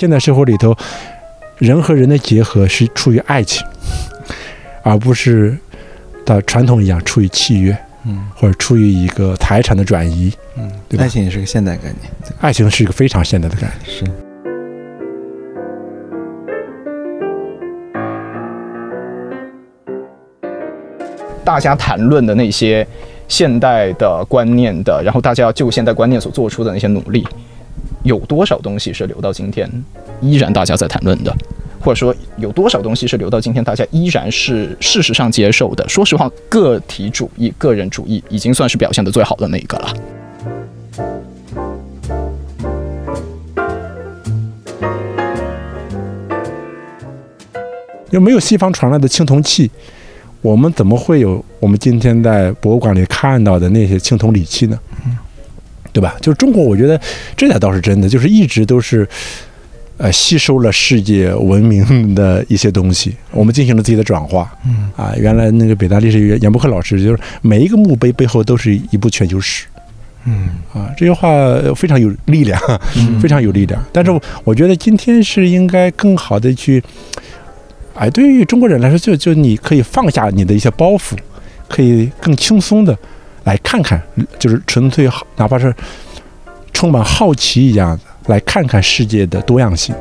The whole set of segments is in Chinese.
现代社会里头，人和人的结合是出于爱情，而不是的传统一样出于契约，嗯或者出于一个财产的转移。嗯，对吧爱情也是个现代概念，爱情是一个非常现代的概念。是。大家谈论的那些现代的观念的，然后大家要就现代观念所做出的那些努力，有多少东西是留到今天依然大家在谈论的？或者说有多少东西是留到今天大家依然是事实上接受的？说实话，个体主义、个人主义已经算是表现的最好的那一个了。又没有西方传来的青铜器，我们怎么会有我们今天在博物馆里看到的那些青铜礼器呢？对吧？就是中国，我觉得这点倒是真的，就是一直都是，呃，吸收了世界文明的一些东西，我们进行了自己的转化。嗯啊，原来那个北大历史系严伯克老师就是每一个墓碑背后都是一部全球史嗯啊，这句话非常有力量。嗯非常有力量。但是我觉得今天是应该更好的去，哎，对于中国人来说，就就你可以放下你的一些包袱，可以更轻松的来看看，就是纯粹好，哪怕是充满好奇一样的来看看世界的多样性。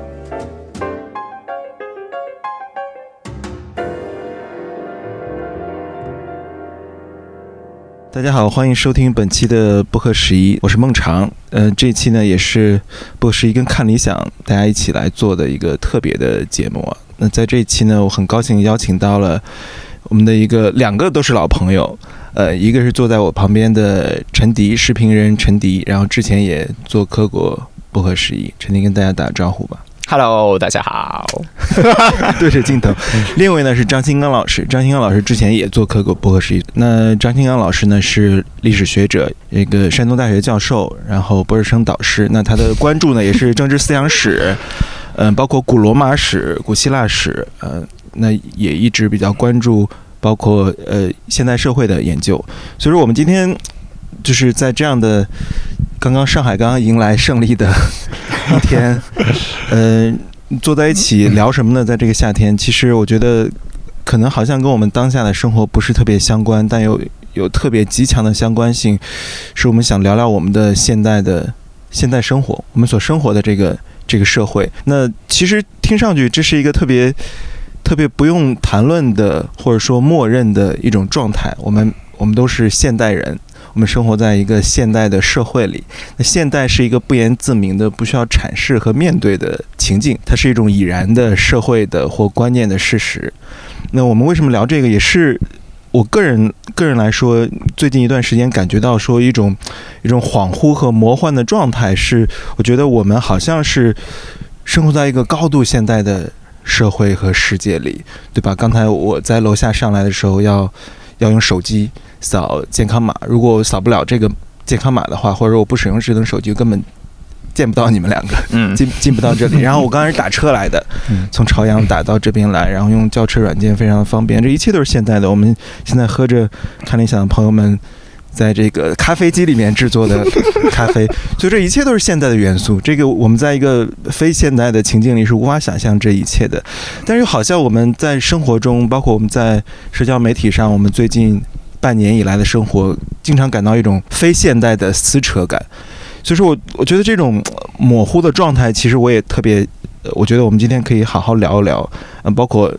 大家好，欢迎收听本期的播客十一，我是孟尝。呃，这期呢也是播客十一跟看理想大家一起来做的一个特别的节目。那在这一期呢，我很高兴邀请到了我们的一个两个都是老朋友，呃，一个是坐在我旁边的陈迪，视频人陈迪，然后之前也做客过不合时宜。陈迪跟大家打个招呼吧。Hello，大家好。对着镜头。另一位呢是张新刚老师，张新刚老师之前也做客过不合时宜。那张新刚老师呢是历史学者，一个山东大学教授，然后博士生导师。那他的关注呢也是政治思想史，嗯、包括古罗马史、古希腊史，呃，那也一直比较关注包括呃现代社会的研究。所以说我们今天就是在这样的。刚刚上海刚刚迎来胜利的一天，呃，坐在一起聊什么呢？在这个夏天，其实我觉得可能好像跟我们当下的生活不是特别相关，但有有特别极强的相关性，是我们想聊聊我们的现代的现代生活，我们所生活的这个这个社会。那其实听上去这是一个特别特别不用谈论的，或者说默认的一种状态。我们我们都是现代人。我们生活在一个现代的社会里，那现代是一个不言自明的、不需要阐释和面对的情境，它是一种已然的社会的或观念的事实。那我们为什么聊这个？也是我个人个人来说，最近一段时间感觉到说一种一种恍惚和魔幻的状态，是我觉得我们好像是生活在一个高度现代的社会和世界里，对吧？刚才我在楼下上来的时候要要用手机。扫健康码，如果我扫不了这个健康码的话，或者我不使用智能手机，根本见不到你们两个，嗯进进不到这里。然后我刚才是打车来的，从朝阳打到这边来，然后用叫车软件非常的方便，这一切都是现代的。我们现在喝着看理想的朋友们在这个咖啡机里面制作的 咖啡，所以这一切都是现代的元素。这个我们在一个非现代的情境里是无法想象这一切的，但是又好像我们在生活中，包括我们在社交媒体上，我们最近。半年以来的生活，经常感到一种非现代的撕扯感，所以说我我觉得这种模糊的状态，其实我也特别，我觉得我们今天可以好好聊一聊，嗯，包括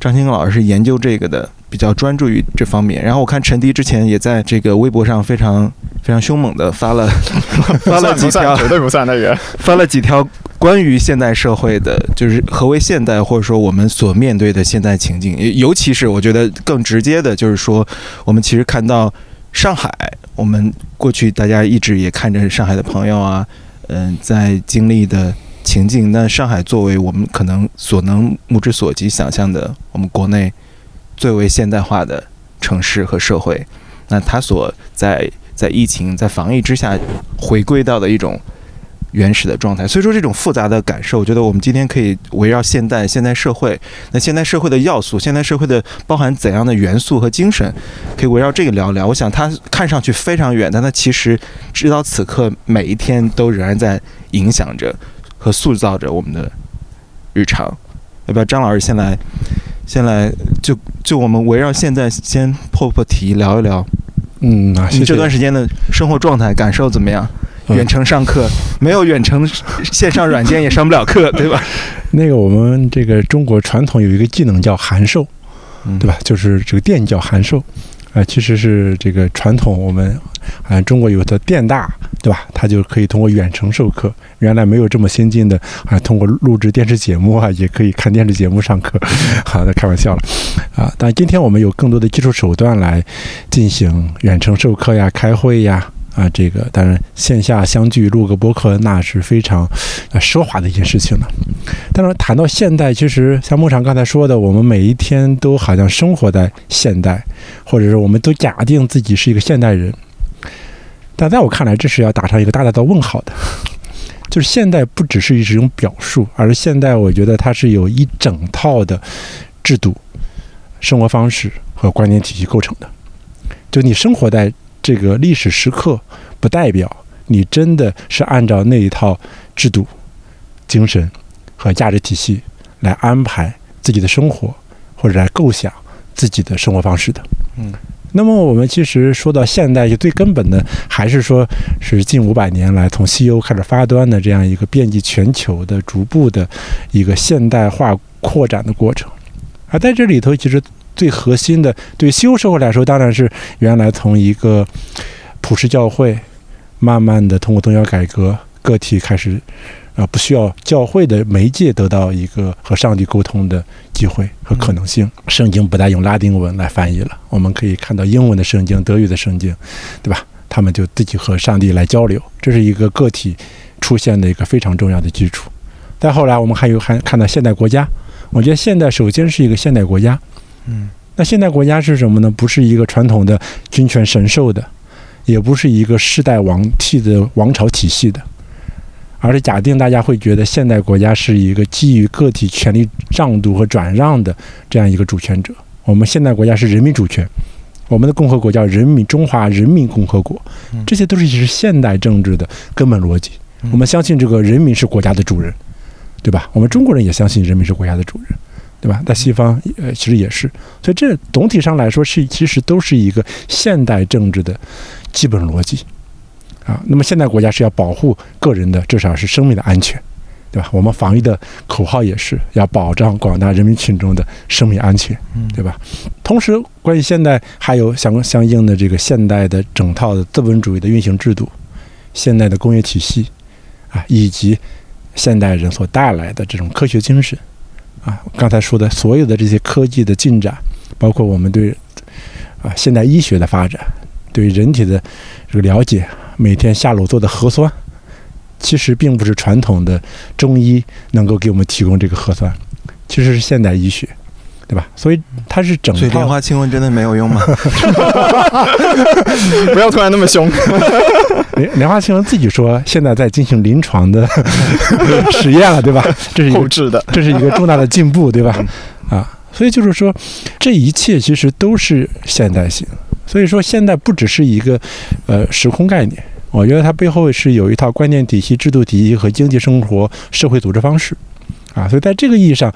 张新刚老师是研究这个的，比较专注于这方面。然后我看陈迪之前也在这个微博上非常非常凶猛的发了 发了几条，绝对不算那个，发了几条。关于现代社会的，就是何为现代，或者说我们所面对的现代情境，尤其是我觉得更直接的，就是说，我们其实看到上海，我们过去大家一直也看着上海的朋友啊，嗯，在经历的情境。那上海作为我们可能所能目之所及想象的，我们国内最为现代化的城市和社会，那它所在在疫情在防疫之下回归到的一种。原始的状态，所以说这种复杂的感受，我觉得我们今天可以围绕现代、现代社会，那现代社会的要素，现代社会的包含怎样的元素和精神，可以围绕这个聊聊。我想它看上去非常远，但它其实直到此刻每一天都仍然在影响着和塑造着我们的日常。要不要张老师先来，先来就就我们围绕现在先破破题聊一聊，嗯啊，谢谢你这段时间的生活状态感受怎么样？嗯远程上课没有远程线上软件也上不了课，对吧？那个我们这个中国传统有一个技能叫函授，嗯对吧？就是这个电叫函授，啊、其实是这个传统我们啊、中国有的电大，对吧？它就可以通过远程授课。原来没有这么先进的啊，通过录制电视节目啊，也可以看电视节目上课。好的，开玩笑了啊。但今天我们有更多的技术手段来进行远程授课呀、开会呀。啊，这个当然线下相聚录个播客，那是非常呃奢华的一件事情了。但是谈到现代，其实像牧场刚才说的，我们每一天都好像生活在现代，或者是我们都假定自己是一个现代人。但在我看来，这是要打上一个大大的问号的。就是现代不只是一种表述，而现代，我觉得它是有一整套的制度、生活方式和观念体系构成的。就你生活在这个历史时刻，不代表你真的是按照那一套制度、精神和价值体系来安排自己的生活，或者来构想自己的生活方式的。嗯，那么我们其实说到现代，就最根本的还是说是近五百年来从西欧开始发端的这样一个遍及全球的、逐步的一个现代化扩展的过程。而在这里头，其实最核心的，对西欧社会来说，当然是原来从一个普世教会，慢慢的通过宗教改革，个体开始，呃，不需要教会的媒介得到一个和上帝沟通的机会和可能性。圣经不再用拉丁文来翻译了，我们可以看到英文的圣经、德语的圣经，对吧？他们就自己和上帝来交流，这是一个个体出现的一个非常重要的基础。再后来，我们还有还看到现代国家，我觉得现代首先是一个现代国家，嗯，那现代国家是什么呢？不是一个传统的君权神授的，也不是一个世代王替的王朝体系的，而是假定大家会觉得现代国家是一个基于个体权利让渡和转让的这样一个主权者。我们现代国家是人民主权，我们的共和国叫人民中华人民共和国嗯，这些都是是现代政治的根本逻辑。嗯我们相信这个人民是国家的主人，对吧？我们中国人也相信人民是国家的主人，对吧？在西方，呃，其实也是。所以这总体上来说是其实都是一个现代政治的基本逻辑啊。那么现代国家是要保护个人的，至少是生命的安全，对吧？我们防疫的口号也是要保障广大人民群众的生命安全，嗯对吧？同时，关于现代还有相相应的这个现代的整套的资本主义的运行制度，现代的工业体系啊，以及现代人所带来的这种科学精神啊，刚才说的所有的这些科技的进展，包括我们对啊现代医学的发展，对人体的这个了解，每天下楼做的核酸，其实并不是传统的中医能够给我们提供这个核酸，其实是现代医学，对吧？所以它是整所以莲花清瘟真的没有用吗？不要突然那么凶。莲莲花清瘟自己说，现在在进行临床的 实验了，对吧？这是一个后置的，这是一个重大的进步，对吧？啊，所以就是说，这一切其实都是现代性。所以说，现代不只是一个呃时空概念，我觉得它背后是有一套观念体系、制度体系和经济生活、社会组织方式啊。所以在这个意义上，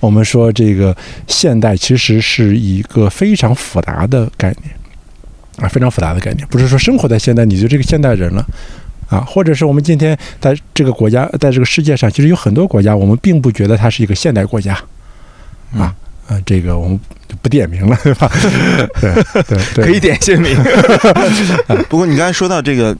我们说这个现代其实是一个非常复杂的概念啊，非常复杂的概念，不是说生活在现代你就这个现代人了。啊，或者是我们今天在这个国家，在这个世界上，其实有很多国家，我们并不觉得它是一个现代国家，啊，啊，这个我们就不点名了，对吧？对对对，可以点姓名。不过你刚才说到这个，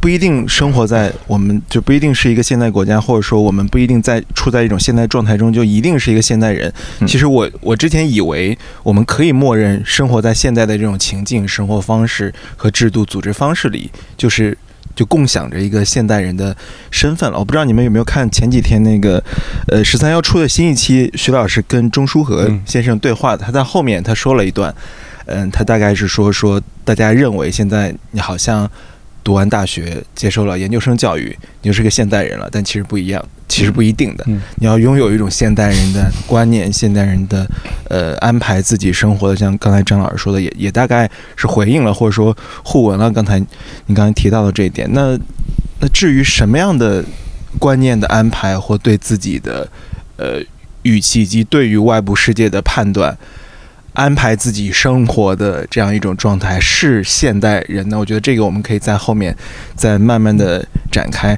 不一定生活在我们就不一定是一个现代国家，或者说我们不一定在处在一种现代状态中就一定是一个现代人。嗯其实我我之前以为我们可以默认生活在现代的这种情境、生活方式和制度组织方式里，就是。就共享着一个现代人的身份了。我不知道你们有没有看前几天那个，呃，十三幺出的新一期，徐老师跟钟书和嗯先生对话的，他在后面他说了一段，嗯，他大概是说说大家认为现在你好像读完大学，接受了研究生教育，你就是个现代人了，但其实不一样，其实不一定的。嗯你要拥有一种现代人的观念，现代人的呃安排自己生活的，像刚才张老师说的，也也大概是回应了或者说互文了刚才你刚才提到的这一点。那那至于什么样的观念的安排或对自己的呃语气以及对于外部世界的判断。安排自己生活的这样一种状态是现代人呢？我觉得这个我们可以在后面再慢慢的展开。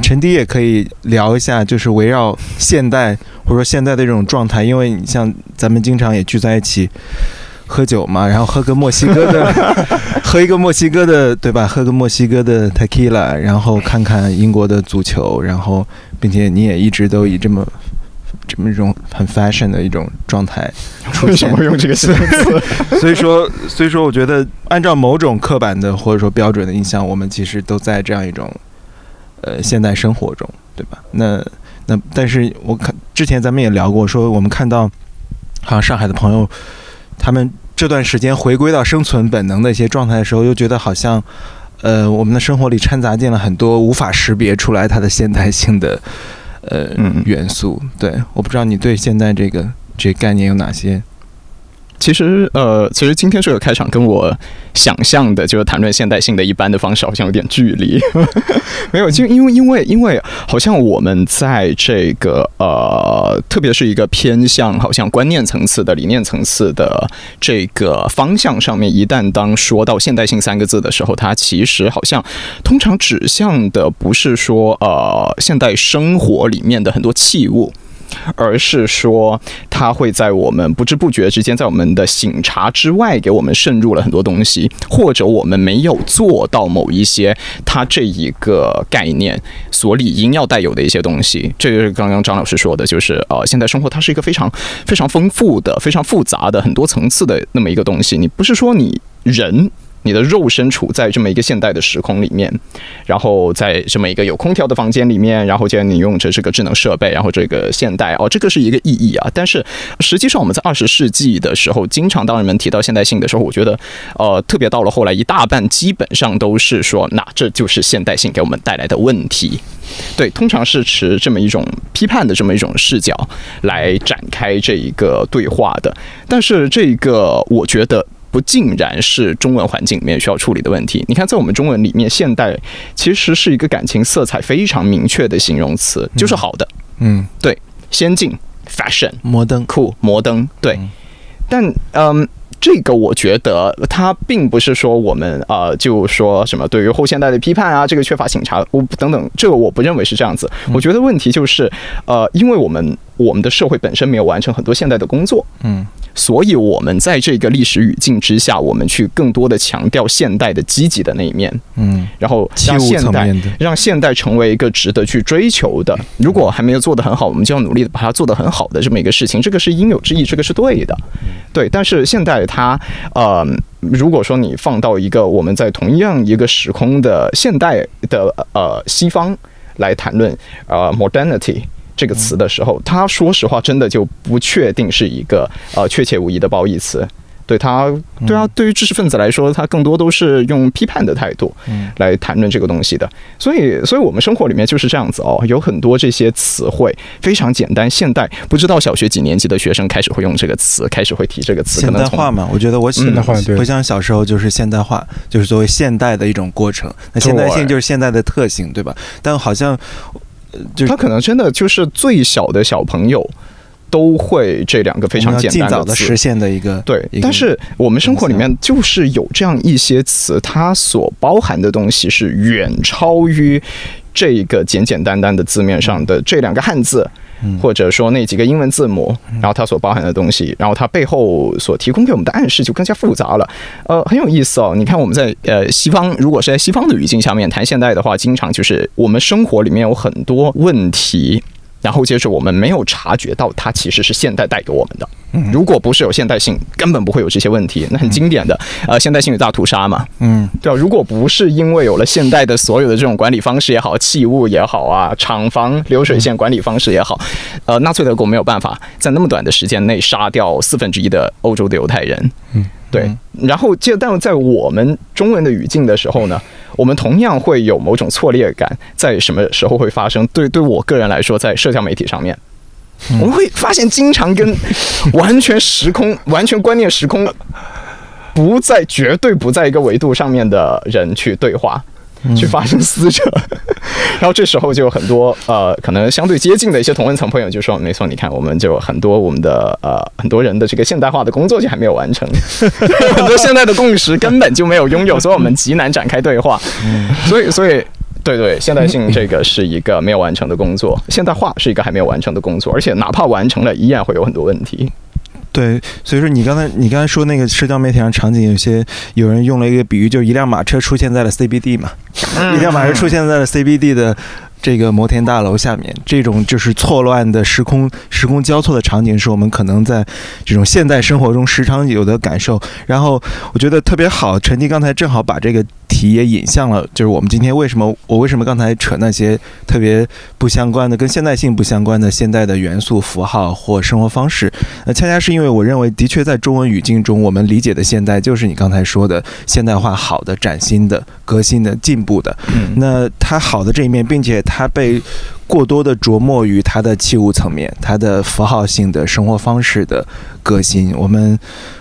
陈迪也可以聊一下，就是围绕现代或者说现在的这种状态，因为你像咱们经常也聚在一起喝酒嘛，然后喝个墨西哥的，喝一个墨西哥的，对吧？喝个墨西哥的 tequila，然后看看英国的足球，然后并且你也一直都以这么。这么一种很 fashion 的一种状态出现，会用这个词？所以说，所以说，我觉得按照某种刻板的或者说标准的印象，我们其实都在这样一种呃现代生活中，对吧？那那但是我看之前咱们也聊过，说我们看到好像上海的朋友，他们这段时间回归到生存本能的一些状态的时候，又觉得好像呃我们的生活里掺杂进了很多无法识别出来它的现代性的。呃，元素对，我不知道你对现在这个这概念有哪些。其实，呃，其实今天这个开场跟我想象的，就是谈论现代性的一般的方式，好像有点距离。没有，就因为因为因为，好像我们在这个呃，特别是一个偏向好像观念层次的理念层次的这个方向上面，一旦当说到现代性三个字的时候，它其实好像通常指向的不是说呃现代生活里面的很多器物。而是说，它会在我们不知不觉之间，在我们的醒察之外，给我们渗入了很多东西，或者我们没有做到某一些它这一个概念所理应要带有的一些东西。这就是刚刚张老师说的，就是呃，现在生活它是一个非常非常丰富的、非常复杂的、很多层次的那么一个东西。你不是说你人。你的肉身处在这么一个现代的时空里面，然后在这么一个有空调的房间里面，然后既然你用着这个智能设备，然后这个现代哦，这个是一个意义啊。但是实际上我们在二十世纪的时候，经常当人们提到现代性的时候，我觉得呃，特别到了后来，一大半基本上都是说，那这就是现代性给我们带来的问题。对，通常是持这么一种批判的这么一种视角来展开这一个对话的。但是这个我觉得。不尽然是中文环境里面需要处理的问题。你看，在我们中文里面，现代其实是一个感情色彩非常明确的形容词，就是好的。嗯，对，先进，fashion，摩登，酷，摩登，对。但，嗯，这个我觉得它并不是说我们啊，就说什么对于后现代的批判啊，这个缺乏醒察，我等等，这个我不认为是这样子。我觉得问题就是，呃，因为我们我们的社会本身没有完成很多现代的工作，嗯。所以，我们在这个历史语境之下，我们去更多的强调现代的积极的那一面，嗯，然后让现代让现代成为一个值得去追求的。如果还没有做得很好，我们就要努力的把它做得很好的这么一个事情。这个是应有之义，这个是对的，对。但是现代它，呃，如果说你放到一个我们在同样一个时空的现代的呃西方来谈论呃 modernity。这个词的时候，他说实话，真的就不确定是一个呃确切无疑的褒义词。对他，对啊，对于知识分子来说，他更多都是用批判的态度来谈论这个东西的。所以，所以我们生活里面就是这样子哦，有很多这些词汇非常简单。现代不知道小学几年级的学生开始会用这个词，开始会提这个词。现代化嘛，我觉得我现代化回想小时候就是现代化，就是作为现代的一种过程。那现代性就是现代的特性，对吧？但好像。就他可能真的就是最小的小朋友都会这两个非常简单的实现的一个对，但是我们生活里面就是有这样一些词，它所包含的东西是远超于这个简简单单的字面上的这两个汉字。或者说那几个英文字母，然后它所包含的东西，然后它背后所提供给我们的暗示就更加复杂了。呃，很有意思哦。你看我们在呃西方，如果是在西方的语境下面谈现代的话，经常就是我们生活里面有很多问题。然后接着，我们没有察觉到它其实是现代带给我们的。如果不是有现代性，根本不会有这些问题。那很经典的，呃，现代性与大屠杀嘛。嗯，对吧？如果不是因为有了现代的所有的这种管理方式也好，器物也好啊，厂房流水线管理方式也好，呃，纳粹德国没有办法在那么短的时间内杀掉四分之一的欧洲的犹太人。嗯。对，然后就但在我们中文的语境的时候呢，我们同样会有某种错裂感，在什么时候会发生？对，对我个人来说，在社交媒体上面，我们会发现经常跟 完全时空、完全观念时空不在绝对不在一个维度上面的人去对话。去发生撕扯。然后这时候就有很多呃，可能相对接近的一些同温层朋友就说：“没错，你看，我们就很多我们的呃很多人的这个现代化的工作就还没有完成，很多现代的共识根本就没有拥有，所以我们极难展开对话。所以，所以。”对对，现代性这个是一个没有完成的工作，现代化是一个还没有完成的工作，而且哪怕完成了，依然会有很多问题。对，所以说你刚才你刚才说那个社交媒体上场景，有些有人用了一个比喻，就是一辆马车出现在了 CBD 嘛，一辆马车出现在了 CBD 的。这个摩天大楼下面，这种就是错乱的时空、时空交错的场景，是我们可能在这种现代生活中时常有的感受。然后我觉得特别好，陈迪刚才正好把这个题也引向了，就是我们今天为什么我为什么刚才扯那些特别不相关的、跟现代性不相关的现代的元素、符号或生活方式。那恰恰是因为我认为，的确在中文语境中，我们理解的现代就是你刚才说的现代化、好的、崭新的、革新的、进步的。那它好的这一面，并且。它被过多的琢磨于它的器物层面，它的符号性的生活方式的革新。我们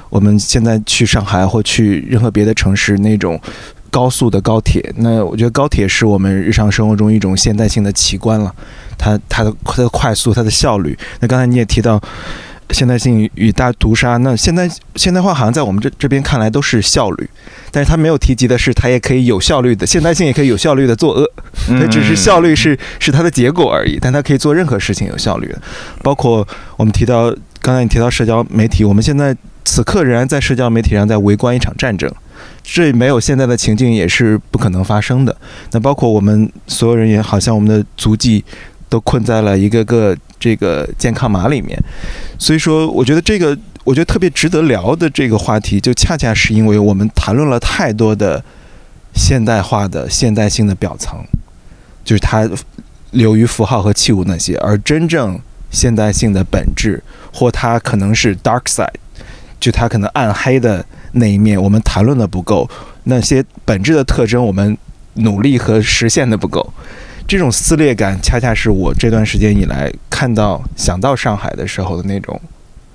我们现在去上海或去任何别的城市，那种高速的高铁，那我觉得高铁是我们日常生活中一种现代性的奇观了。它它的它的快速，它的效率。那刚才你也提到。现代性与大屠杀，那现在现代化好像在我们这这边看来都是效率，但是他没有提及的是，他也可以有效率的，现代性也可以有效率的作恶，它只是效率是是它的结果而已，但它可以做任何事情有效率的，包括我们提到刚才你提到社交媒体，我们现在此刻仍然在社交媒体上在围观一场战争，这没有现在的情境也是不可能发生的。那包括我们所有人也好像我们的足迹都困在了一个个。这个健康码里面，所以说，我觉得这个，我觉得特别值得聊的这个话题，就恰恰是因为我们谈论了太多的现代化的现代性的表层，就是它流于符号和器物那些，而真正现代性的本质，或它可能是 dark side，就它可能暗黑的那一面，我们谈论的不够，那些本质的特征，我们努力和实现的不够。这种撕裂感，恰恰是我这段时间以来看到、想到上海的时候的那种、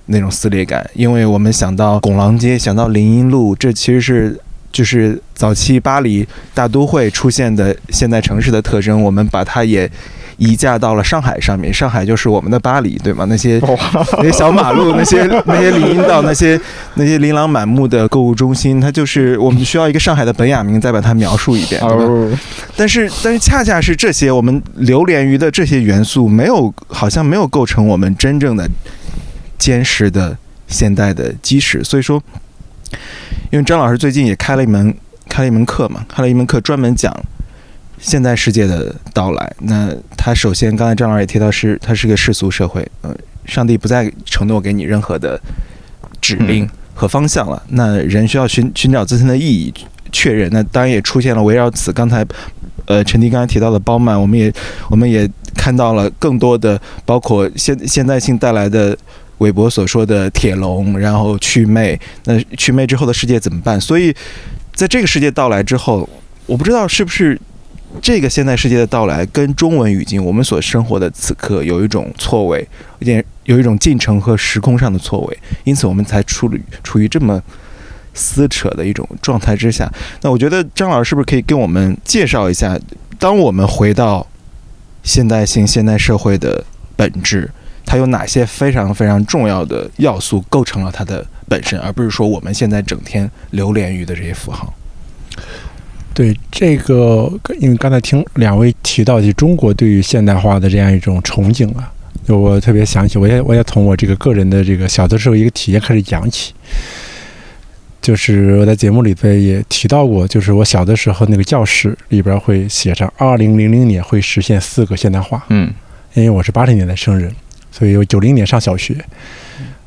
那种撕裂感。因为我们想到拱廊街，想到林荫路，这其实是就是早期巴黎大都会出现的现代城市的特征。我们把它也。移驾到了上海上面，上海就是我们的巴黎，对吗？那些 那些小马路，那些那些林荫道，那些那些琳琅满目的购物中心，它就是我们需要一个上海的本雅明再把它描述一遍，对吧？但是但是恰恰是这些我们流连于的这些元素，没有好像没有构成我们真正的坚实的现代的基石。所以说，因为张老师最近也开了一门开了一门课嘛，开了一门课专门讲。现代世界的到来，那他首先，刚才张老师也提到，是他是个世俗社会，呃，上帝不再承诺给你任何的指令和方向了。那人需要寻寻找自身的意义，确认。那当然也出现了围绕此，刚才，呃，陈迪刚才提到的包曼，我们也我们也看到了更多的，包括现现代性带来的韦伯所说的铁笼，然后去魅。那去魅之后的世界怎么办？所以，在这个世界到来之后，我不知道是不是。这个现代世界的到来跟中文语境，我们所生活的此刻有一种错位，有点有一种进程和时空上的错位，因此我们才处于处于这么撕扯的一种状态之下。那我觉得张老师是不是可以跟我们介绍一下，当我们回到现代性现代社会的本质，它有哪些非常非常重要的要素构成了它的本身，而不是说我们现在整天流连于的这些符号。对这个，因为刚才听两位提到就中国对于现代化的这样一种憧憬啊，我特别想起，我也我也从我这个个人的这个小的时候一个体验开始讲起。就是我在节目里边也提到过，就是我小的时候那个教室里边会写上二零零零年会实现四个现代化。嗯，因为我是八零年代生人，所以我九零年上小学，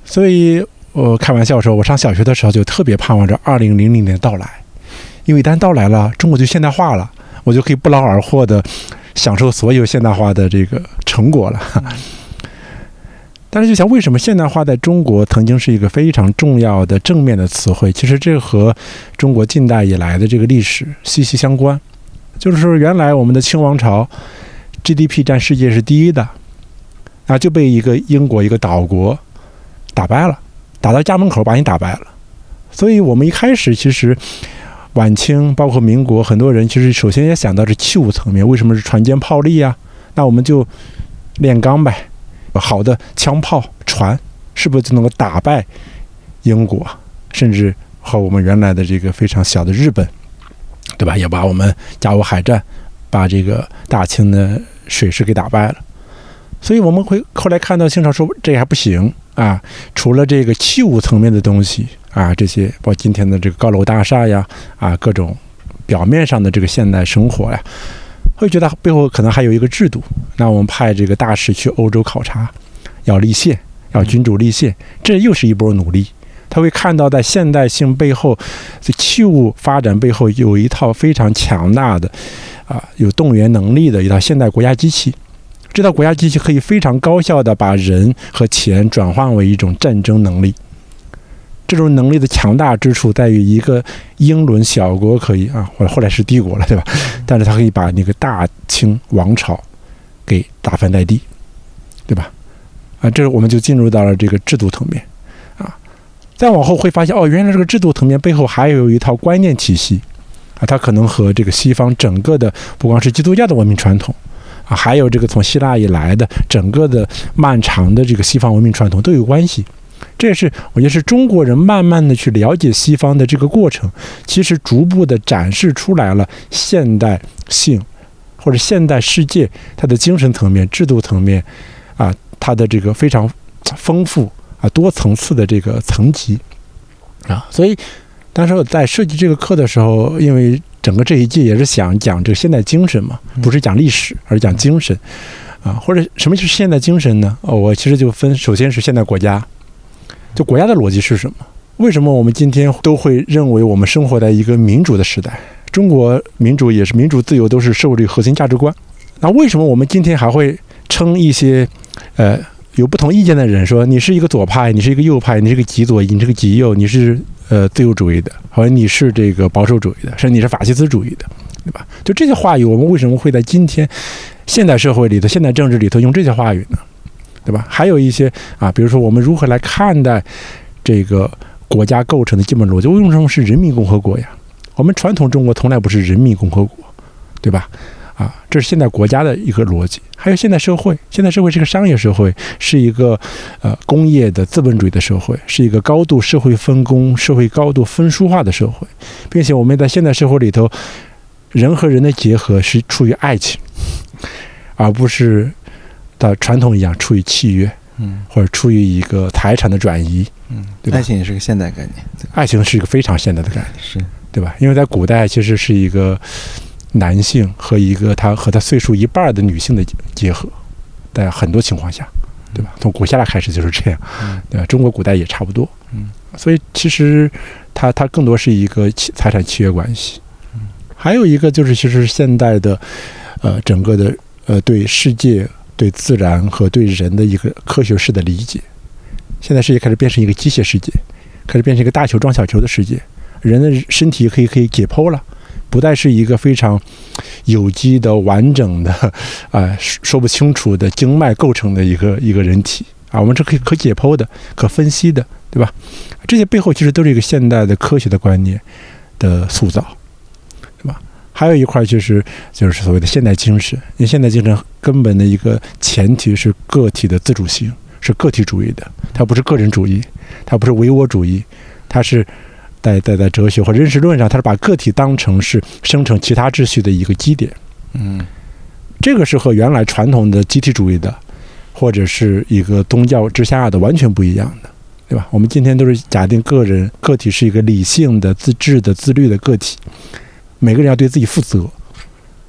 所以我开玩笑说，我上小学的时候就特别盼望着二零零零年到来。因为一旦到来了，中国就现代化了，我就可以不劳而获的享受所有现代化的这个成果了。但是，就想为什么现代化在中国曾经是一个非常重要的正面的词汇？其实这和中国近代以来的这个历史息息相关。就是说，原来我们的清王朝 GDP 占世界是第一的，啊，就被一个英国一个岛国打败了，打到家门口把你打败了。所以我们一开始其实。晚清包括民国，很多人其实首先也想到是器物层面，为什么是船坚炮利啊？那我们就炼钢呗，好的枪炮船是不是就能够打败英国，甚至和我们原来的这个非常小的日本，对吧？也把我们甲午海战把这个大清的水师给打败了。所以我们会后来看到清朝说这还不行啊，除了这个器物层面的东西啊，这些包括今天的这个高楼大厦呀啊，各种表面上的这个现代生活呀，会觉得背后可能还有一个制度。那我们派这个大使去欧洲考察，要立宪，要君主立宪，这又是一波努力。他会看到在现代性背后，这器物发展背后有一套非常强大的啊，有动员能力的一套现代国家机器。这套国家机器可以非常高效地把人和钱转换为一种战争能力。这种能力的强大之处在于，一个英伦小国可以啊，或者后来是帝国了，对吧？但是它可以把那个大清王朝给打翻在地，对吧？啊，这我们就进入到了这个制度层面啊。再往后会发现，哦，原来这个制度层面背后还有一套观念体系啊，它可能和这个西方整个的不光是基督教的文明传统。啊，还有这个从希腊以来的整个的漫长的这个西方文明传统都有关系，这也是我觉得是中国人慢慢的去了解西方的这个过程，其实逐步的展示出来了现代性或者现代世界它的精神层面、制度层面啊，它的这个非常丰富啊多层次的这个层级啊，所以当时我在设计这个课的时候，因为。整个这一季也是想讲这个现代精神嘛，不是讲历史，而是讲精神，啊，或者什么是现代精神呢？哦，我其实就分，首先是现代国家，就国家的逻辑是什么？为什么我们今天都会认为我们生活在一个民主的时代？中国民主也是民主自由，都是社会主义核心价值观。那为什么我们今天还会称一些，呃？有不同意见的人说：“你是一个左派，你是一个右派，你是个极左，你是个极右，你是呃自由主义的，或者你是这个保守主义的，甚至你是法西斯主义的，对吧？”就这些话语，我们为什么会在今天现代社会里头、现代政治里头用这些话语呢？对吧？还有一些啊，比如说我们如何来看待这个国家构成的基本逻辑？为什么是人民共和国呀？我们传统中国从来不是人民共和国，对吧？啊，这是现代国家的一个逻辑。还有现代社会，现代社会是个商业社会，是一个呃工业的资本主义的社会，是一个高度社会分工、社会高度分殊化的社会，并且我们在现代社会里头，人和人的结合是出于爱情，而不是的传统一样出于契约，嗯，或者出于一个财产的转移，嗯，对爱情也是个现代概念，爱情是一个非常现代的概念，是对吧？因为在古代其实是一个。男性和一个他和他岁数一半的女性的结合，在很多情况下，对吧？从古希腊开始就是这样，对吧？中国古代也差不多，嗯。所以其实它它更多是一个财产契约关系，嗯。还有一个就是其实现代的，呃，整个的呃对世界、对自然和对人的一个科学式的理解。现在世界开始变成一个机械世界，开始变成一个大球撞小球的世界，人的身体可以可以解剖了。不再是一个非常有机的、完整的，啊，说不清楚的经脉构成的一个一个人体啊，我们是可以可解剖的、可分析的，对吧？这些背后其实都是一个现代的科学的观念的塑造，对吧？还有一块就是就是所谓的现代精神，因为现代精神根本的一个前提是个体的自主性，是个体主义的，它不是个人主义，它不是唯我主义，它是。在在在哲学或认识论上，它是把个体当成是生成其他秩序的一个基点。嗯，这个是和原来传统的集体主义的，或者是一个宗教之下的完全不一样的，对吧？我们今天都是假定个人个体是一个理性的、自治的、自律的个体，每个人要对自己负责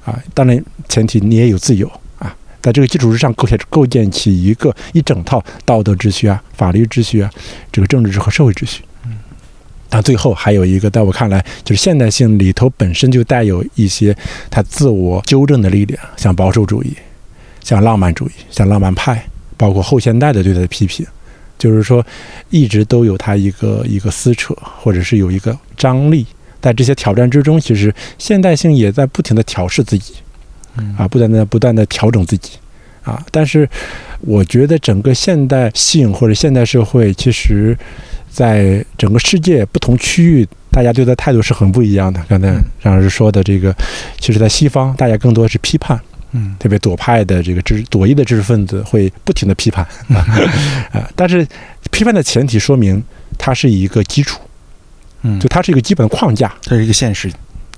啊。当然，前提你也有自由啊。在这个基础之上，构建构建起一个一整套道德秩序啊、法律秩序啊、这个政治和社会秩序。那最后还有一个，在我看来，就是现代性里头本身就带有一些它自我纠正的力量，像保守主义，像浪漫主义，像浪漫派，包括后现代的对它的批评，就是说一直都有它一个一个撕扯，或者是有一个张力，在这些挑战之中，其实现代性也在不停的调试自己，啊，不断的不断的调整自己，啊，但是我觉得整个现代性或者现代社会其实。在整个世界不同区域大家对他态度是很不一样的。刚才张老师说的这个，其实在西方，大家更多是批判，嗯。特别左派的这个知左翼的知识分子会不停的批判。啊，但是批判的前提说明它是一个基础，嗯，就它是一个基本框架，它是一个现实，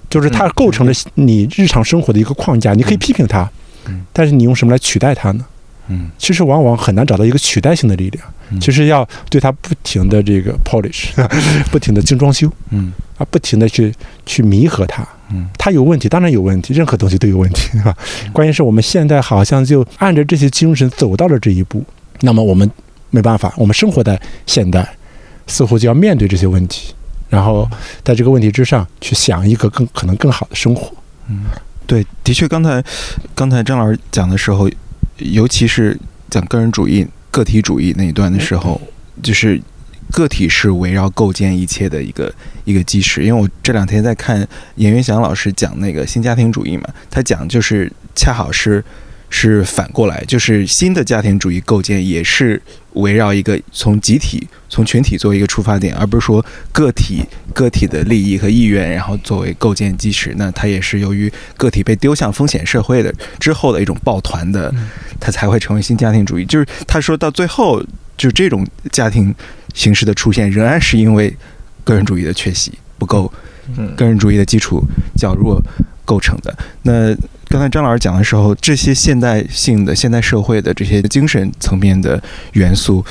就是它嗯。构成了你日常生活的一个框架。你可以批评它嗯，但是你用什么来取代它呢？嗯其实往往很难找到一个取代性的力量。嗯其实要对它不停的这个 polish，不停的精装修嗯啊，不停的去去弥合它。嗯它有问题，当然有问题，任何东西都有问题，对吧？关键是我们现在好像就按着这些精神走到了这一步，那么我们没办法，我们生活在现代，似乎就要面对这些问题，然后在这个问题之上去想一个更可能更好的生活。嗯，对，的确，刚才刚才张老师讲的时候，尤其是讲个人主义、个体主义那一段的时候，就是个体是围绕构建一切的一个一个基石。因为我这两天在看严云祥老师讲那个新家庭主义嘛，他讲就是恰好是是反过来，就是新的家庭主义构建也是围绕一个从集体、从群体作为一个出发点，而不是说个体个体的利益和意愿，然后作为构建基石。那它也是由于个体被丢向风险社会的之后的一种抱团的，它才会成为新家庭主义。就是他说到最后，就这种家庭形式的出现，仍然是因为个人主义的缺席不够，嗯个人主义的基础较弱构成的。那刚才张老师讲的时候，这些现代性的现代社会的这些精神层面的元素，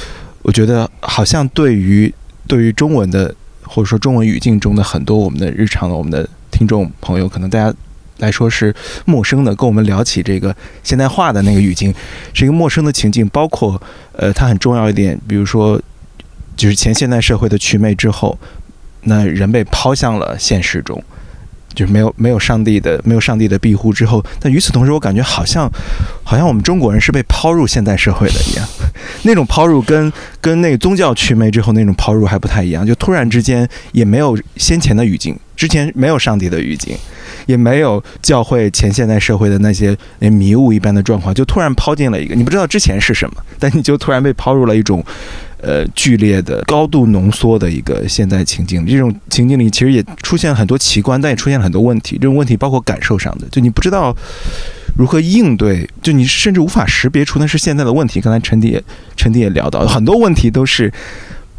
我觉得好像对于对于中文的或者说中文语境中的很多我们的日常的我们的听众朋友，可能大家来说是陌生的，跟我们聊起这个现代化的那个语境是一个陌生的情境，包括呃，它很重要一点，比如说就是前现代社会的祛魅之后，那人被抛向了现实中。就是没有没有上帝的没有上帝的庇护之后，但与此同时，我感觉好像好像我们中国人是被抛入现代社会的一样，那种抛入跟跟那个宗教祛魅之后那种抛入还不太一样，就突然之间也没有先前的语境，之前没有上帝的语境，也没有教会前现代社会的那些迷雾一般的状况，就突然抛进了一个你不知道之前是什么，但你就突然被抛入了一种。呃，剧烈的、高度浓缩的一个现代情境，这种情境里其实也出现了很多奇观，但也出现了很多问题。这种问题包括感受上的，就你不知道如何应对，就你甚至无法识别出那是现在的问题。刚才陈迪也陈迪也聊到，很多问题都是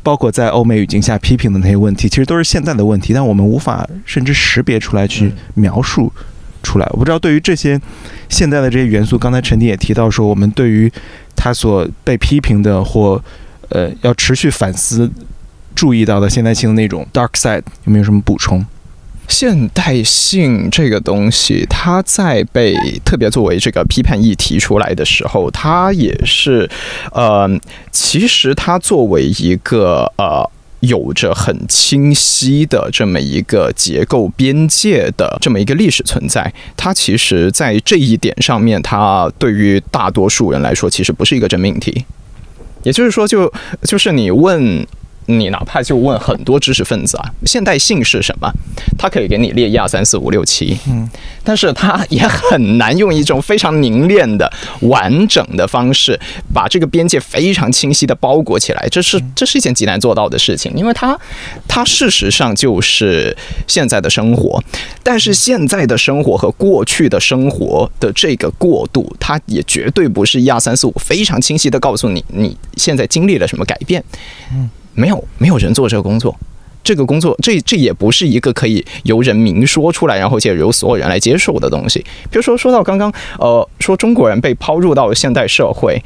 包括在欧美语境下批评的那些问题，其实都是现在的问题，但我们无法甚至识别出来去描述出来。我不知道对于这些现在的这些元素，刚才陈迪也提到说，我们对于他所被批评的或呃要持续反思、注意到的现代性的那种 dark side，有没有什么补充？现代性这个东西，它在被特别作为这个批判议题出来的时候，它也是，呃，其实它作为一个呃。有着很清晰的这么一个结构边界的这么一个历史存在，它其实，在这一点上面，它对于大多数人来说，其实不是一个真命题。也就是说就，就是你问你，哪怕就问很多知识分子啊，现代性是什么？他可以给你列一二三四五六七，嗯，但是他也很难用一种非常凝练的、完整的方式，把这个边界非常清晰的包裹起来。这是这是一件极难做到的事情，因为它它事实上就是现在的生活，但是现在的生活和过去的生活的这个过渡，它也绝对不是一二三四五非常清晰的告诉你你现在经历了什么改变。嗯，没有没有人做这个工作。这个工作，这这也不是一个可以由人明说出来，然后且由所有人来接受的东西。比如说，说到刚刚，呃，说中国人被抛入到现代社会，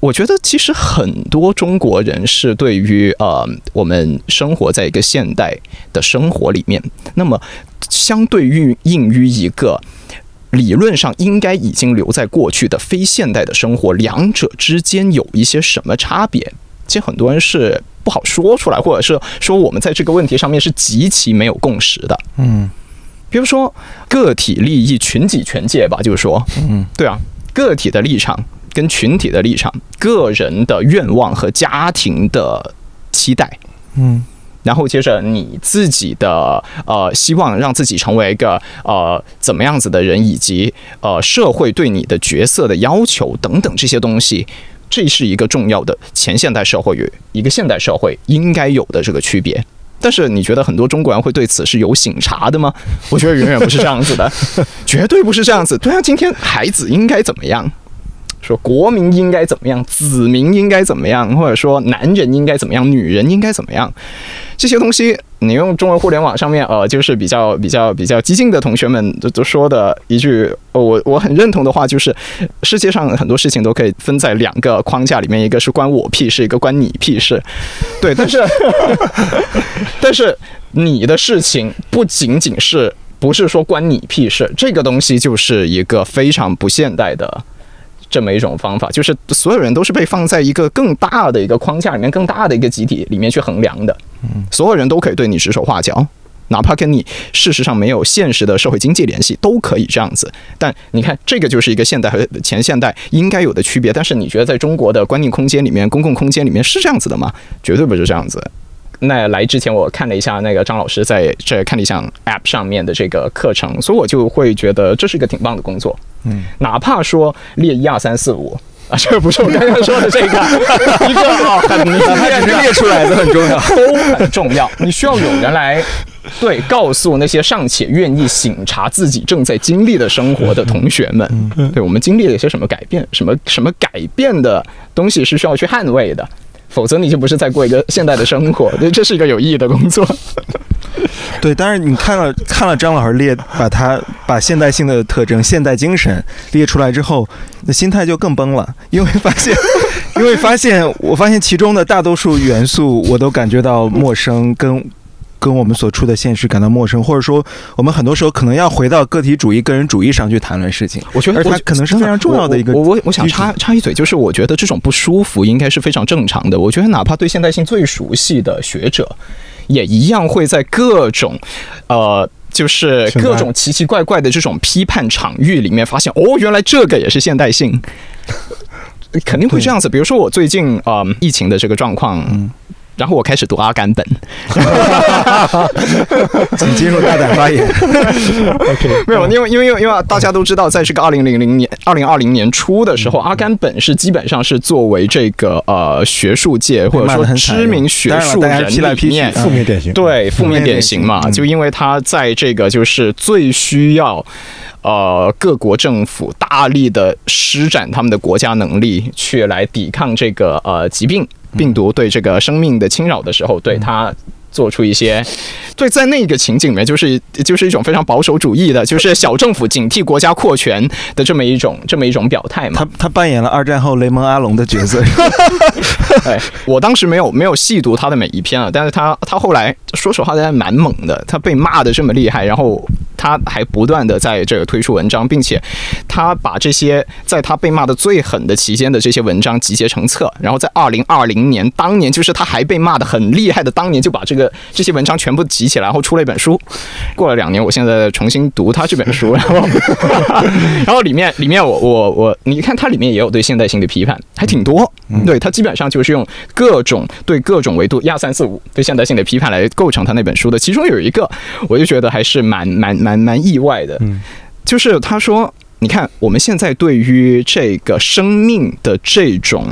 我觉得其实很多中国人是对于呃我们生活在一个现代的生活里面，那么相对于应于一个理论上应该已经留在过去的非现代的生活，两者之间有一些什么差别？其实很多人是不好说出来，或者是说我们在这个问题上面是极其没有共识的。嗯。比如说个体利益、群体权界吧，就是说，嗯。对啊，个体的立场跟群体的立场，个人的愿望和家庭的期待，嗯。然后接着你自己的呃希望让自己成为一个呃怎么样子的人，以及呃社会对你的角色的要求等等这些东西，这是一个重要的前现代社会与一个现代社会应该有的这个区别。但是你觉得很多中国人会对此是有醒察的吗？我觉得远远不是这样子的，绝对不是这样子。对啊，今天孩子应该怎么样？说国民应该怎么样，子民应该怎么样，或者说男人应该怎么样，女人应该怎么样，这些东西，你用中文互联网上面，呃，就是比较比较比较激进的同学们都都说的一句，呃我我很认同的话，就是世界上很多事情都可以分在两个框架里面，一个是关我屁事，一个关你屁事。对，但是 但是你的事情不仅仅是不是说关你屁事，这个东西就是一个非常不现代的。这么一种方法，就是所有人都是被放在一个更大的一个框架里面、更大的一个集体里面去衡量的。嗯，所有人都可以对你指手画脚，哪怕跟你事实上没有现实的社会经济联系，都可以这样子。但你看，这个就是一个现代和前现代应该有的区别。但是你觉得在中国的观念空间里面、公共空间里面是这样子的吗？绝对不是这样子。那来之前，我看了一下那个张老师在这看理想 App 上面的这个课程，所以我就会觉得这是一个挺棒的工作。嗯，哪怕说列一二三四五啊，这不是我刚刚说的这个 一个啊，很明显只是列出来的很重要，都很重要。你需要有人来对告诉那些尚且愿意醒察自己正在经历的生活的同学们，对我们经历了一些什么改变，什么什么改变的东西是需要去捍卫的。否则你就不是在过一个现代的生活，对，这是一个有意义的工作。对，但是你看了看了张老师列，把他把现代性的特征、现代精神列出来之后，那心态就更崩了，因为发现，因为发现，我发现其中的大多数元素我都感觉到陌生，跟。跟我们所处的现实感到陌生，或者说，我们很多时候可能要回到个体主义、个人主义上去谈论事情。我觉得，而它可能是非常重要的一个。我我我想插插一嘴，就是我觉得这种不舒服应该是非常正常的。我觉得，哪怕对现代性最熟悉的学者，也一样会在各种，呃，就是各种奇奇怪怪的这种批判场域里面发现，哦，原来这个也是现代性，肯定会这样子。比如说，我最近啊，疫情的这个状况。然后我开始读阿甘本，请接受大胆发言。OK，没有，因为因为因为因为大家都知道，在这个二零零零年、二零二零年初的时候，阿甘本是基本上是作为这个呃学术界或者说知名学术人里面负面典型，对负面典型。嘛，就因为他在这个就是最需要呃各国政府大力的施展他们的国家能力去来抵抗这个呃疾病。病毒对这个生命的侵扰的时候，对它做出一些，对，在那个情景里面，就是就是一种非常保守主义的，就是小政府警惕国家扩权的这么一种这么一种表态嘛。他他扮演了二战后雷蒙阿隆的角色。哎，我当时没有没有细读他的每一篇啊，但是他他后来说实话还蛮猛的，他被骂的这么厉害，然后。他还不断的在这个推出文章，并且他把这些在他被骂的最狠的期间的这些文章集结成册，然后在二零二零年当年，就是他还被骂的很厉害的当年，就把这个这些文章全部集起来，然后出了一本书。过了两年，我现在重新读他这本书，然后 然后里面里面我我我，你看它里面也有对现代性的批判，还挺多。对它基本上就是用各种对各种维度一二三四五对现代性的批判来构成他那本书的。其中有一个，我就觉得还是蛮蛮蛮。蛮蛮意外的，就是他说：“你看，我们现在对于这个生命的这种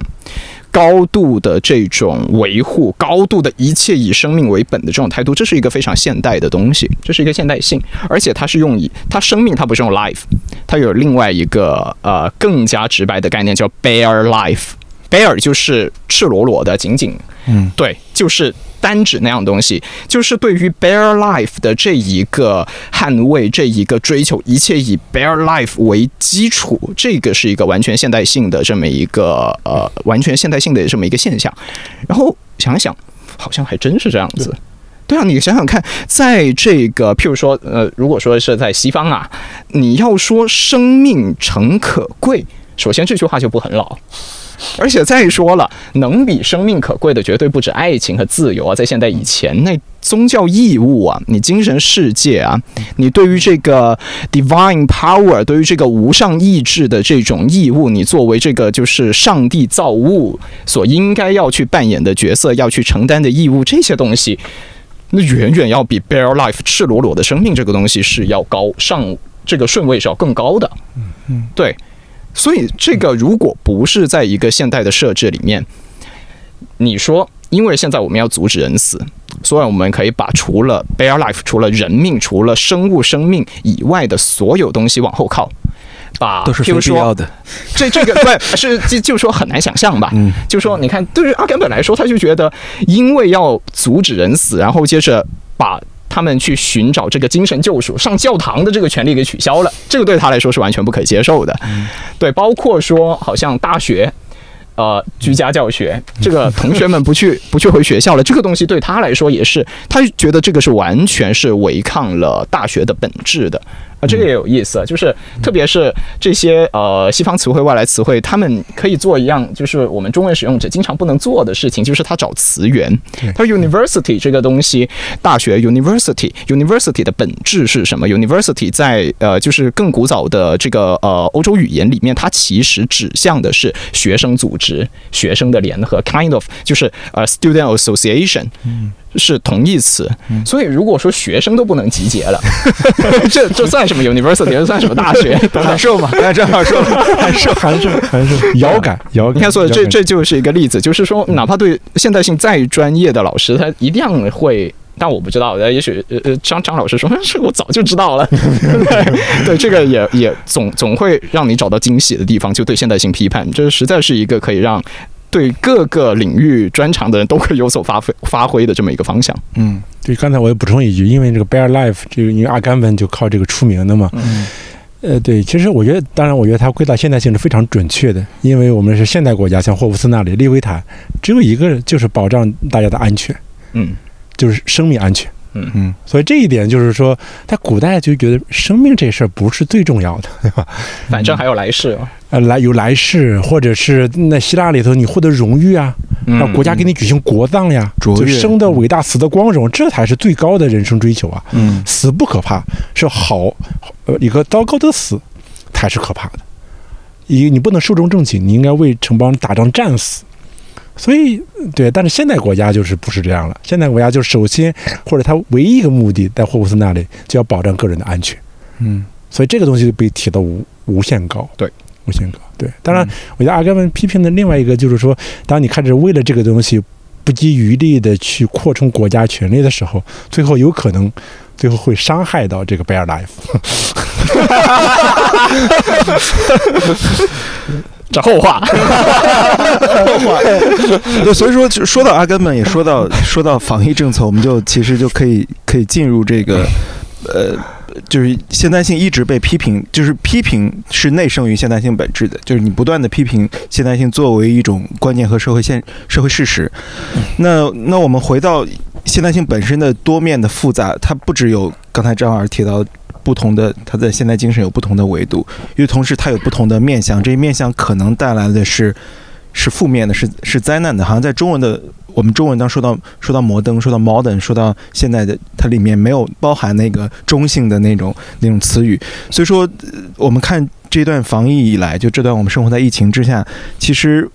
高度的这种维护，高度的一切以生命为本的这种态度，这是一个非常现代的东西，这是一个现代性，而且它是用以它生命，它不是用 life，它有另外一个呃更加直白的概念叫 bare life。” Bare 就是赤裸裸的，仅仅，嗯，对，就是单指那样东西，就是对于 bare life 的这一个捍卫，这一个追求，一切以 bare life 为基础，这个是一个完全现代性的这么一个呃，完全现代性的这么一个现象。然后想想，好像还真是这样子。对啊，你想想看，在这个譬如说，呃，如果说是在西方啊，你要说生命诚可贵，首先这句话就不很老。而且再说了，能比生命可贵的绝对不止爱情和自由啊！在现代以前，那宗教义务啊，你精神世界啊，你对于这个 divine power，对于这个无上意志的这种义务，你作为这个就是上帝造物所应该要去扮演的角色，要去承担的义务，这些东西，那远远要比 bare life 赤裸裸的生命这个东西是要高上这个顺位是要更高的。嗯嗯，对。所以，这个如果不是在一个现代的设置里面，你说因为现在我们要阻止人死，所以我们可以把除了 bare life、除了人命、除了生物生命以外的所有东西往后靠。把都是非必要的。这这个对是就就说很难想象吧？嗯，就说你看，对于阿甘本来说，他就觉得因为要阻止人死，然后接着把他们去寻找这个精神救赎、上教堂的这个权利给取消了，这个对他来说是完全不可接受的。对，包括说好像大学。呃，居家教学，这个同学们不去 不去回学校了，这个东西对他来说也是，他觉得这个是完全是违抗了大学的本质的。啊，这个也有意思，就是特别是这些呃西方词汇、外来词汇，他们可以做一样，就是我们中文使用者经常不能做的事情，就是他找词源。他说 university 这个东西，大学 university university 的本质是什么？university 在呃就是更古早的这个呃欧洲语言里面，它其实指向的是学生组织、学生的联合，kind of 就是呃 student association。是同义词，所以如果说学生都不能集结了，这这算什么 university？这算什么大学？函授 嘛，刚才正好说了，函授函授函授，遥感遥感。你看，所以这这就是一个例子，就是说，哪怕对现代性再专业的老师，他一定会。但我不知道，呃，也许呃呃，张张老师说，这个我早就知道了。对对，这个也也总总会让你找到惊喜的地方，就对现代性批判，这实在是一个可以让对各个领域专长的人都会有所发挥发挥的这么一个方向。嗯对，刚才我也补充一句，因为这个 Bear Life 这个，因为阿甘本就靠这个出名的嘛。嗯呃，对，其实我觉得，当然，我觉得它归到现代性是非常准确的，因为我们是现代国家，像霍布斯那里、利维坦，只有一个就是保障大家的安全，嗯就是生命安全。嗯嗯所以这一点就是说，在古代就觉得生命这事儿不是最重要的，对吧？反正还有来世啊。呃，来有来世，或者是那希腊里头你获得荣誉啊，嗯让国家给你举行国葬呀，就生的伟大，死的光荣，这才是最高的人生追求啊！嗯死不可怕，是好，呃，一个糟糕的死才是可怕的。一，你不能寿终正寝，你应该为城邦打仗战死。所以，对，但是现代国家就是不是这样了。现代国家就首先或者他唯一一个目的，在霍布斯那里就要保障个人的安全。嗯所以这个东西就被提到无无限高，对，无限高，对。当然，我觉得阿甘们批评的另外一个就是说，当你开始为了这个东西不遗余力的去扩充国家权力的时候，最后有可能最后会伤害到这个 Bear Life。这后话。对，所以说就说到阿根们，也说到说到防疫政策，我们就其实就可以可以进入这个呃。就是现代性一直被批评，就是批评是内生于现代性本质的，就是你不断的批评现代性作为一种观念和社会现社会事实。那那我们回到现代性本身的多面的复杂，它不只有刚才张老师提到不同的，它在现代精神有不同的维度，与此同时它有不同的面向，这些面向可能带来的是是负面的，是是灾难的，好像在中文的。我们中文当说到说到摩登，说到 modern，说到现在的，它里面没有包含那个中性的那种那种词语，所以说我们看这段防疫以来，就这段我们生活在疫情之下，其实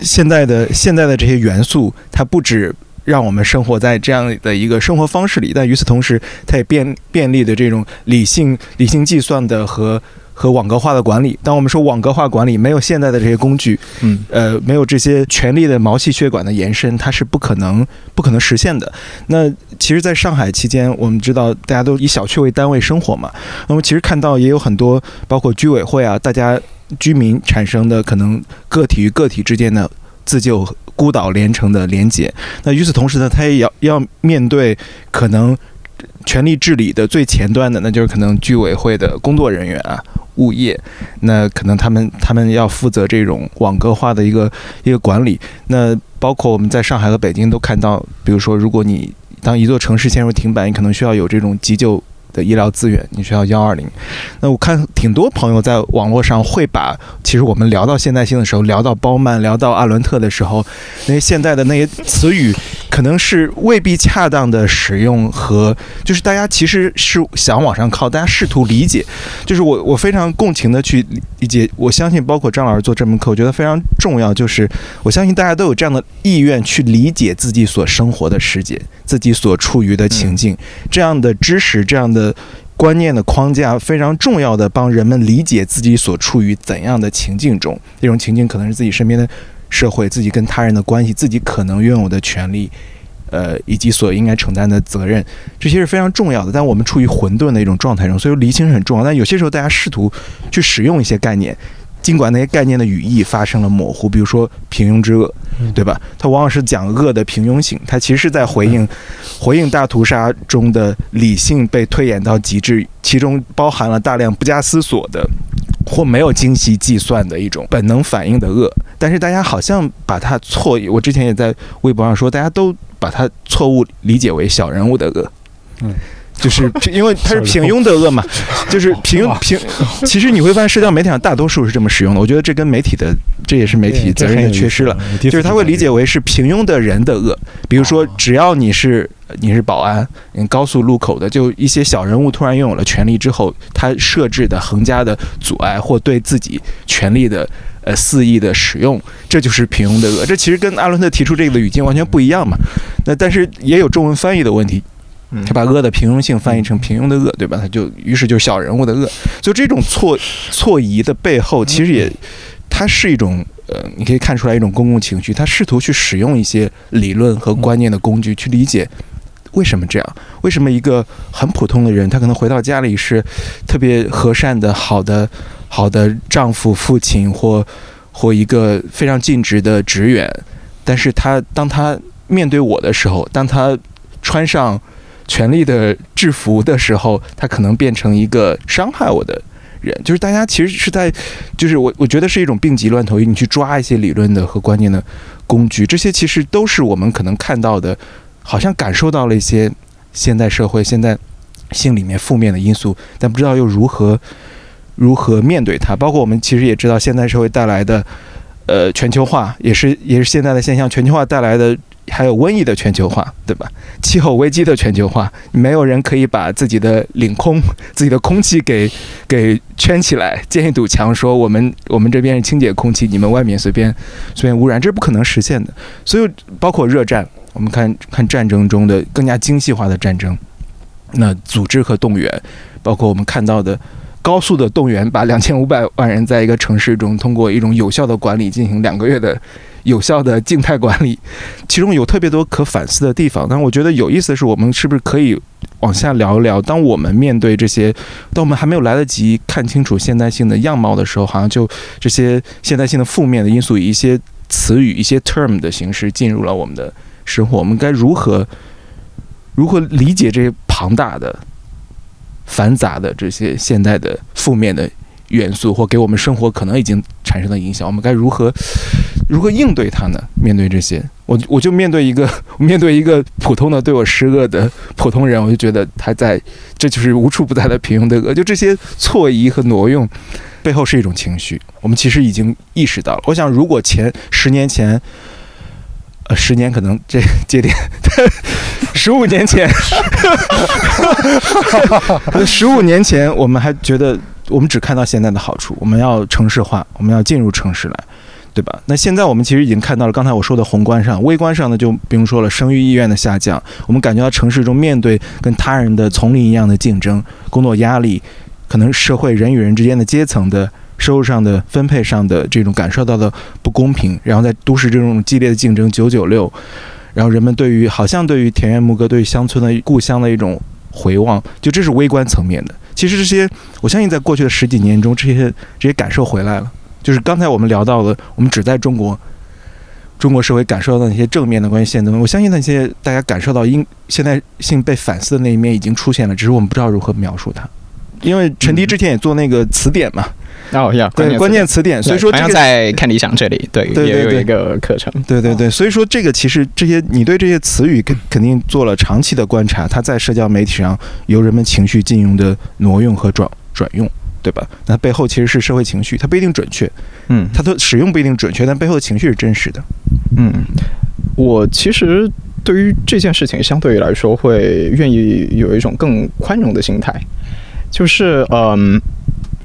现在的现在的这些元素，它不止让我们生活在这样的一个生活方式里，但与此同时，它也便便利的这种理性理性计算的和和网格化的管理。当我们说网格化管理，没有现在的这些工具，嗯呃，没有这些权力的毛细血管的延伸，它是不可能不可能实现的。那其实，在上海期间，我们知道大家都以小区为单位生活嘛，那么其实看到也有很多，包括居委会啊，大家居民产生的可能个体与个体之间的自救、孤岛连城的连结。那与此同时呢，他也要要面对可能权力治理的最前端的，那就是可能居委会的工作人员啊。物业，那可能他们他们要负责这种网格化的一个一个管理。那包括我们在上海和北京都看到，比如说，如果你当一座城市陷入停摆，你可能需要有这种急救的医疗资源，你需要幺二零。那我看挺多朋友在网络上会把，其实我们聊到现代性的时候，聊到包曼，聊到阿伦特的时候，那些现代的那些词语，可能是未必恰当的使用和，就是大家其实是想往上靠，大家试图理解。就是我我非常共情的去理解，我相信包括张老师做这门课，我觉得非常重要，就是我相信大家都有这样的意愿去理解自己所生活的世界，自己所处于的情境，这样的知识，这样的。观念的框架非常重要的，帮人们理解自己所处于怎样的情境中。这种情境可能是自己身边的社会、自己跟他人的关系、自己可能拥有的权利，呃，以及所应该承担的责任，这些是非常重要的。但我们处于混沌的一种状态中，所以厘清很重要。但有些时候，大家试图去使用一些概念。尽管那些概念的语义发生了模糊，比如说平庸之恶，对吧？它往往是讲恶的平庸性，它其实是在回应，回应大屠杀中的理性被推演到极致，其中包含了大量不加思索的或没有精细计算的一种本能反应的恶。但是大家好像把它错，我之前也在微博上说，大家都把它错误理解为小人物的恶。嗯。就是 因为它是平庸的恶嘛，就是平平。其实你会发现，社交媒体上大多数是这么使用的。我觉得这跟媒体的，这也是媒体责任的缺失了。就是他会理解为是平庸的人的恶。比如说，只要你是你是保安，高速路口的，就一些小人物突然拥有了权利之后，他设置的横加的阻碍或对自己权利的呃肆意的使用，这就是平庸的恶。这其实跟阿伦特提出这个的语境完全不一样嘛。那但是也有中文翻译的问题。他把恶的平庸性翻译成平庸的恶，对吧？他就于是就小人物的恶，就这种错错疑的背后，其实也它是一种呃，你可以看出来一种公共情绪。他试图去使用一些理论和观念的工具去理解为什么这样，为什么一个很普通的人，他可能回到家里是特别和善的、好的、好的丈夫、父亲或或一个非常尽职的职员，但是他当他面对我的时候，当他穿上。权力的制服的时候，他可能变成一个伤害我的人。就是大家其实是在，就是我我觉得是一种病急乱投医，你去抓一些理论的和观念的工具，这些其实都是我们可能看到的，好像感受到了一些现代社会现在性里面负面的因素，但不知道又如何如何面对它。包括我们其实也知道，现代社会带来的呃全球化，也是也是现在的现象，全球化带来的。还有瘟疫的全球化，对吧？气候危机的全球化，没有人可以把自己的领空、自己的空气给给圈起来，建一堵墙，说我们我们这边是清洁空气，你们外面随便随便污染，这是不可能实现的。所以，包括热战，我们看看战争中的更加精细化的战争，那组织和动员，包括我们看到的高速的动员，把两千五百万人在一个城市中通过一种有效的管理进行两个月的。有效的静态管理，其中有特别多可反思的地方。但我觉得有意思的是，我们是不是可以往下聊一聊？当我们面对这些，当我们还没有来得及看清楚现代性的样貌的时候，好像就这些现代性的负面的因素以一些词语、一些 term 的形式进入了我们的生活。我们该如何如何理解这些庞大的、繁杂的这些现代的负面的？元素或给我们生活可能已经产生的影响，我们该如何如何应对它呢？面对这些，我我就面对一个 面对一个普通的对我施恶的普通人，我就觉得他在这就是无处不在的平庸的恶，就这些错移和挪用背后是一种情绪，我们其实已经意识到了。我想，如果前十年前，呃，十年可能这节点，十五年前，十五年前，我们还觉得。我们只看到现在的好处，我们要城市化，我们要进入城市来，对吧？那现在我们其实已经看到了刚才我说的宏观上、微观上呢，就比如说了，生育意愿的下降，我们感觉到城市中面对跟他人的丛林一样的竞争、工作压力，可能社会人与人之间的阶层的收入上的分配上的这种感受到的不公平，然后在都市这种激烈的竞争，九九六，然后人们对于好像对于田园牧歌、对于乡村的故乡的一种回望，就这是微观层面的。其实这些，我相信在过去的十几年中，这些这些感受回来了。就是刚才我们聊到的，我们只在中国中国社会感受到那些正面的关于现代，我相信那些大家感受到因现代性被反思的那一面已经出现了，只是我们不知道如何描述它。因为陈迪之前也做那个词典嘛。哦，要对关键词典，所以说这个在看理想这里，对，也有一个课程，对对对，所以说这个其实这些你对这些词语肯肯定做了长期的观察，它在社交媒体上由人们情绪禁用的挪用和转转用，对吧？那背后其实是社会情绪，它不一定准确，嗯，它的使用不一定准确，但背后的情绪是真实的，嗯，我其实对于这件事情相对于来说会愿意有一种更宽容的心态，就是嗯。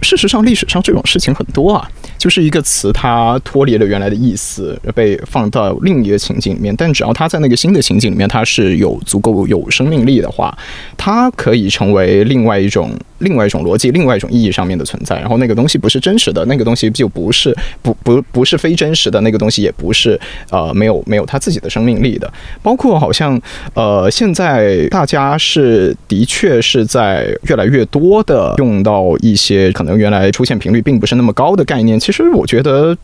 事实上，历史上这种事情很多啊。就是一个词，它脱离了原来的意思，被放到另一个情景里面。但只要它在那个新的情景里面，它是有足够有生命力的话，它可以成为另外一种、另外一种逻辑、另外一种意义上面的存在。然后那个东西不是真实的，那个东西就不是不不不是非真实的，那个东西也不是呃没有没有它自己的生命力的。包括好像呃现在大家是的确是在越来越多的用到一些可能原来出现频率并不是那么高的概念。其实我觉得。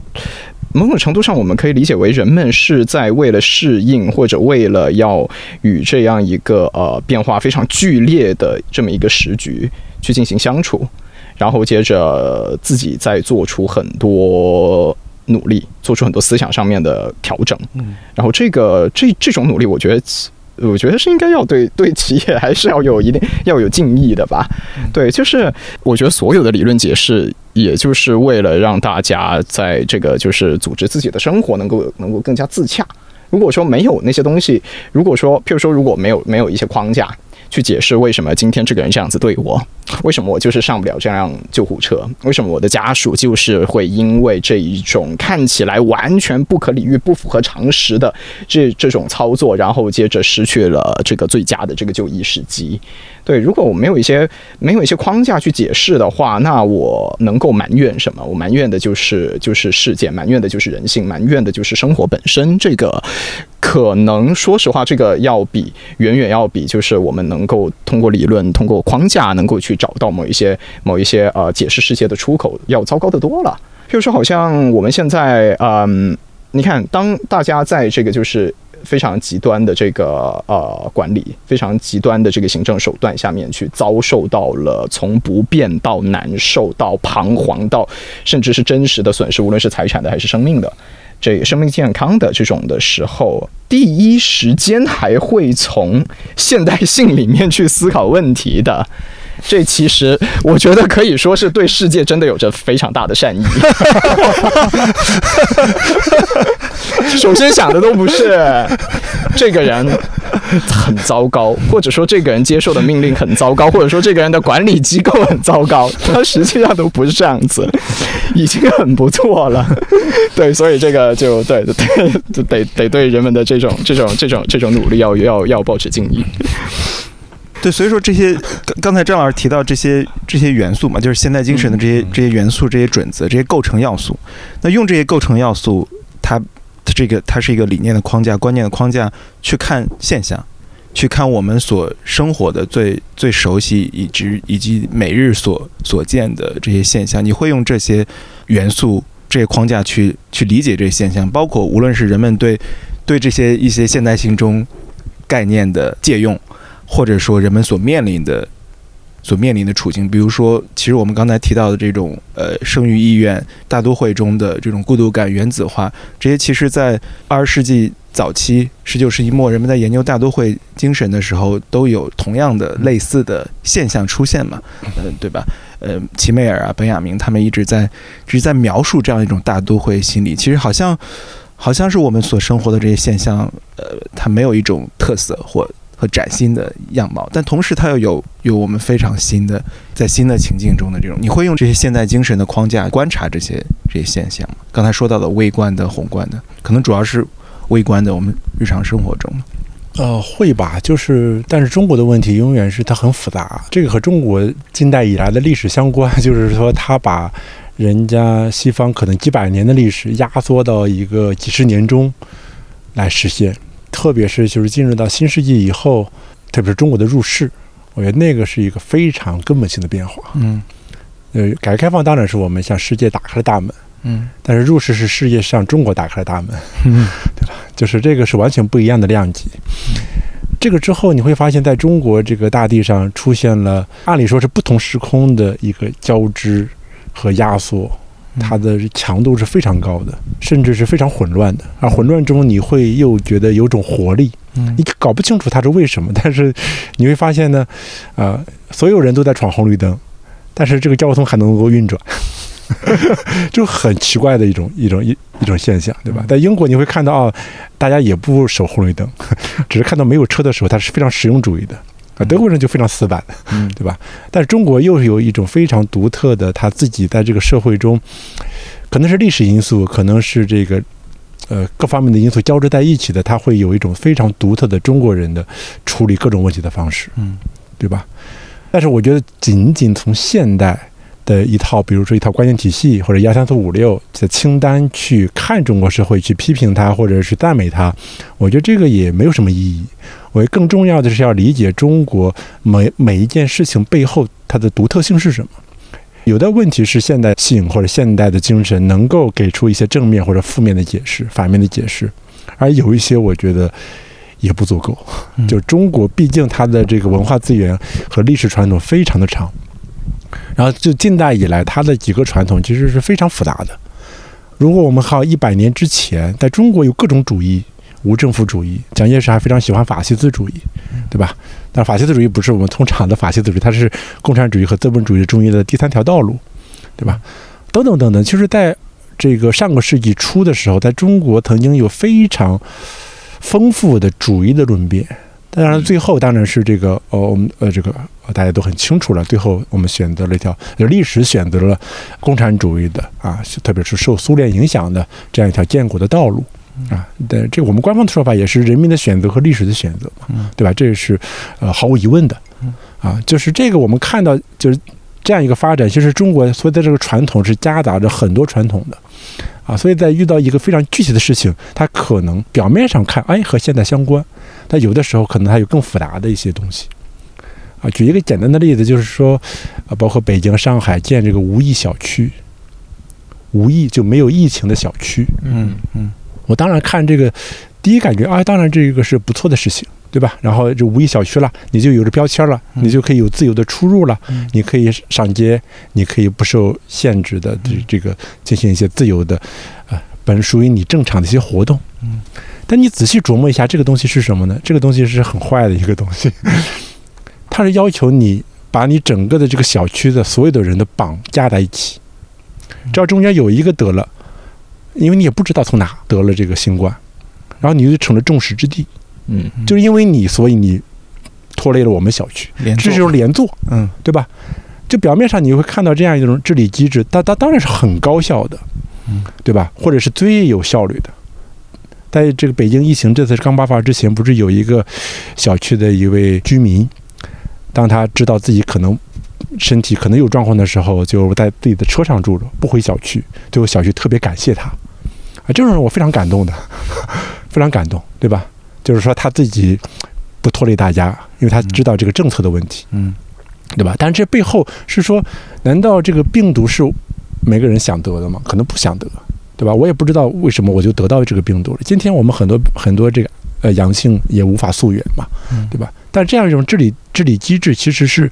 某种程度上，我们可以理解为人们是在为了适应，或者为了要与这样一个呃变化非常剧烈的这么一个时局去进行相处，然后接着自己再做出很多努力，做出很多思想上面的调整。嗯，然后这个这这种努力，我觉得。我觉得是应该要对对企业还是要有一定 要有敬意的吧？对，就是我觉得所有的理论解释，也就是为了让大家在这个就是组织自己的生活能够能够更加自洽。如果说没有那些东西，如果说譬如说如果没有没有一些框架。去解释为什么今天这个人这样子对我，为什么我就是上不了这辆救护车，为什么我的家属就是会因为这一种看起来完全不可理喻、不符合常识的这这种操作，然后接着失去了这个最佳的这个就医时机。对，如果我没有一些没有一些框架去解释的话，那我能够埋怨什么？我埋怨的就是就是事件，埋怨的就是人性，埋怨的就是生活本身。这个可能说实话，这个要比远远要比就是我们能够通过理论、通过框架能够去找到某一些某一些呃解释世界的出口要糟糕的多了。譬如说，好像我们现在嗯，你看，当大家在这个就是。非常极端的这个呃管理，非常极端的这个行政手段下面去遭受到了从不便到难受到彷徨到甚至是真实的损失，无论是财产的还是生命的，这生命健康的这种的时候，第一时间还会从现代性里面去思考问题的。这其实我觉得可以说是对世界真的有着非常大的善意。首先想的都不是这个人很糟糕，或者说这个人接受的命令很糟糕，或者说这个人的管理机构很糟糕，他实际上都不是这样子，已经很不错了。对，所以这个就对对，得得对人们的这种这种这种这种努力要要要保持敬意。对，所以说这些刚刚才张老师提到这些这些元素嘛，就是现代精神的这些这些元素、这些准则、这些构成要素。那用这些构成要素，它这个它是一个理念的框架、观念的框架去看现象，去看我们所生活的最最熟悉以及以及每日所所见的这些现象。你会用这些元素、这些框架去去理解这些现象，包括无论是人们对对这些一些现代性中概念的借用。或者说人们所面临的、所面临的处境，比如说，其实我们刚才提到的这种呃生育意愿、大都会中的这种孤独感、原子化，这些其实在二十世纪早期、十九世纪末，人们在研究大都会精神的时候，都有同样的类似的现象出现嘛？嗯，对吧？呃，齐美尔啊、本雅明他们一直在一直在描述这样一种大都会心理，其实好像好像是我们所生活的这些现象，呃，它没有一种特色或。和崭新的样貌，但同时它又有有我们非常新的，在新的情境中的这种，你会用这些现代精神的框架观察这些这些现象吗？刚才说到的微观的、宏观的，可能主要是微观的，我们日常生活中。呃，会吧，就是，但是中国的问题永远是它很复杂，这个和中国近代以来的历史相关，就是说它把人家西方可能几百年的历史压缩到一个几十年中来实现。特别是就是进入到新世纪以后，特别是中国的入世，我觉得那个是一个非常根本性的变化。嗯，呃，改革开放当然是我们向世界打开了大门，嗯，但是入世是世界向中国打开了大门，嗯，对吧？就是这个是完全不一样的量级。这个之后你会发现在中国这个大地上出现了，按理说是不同时空的一个交织和压缩。它的强度是非常高的，甚至是非常混乱的。而混乱中，你会又觉得有种活力。嗯，你搞不清楚它是为什么，但是你会发现呢，呃，所有人都在闯红绿灯，但是这个交通还能够运转，就很奇怪的一种一种一一种现象，对吧？在英国你会看到啊，大家也不守红绿灯，只是看到没有车的时候，它是非常实用主义的。啊，德国人就非常死板，嗯 对吧？但是中国又是有一种非常独特的，他自己在这个社会中，可能是历史因素，可能是这个呃各方面的因素交织在一起的，他会有一种非常独特的中国人的处理各种问题的方式，嗯对吧？但是我觉得仅仅从现代的一套，比如说一套观念体系或者一二三四五六的清单去看中国社会，去批评它或者是赞美它，我觉得这个也没有什么意义。我觉得更重要的是要理解中国每每一件事情背后它的独特性是什么。有的问题是现代性或者现代的精神能够给出一些正面或者负面的解释、反面的解释，而有一些我觉得也不足够。嗯就中国毕竟它的这个文化资源和历史传统非常的长，然后就近代以来它的几个传统其实是非常复杂的。如果我们靠一百年之前，在中国有各种主义，无政府主义，蒋介石还非常喜欢法西斯主义，对吧？但法西斯主义不是我们通常的法西斯主义，它是共产主义和资本主义中间的第三条道路，对吧？等等等等，就是在这个上个世纪初的时候，在中国曾经有非常丰富的主义的论辩。当然，最后当然是这个呃，我们呃，这个呃大家都很清楚了。最后我们选择了一条，就历史选择了共产主义的啊，特别是受苏联影响的这样一条建国的道路啊。但，这我们官方的说法也是人民的选择和历史的选择嘛，对吧？这也是呃毫无疑问的啊。就是这个我们看到就是这样一个发展，其实中国所有的这个传统是夹杂着很多传统的。啊，所以在遇到一个非常具体的事情，它可能表面上看，哎，和现在相关，但有的时候可能还有更复杂的一些东西。啊，举一个简单的例子，就是说，啊，包括北京、上海建这个无疫小区，无疫就没有疫情的小区。嗯嗯我当然看这个，第一感觉啊，当然这个是不错的事情，对吧？然后这无疫小区了，你就有了标签了，你就可以有自由的出入了，你可以上街，你可以不受限制的这这个进行一些自由的，呃，本属于你正常的一些活动。嗯，但你仔细琢磨一下，这个东西是什么呢？这个东西是很坏的一个东西，它是要求你把你整个的这个小区的所有的人的绑架在一起，只要中间有一个得了。因为你也不知道从哪得了这个新冠，然后你就成了众矢之的，嗯，就是因为你，所以你拖累了我们小区，连这就是连坐，嗯对吧？就表面上你会看到这样一种治理机制，它它当然是很高效的，嗯，对吧？或者是最有效率的。在这个北京疫情这次刚爆发之前，不是有一个小区的一位居民，当他知道自己可能身体可能有状况的时候，就在自己的车上住着，不回小区。最后小区特别感谢他，啊，这种人我非常感动的，非常感动，对吧？就是说他自己不拖累大家，因为他知道这个政策的问题，嗯对吧？但这背后是说，难道这个病毒是每个人想得的吗？可能不想得，对吧？我也不知道为什么我就得到这个病毒了。今天我们很多很多这个呃阳性也无法溯源嘛，嗯对吧？但这样一种治理治理机制其实是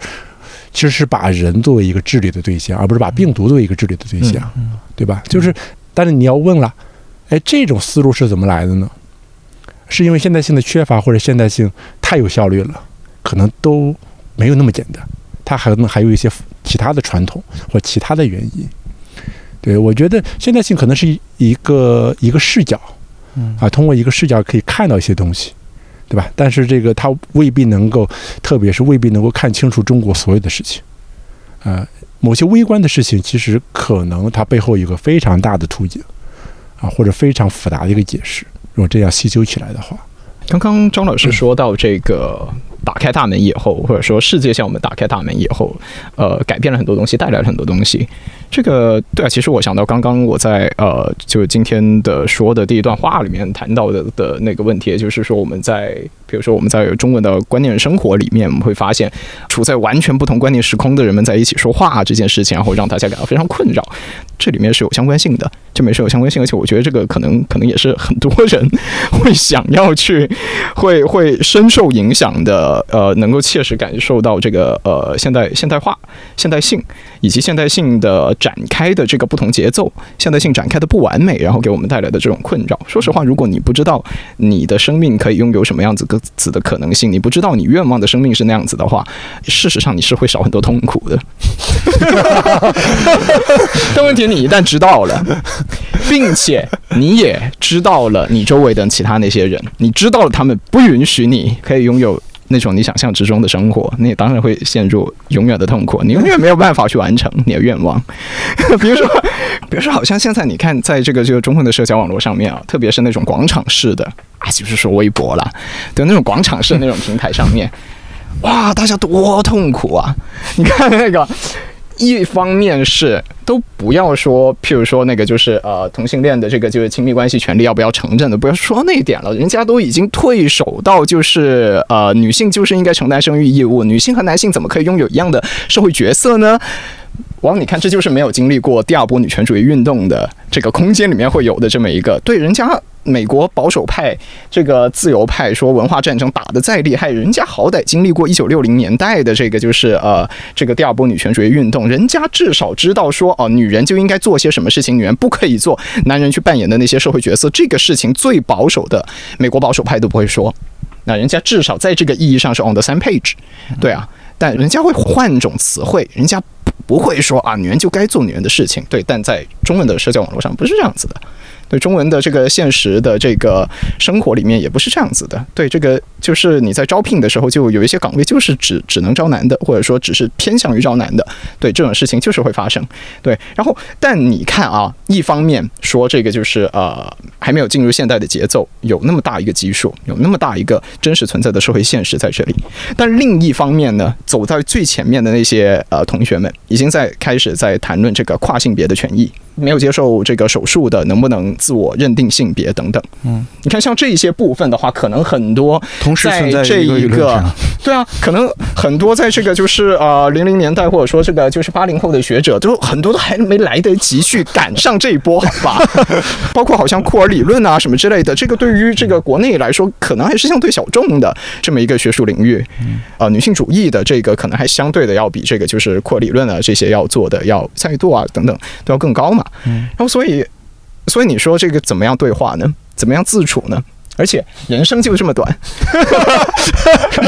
其实是把人作为一个治理的对象，而不是把病毒作为一个治理的对象，嗯对吧？就是，但是你要问了，哎，这种思路是怎么来的呢？是因为现代性的缺乏，或者现代性太有效率了？可能都没有那么简单，它还可能还有一些其他的传统或其他的原因。对我觉得现代性可能是一个一个视角嗯啊，通过一个视角可以看到一些东西，对吧？但是这个它未必能够，特别是未必能够看清楚中国所有的事情。呃，某些微观的事情，其实可能它背后有个非常大的图景啊，或者非常复杂的一个解释。如果这样细究起来的话，刚刚张老师说到这个打开大门以后，或者说世界向我们打开大门以后，呃，改变了很多东西，带来了很多东西。这个对啊，其实我想到刚刚我在呃，就今天的说的第一段话里面谈到的的那个问题，也就是说我们在比如说我们在中文的观念生活里面，我们会发现处在完全不同观念时空的人们在一起说话这件事情，然后让大家感到非常困扰。这里面是有相关性的，这里面是有相关性，而且我觉得这个可能可能也是很多人会想要去，会会深受影响的，呃，能够切实感受到这个呃现代现代化、现代性以及现代性的展开的这个不同节奏，现代性展开的不完美，然后给我们带来的这种困扰。说实话，如果你不知道你的生命可以拥有什么样子个子的可能性，你不知道你愿望的生命是那样子的话，事实上你是会少很多痛苦的。但问题你一旦知道了，并且你也知道了你周围的其他那些人，你知道了他们不允许你可以拥有那种你想象之中的生活，你当然会陷入永远的痛苦，你永远没有办法去完成你的愿望。比如说，比如说，好像现在你看，在这个这个中文的社交网络上面啊，特别是那种广场式的啊，就是说微博啦，对那种广场式的那种平台上面，哇，大家多痛苦啊！你看那个。一方面是都不要说，譬如说那个就是呃同性恋的这个就是亲密关系权利要不要承认的，不要说那一点了，人家都已经退守到就是呃女性就是应该承担生育义务，女性和男性怎么可以拥有一样的社会角色呢？王，你看这就是没有经历过第二波女权主义运动的这个空间里面会有的这么一个对人家。美国保守派这个自由派说文化战争打得再厉害，人家好歹经历过一九六零年代的这个就是呃这个第二波女权主义运动，人家至少知道说哦，女人就应该做些什么事情，女人不可以做男人去扮演的那些社会角色。这个事情最保守的美国保守派都不会说，那人家至少在这个意义上是 on the same page，对啊，但人家会换种词汇，人家不会说啊，女人就该做女人的事情，对，但在中文的社交网络上不是这样子的。对中文的这个现实的这个生活里面也不是这样子的。对这个就是你在招聘的时候就有一些岗位就是只只能招男的，或者说只是偏向于招男的。对这种事情就是会发生。对，然后但你看啊，一方面说这个就是呃还没有进入现代的节奏，有那么大一个基数，有那么大一个真实存在的社会现实在这里。但另一方面呢，走在最前面的那些呃同学们已经在开始在谈论这个跨性别的权益。没有接受这个手术的，能不能自我认定性别等等？嗯，你看像这一些部分的话，可能很多同时在这一个，对啊，可能很多在这个就是呃零零年代或者说这个就是八零后的学者，都很多都还没来得及去赶上这一波，好吧？包括好像库尔理论啊什么之类的，这个对于这个国内来说，可能还是相对小众的这么一个学术领域。呃，女性主义的这个可能还相对的要比这个就是库尔理论啊这些要做的要参与度啊等等都要更高嘛。嗯，然后所以，所以你说这个怎么样对话呢？怎么样自处呢？而且人生就这么短，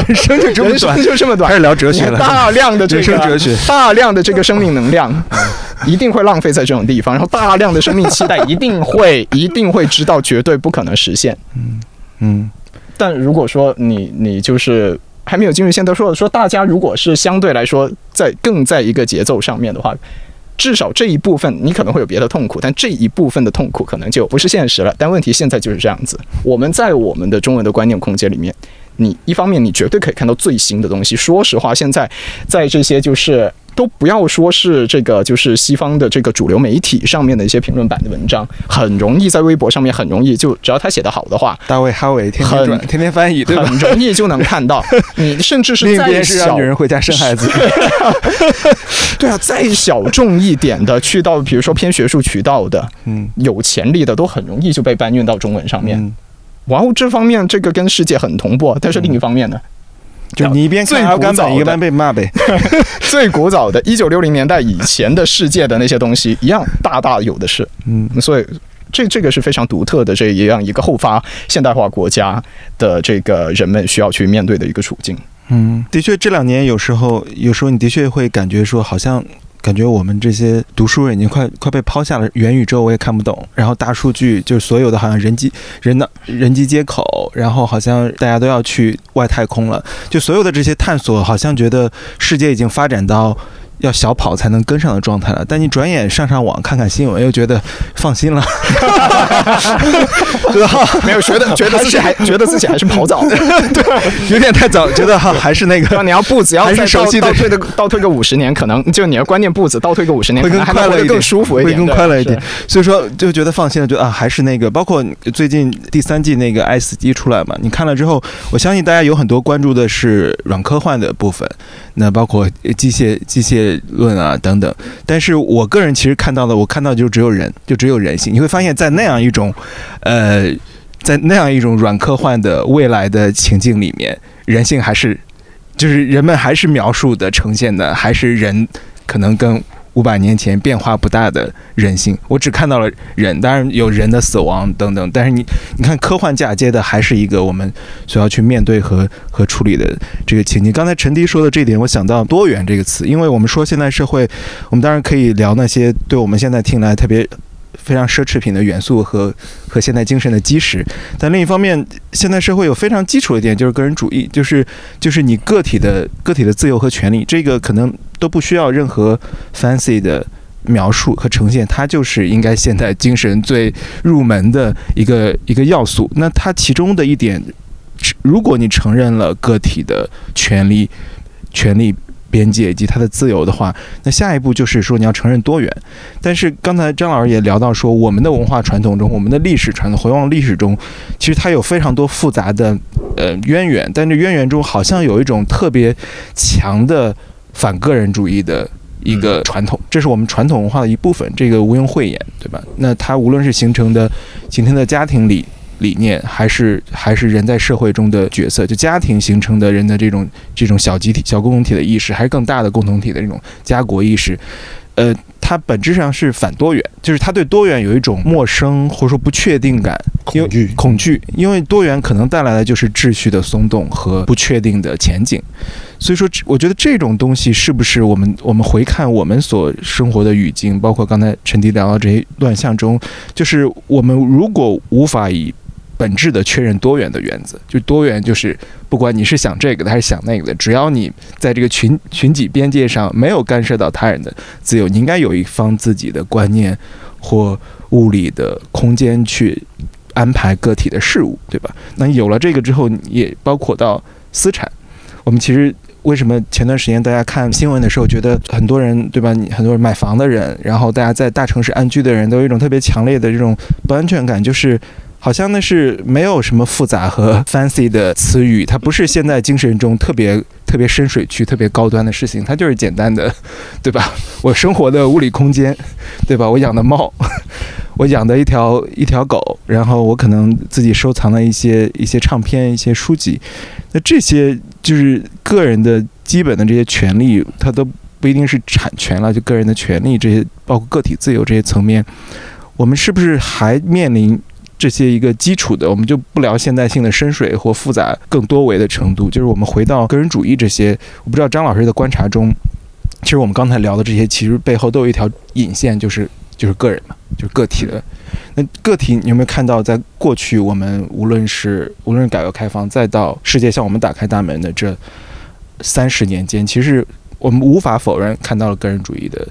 人生就这么短，就这么短，开始聊哲学了。大量的人生哲学，大量的这个生命能量，一定会浪费在这种地方。然后大量的生命期待，一定会，一定会知道绝对不可能实现。嗯嗯。但如果说你你就是还没有进入现代，说说大家如果是相对来说在更在一个节奏上面的话。至少这一部分你可能会有别的痛苦，但这一部分的痛苦可能就不是现实了。但问题现在就是这样子，我们在我们的中文的观念空间里面，你一方面你绝对可以看到最新的东西。说实话，现在在这些就是。都不要说是这个，就是西方的这个主流媒体上面的一些评论版的文章，很容易在微博上面很容易就只要他写的好的话，大卫哈维天天转天天翻译，对吧？很容易就能看到。你甚至是再小女人回家生孩子，对啊，再小众一点的，去到比如说偏学术渠道的，嗯，有潜力的，都很容易就被搬运到中文上面。然后这方面这个跟世界很同步，但是另一方面呢？就你一边最古早一边被骂呗，最古早的一九六零年代以前的世界的那些东西一样大大有的是，嗯，所以这这个是非常独特的这一样一个后发现代化国家的这个人们需要去面对的一个处境。嗯，的确这两年有时候有时候你的确会感觉说好像。感觉我们这些读书人已经快快被抛下了。元宇宙我也看不懂，然后大数据就是所有的好像人机人的人机接口，然后好像大家都要去外太空了，就所有的这些探索，好像觉得世界已经发展到。要小跑才能跟上的状态了，但你转眼上上网看看新闻，又觉得放心了，没有觉得觉得自己还觉得自己还是跑早，对，有点太早，觉得哈还是那个，你要步子要再倒倒退的倒退个五十年，可能就你的观念步子倒退个五十年，会更快乐一点，更舒服一点，会更快乐一点。所以说就觉得放心了，就啊还是那个，包括最近第三季那个 S 机出来嘛，你看了之后，我相信大家有很多关注的是软科幻的部分，那包括机械机械。论啊等等，但是我个人其实看到的，我看到就只有人，就只有人性。你会发现在那样一种，呃，在那样一种软科幻的未来的情境里面，人性还是，就是人们还是描述的呈现的，还是人可能跟。五百年前变化不大的人性，我只看到了人，当然有人的死亡等等。但是你你看，科幻嫁接的还是一个我们所要去面对和和处理的这个情境。刚才陈迪说的这点，我想到多元这个词，因为我们说现在社会，我们当然可以聊那些对我们现在听来特别非常奢侈品的元素和和现代精神的基石。但另一方面，现代社会有非常基础的一点就是个人主义，就是就是你个体的个体的自由和权利，这个可能都不需要任何 fancy 的描述和呈现，它就是应该现代精神最入门的一个一个要素。那它其中的一点，如果你承认了个体的权利、权利边界以及它的自由的话，那下一步就是说你要承认多元。但是刚才张老师也聊到说，我们的文化传统中，我们的历史传统回望历史中，其实它有非常多复杂的呃渊源，但这渊源中好像有一种特别强的反个人主义的一个传统，这是我们传统文化的一部分，这个毋庸讳言，对吧？那它无论是形成的今天的家庭里。理念还是还是人在社会中的角色，就家庭形成的人的这种这种小集体、小共同体的意识，还是更大的共同体的这种家国意识。呃，它本质上是反多元，就是它对多元有一种陌生或者说不确定感，恐惧恐惧，因为多元可能带来的就是秩序的松动和不确定的前景。所以说，我觉得这种东西是不是我们我们回看我们所生活的语境，包括刚才陈迪聊到这些乱象中，就是我们如果无法以本质的确认多元的原则，就多元就是不管你是想这个的还是想那个的，只要你在这个群群体边界上没有干涉到他人的自由，你应该有一方自己的观念或物理的空间去安排个体的事物，对吧？那有了这个之后，也包括到私产。我们其实为什么前段时间大家看新闻的时候，觉得很多人对吧？你很多人买房的人，然后大家在大城市安居的人都有一种特别强烈的这种不安全感，就是。好像那是没有什么复杂和 fancy 的词语，它不是现在精神中特别特别深水区、特别高端的事情，它就是简单的，对吧？我生活的物理空间，对吧？我养的猫，我养的一条一条狗，然后我可能自己收藏了一些一些唱片、一些书籍，那这些就是个人的基本的这些权利，它都不一定是产权了，就个人的权利这些，包括个体自由这些层面，我们是不是还面临？这些一个基础的，我们就不聊现代性的深水或复杂更多维的程度，就是我们回到个人主义这些。我不知道张老师的观察中，其实我们刚才聊的这些，其实背后都有一条引线，就是就是个人嘛，就是个体的。那个体，你有没有看到，在过去我们无论是无论是改革开放，再到世界向我们打开大门的这三十年间，其实我们无法否认看到了个人主义的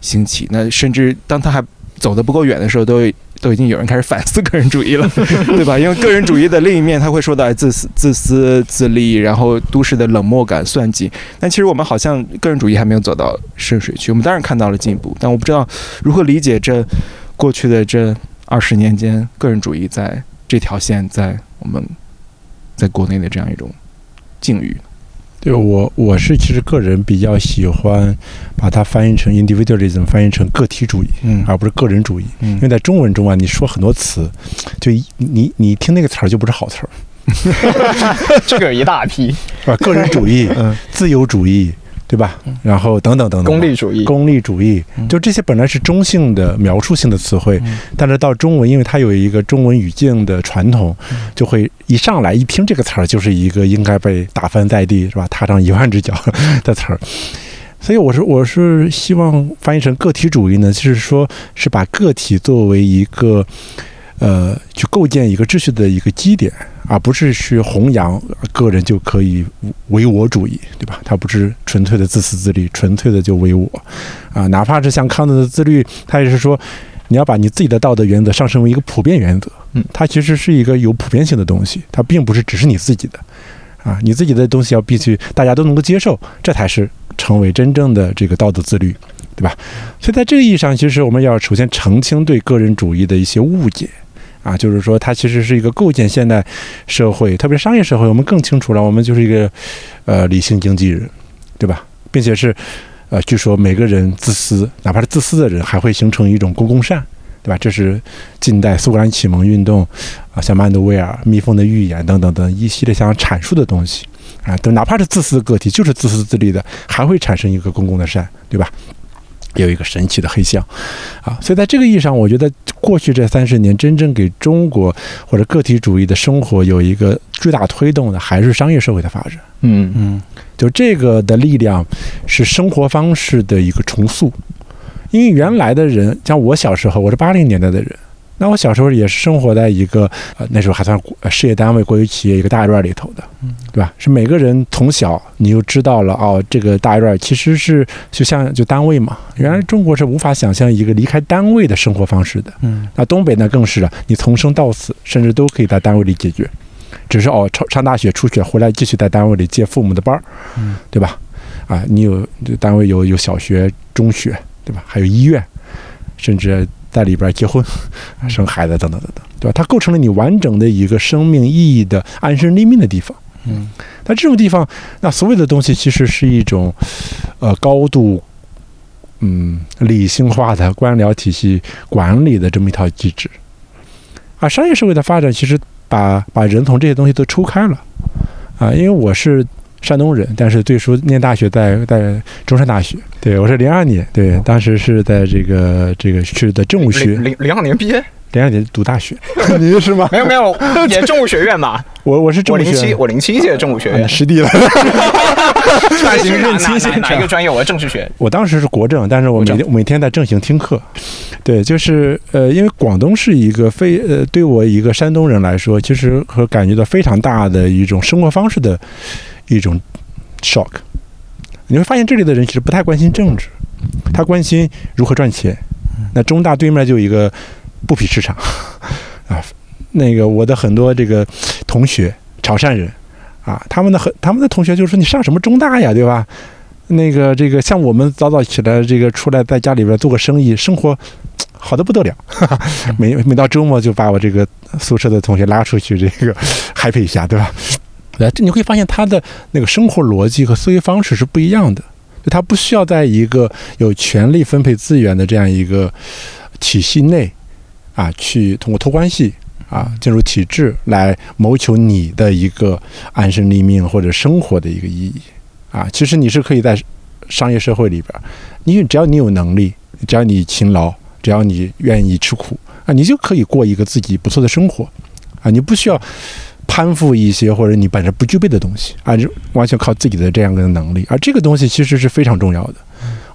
兴起。那甚至当他还走得不够远的时候，都。都已经有人开始反思个人主义了，对吧？因为个人主义的另一面，他会说到自私、自私自利，然后都市的冷漠感、算计。但其实我们好像个人主义还没有走到深水区。我们当然看到了进步，但我不知道如何理解这过去的这二十年间，个人主义在这条线在我们在国内的这样一种境遇。对我，我是其实个人比较喜欢把它翻译成 individualism，翻译成个体主义，嗯，而不是个人主义。嗯，因为在中文中啊，你说很多词，就你你听那个词儿就不是好词儿。这个一大批，啊，个人主义，嗯，自由主义。对吧？然后等等等等，功利主义，功利主义，就这些本来是中性的描述性的词汇，但是到中文，因为它有一个中文语境的传统，就会一上来一听这个词儿，就是一个应该被打翻在地，是吧？踏上一万只脚的词儿。所以我是我是希望翻译成个体主义呢，就是说是把个体作为一个呃，去构建一个秩序的一个基点。而不是去弘扬个人就可以唯我主义，对吧？他不是纯粹的自私自利，纯粹的就唯我，啊，哪怕是像康德的自律，他也是说，你要把你自己的道德原则上升为一个普遍原则，嗯，它其实是一个有普遍性的东西，它并不是只是你自己的，啊，你自己的东西要必须大家都能够接受，这才是成为真正的这个道德自律，对吧？所以在这个意义上，其实我们要首先澄清对个人主义的一些误解。啊，就是说，它其实是一个构建现代社会，特别商业社会，我们更清楚了，我们就是一个呃理性经纪人，对吧？并且是呃，据说每个人自私，哪怕是自私的人，还会形成一种公共善，对吧？这是近代苏格兰启蒙运动啊，像曼德威尔、蜜蜂的预言等等等一系列想阐述的东西啊，都哪怕是自私的个体，就是自私自利的，还会产生一个公共的善，对吧？有一个神奇的黑箱，啊，所以在这个意义上，我觉得过去这三十年真正给中国或者个体主义的生活有一个巨大推动的，还是商业社会的发展。嗯。嗯，就这个的力量是生活方式的一个重塑，因为原来的人，像我小时候，我是八零年代的人，那我小时候也是生活在一个呃那时候还算事业单位、国有企业一个大院里头的，对吧？是每个人从小你就知道了哦，这个大院其实是就像就单位嘛。原来中国是无法想象一个离开单位的生活方式的。嗯那东北呢更是啊，你从生到死，甚至都可以在单位里解决，只是哦上上大学出去回来继续在单位里接父母的班儿，嗯对吧？啊，你有单位有有小学、中学，对吧？还有医院，甚至在里边结婚、生孩子等等等等，对吧？它构成了你完整的一个生命意义的安身立命的地方。嗯那这种地方，那所有的东西其实是一种，呃，高度，嗯，理性化的官僚体系管理的这么一套机制。啊，商业社会的发展其实把把人从这些东西都抽开了。啊，因为我是山东人，但是最初念大学在在中山大学，对我是零二年，对，当时是在这个这个去的政务学，零零零二年毕业，零二年读大学，你是吗？没有没有，也政务学院吧。我我是政我零务学七，我零七届政务学院嗯，师弟了。转型认清哪现场哪哪一个专业？我是政治学。我当时是国政，但是我每天每天在正行听课。对，就是呃，因为广东是一个非呃，对我一个山东人来说，其实和感觉到非常大的一种生活方式的一种 shock。你会发现这里的人其实不太关心政治，他关心如何赚钱。那中大对面就有一个布匹市场 啊，那个我的很多这个同学潮汕人啊，他们的很他们的同学就说你上什么中大呀，对吧？那个这个像我们早早起来，这个出来在家里边做个生意，生活好的不得了。每每到周末就把我这个宿舍的同学拉出去，这个 happy 一下，对吧？来，这你会发现他的那个生活逻辑和思维方式是不一样的。就他不需要在一个有权力分配资源的这样一个体系内啊，去通过托关系啊进入体制来谋求你的一个安身立命或者生活的一个意义啊。其实你是可以在商业社会里边，你只要你有能力，只要你勤劳，只要你愿意吃苦啊，你就可以过一个自己不错的生活啊。你不需要攀附一些或者你本身不具备的东西啊，就完全靠自己的这样的能力，而这个东西其实是非常重要的。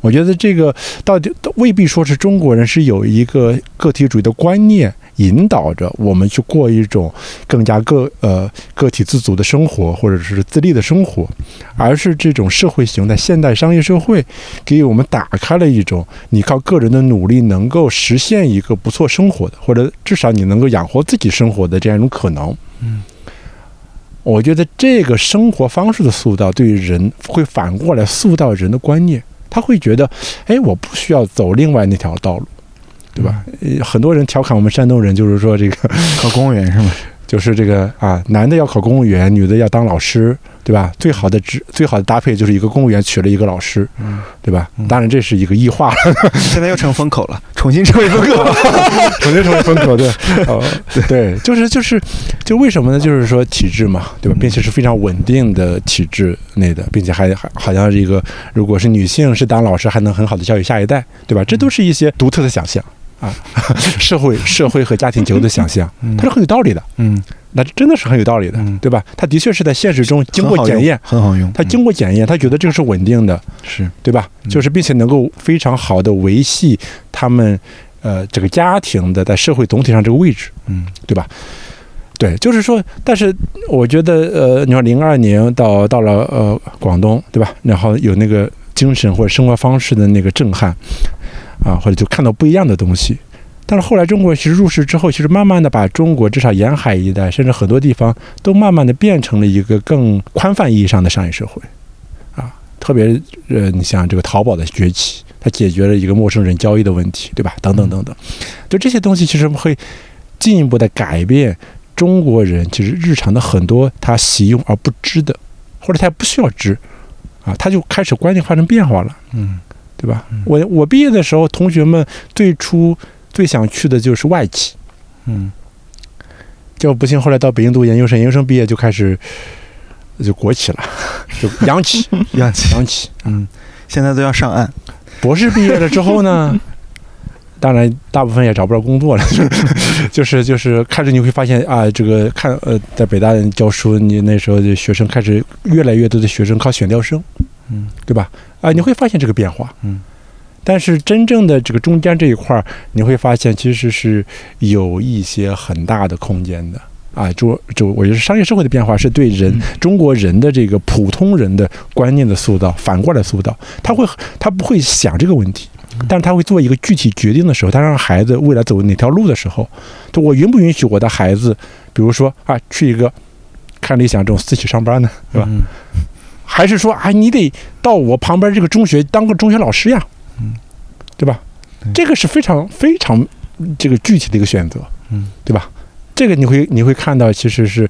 我觉得这个到底未必说是中国人是有一个个体主义的观念引导着我们去过一种更加个呃个体自主的生活，或者是自立的生活，而是这种社会型的现代商业社会给我们打开了一种你靠个人的努力能够实现一个不错生活的，或者至少你能够养活自己生活的这样一种可能。嗯，我觉得这个生活方式的塑造，对于人会反过来塑造人的观念。他会觉得，哎，我不需要走另外那条道路，对吧？呃很多人调侃我们山东人，就是说这个，考公务员是吗？就是这个啊，男的要考公务员，女的要当老师，对吧？最好的职，最好的搭配就是一个公务员娶了一个老师，嗯，对吧嗯？当然这是一个异化了，现在又成风口了，重新成为风口。重新成为风口，对，哦，对，就是就是，就为什么呢？就是说体制嘛，对吧？并且是非常稳定的体制内的，并且还还好像是一个，如果是女性是当老师，还能很好的教育下一代，对吧？这都是一些独特的想象啊，社会社会和家庭结构的想象，它是很有道理的，嗯，那真的是很有道理的嗯，对吧？它的确是在现实中经过检验，很好用。他经过检验，他觉得这个是稳定的，是对吧？嗯就是并且能够非常好的维系他们呃这个家庭的在社会总体上这个位置，嗯对吧？对，就是说，但是我觉得呃，你说零二年到到了呃广东，对吧？然后有那个精神或者生活方式的那个震撼啊，或者就看到不一样的东西。但是后来中国其实入世之后，其实慢慢的把中国至少沿海一带，甚至很多地方都慢慢的变成了一个更宽泛意义上的商业社会，啊，特别呃，你像这个淘宝的崛起，它解决了一个陌生人交易的问题，对吧？等等等等，就这些东西其实会进一步的改变中国人其实日常的很多他习用而不知的，或者他不需要知，啊，他就开始观念发生变化了。嗯对吧嗯？我我毕业的时候，同学们最初最想去的就是外企，嗯结果不幸后来到北京读研究生，研究生毕业就开始就国企了，就央企，央企。央企。嗯，现在都要上岸。博士毕业了之后呢，当然大部分也找不着工作了，就是 就是开始你会发现啊，这个看呃，在北大教书，你那时候的学生开始越来越多的学生靠选调生，嗯对吧？啊，你会发现这个变化。嗯，但是真正的这个中间这一块儿，你会发现其实是有一些很大的空间的。啊，就就我觉得商业社会的变化是对人、中国人的这个普通人的观念的塑造，反过来塑造。他会他不会想这个问题，但是他会做一个具体决定的时候，他让孩子未来走哪条路的时候，就我允不允许我的孩子，比如说啊，去一个看理想这种私企上班呢，对吧？嗯还是说啊，你得到我旁边这个中学当个中学老师呀，嗯，对吧？这个是非常非常这个具体的一个选择，嗯，对吧？这个你会你会看到，其实是，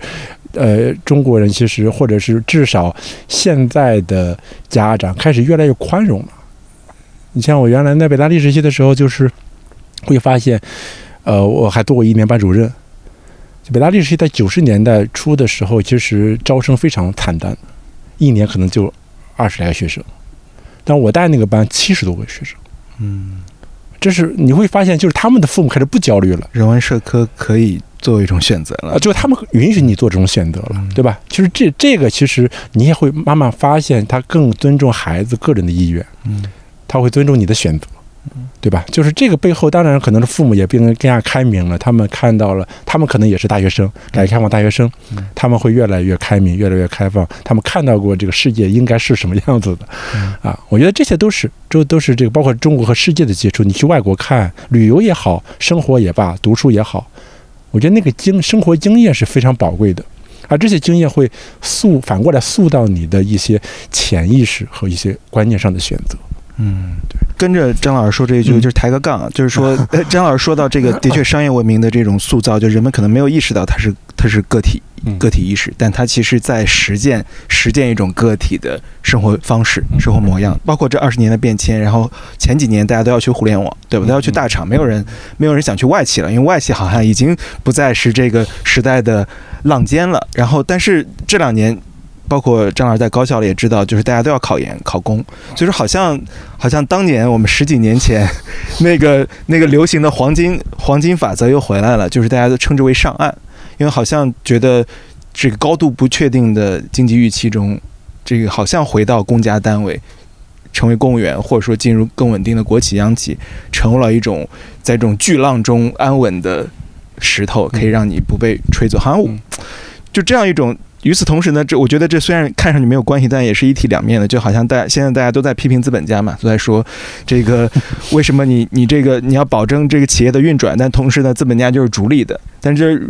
呃，中国人其实或者是至少现在的家长开始越来越宽容了。你像我原来在北大历史系的时候，就是会发现，呃，我还做过一年班主任。北大历史系在九十年代初的时候，其实招生非常惨淡，一年可能就二十来个学生，但我带那个班七十多个学生。嗯，这是你会发现，就是他们的父母开始不焦虑了。人文社科可以作为一种选择啊，了。就他们允许你做这种选择了，嗯对吧？其实这这个其实你也会慢慢发现，他更尊重孩子个人的意愿，嗯他会尊重你的选择，对吧？就是这个背后，当然可能是父母也变得更加开明了，他们看到了，他们可能也是大学生，改革开放大学生，嗯他们会越来越开明，越来越开放，他们看到过这个世界应该是什么样子的，嗯啊，我觉得这些都是这都是这个包括中国和世界的接触，你去外国看旅游也好，生活也罢，读书也好。我觉得那个经生活经验是非常宝贵的，而这些经验会塑反过来塑造你的一些潜意识和一些观念上的选择。嗯，对。跟着张老师说这一句，嗯就是抬个杠啊，就是说，呃张老师说到这个，的确商业文明的这种塑造，就人们可能没有意识到它是它是个体嗯个体意识，但它其实在实践实践一种个体的生活方式、嗯生活模样。包括这二十年的变迁，然后前几年大家都要去互联网，对吧？嗯都要去大厂，没有人没有人想去外企了，因为外企好像已经不再是这个时代的浪尖了。然后，但是这两年。包括张老师在高校里也知道，就是大家都要考研考公，所以说好像好像当年我们十几年前那个那个流行的黄金黄金法则又回来了，就是大家都称之为上岸，因为好像觉得这个高度不确定的经济预期中，这个好像回到公家单位，成为公务员，或者说进入更稳定的国企央企，成为了一种在这种巨浪中安稳的石头，可以让你不被吹走。好像就这样一种。与此同时呢，这我觉得这虽然看上去没有关系，但也是一体两面的。就好像大家现在大家都在批评资本家嘛，都在说这个 为什么你你这个你要保证这个企业的运转，但同时呢，资本家就是逐利的。但是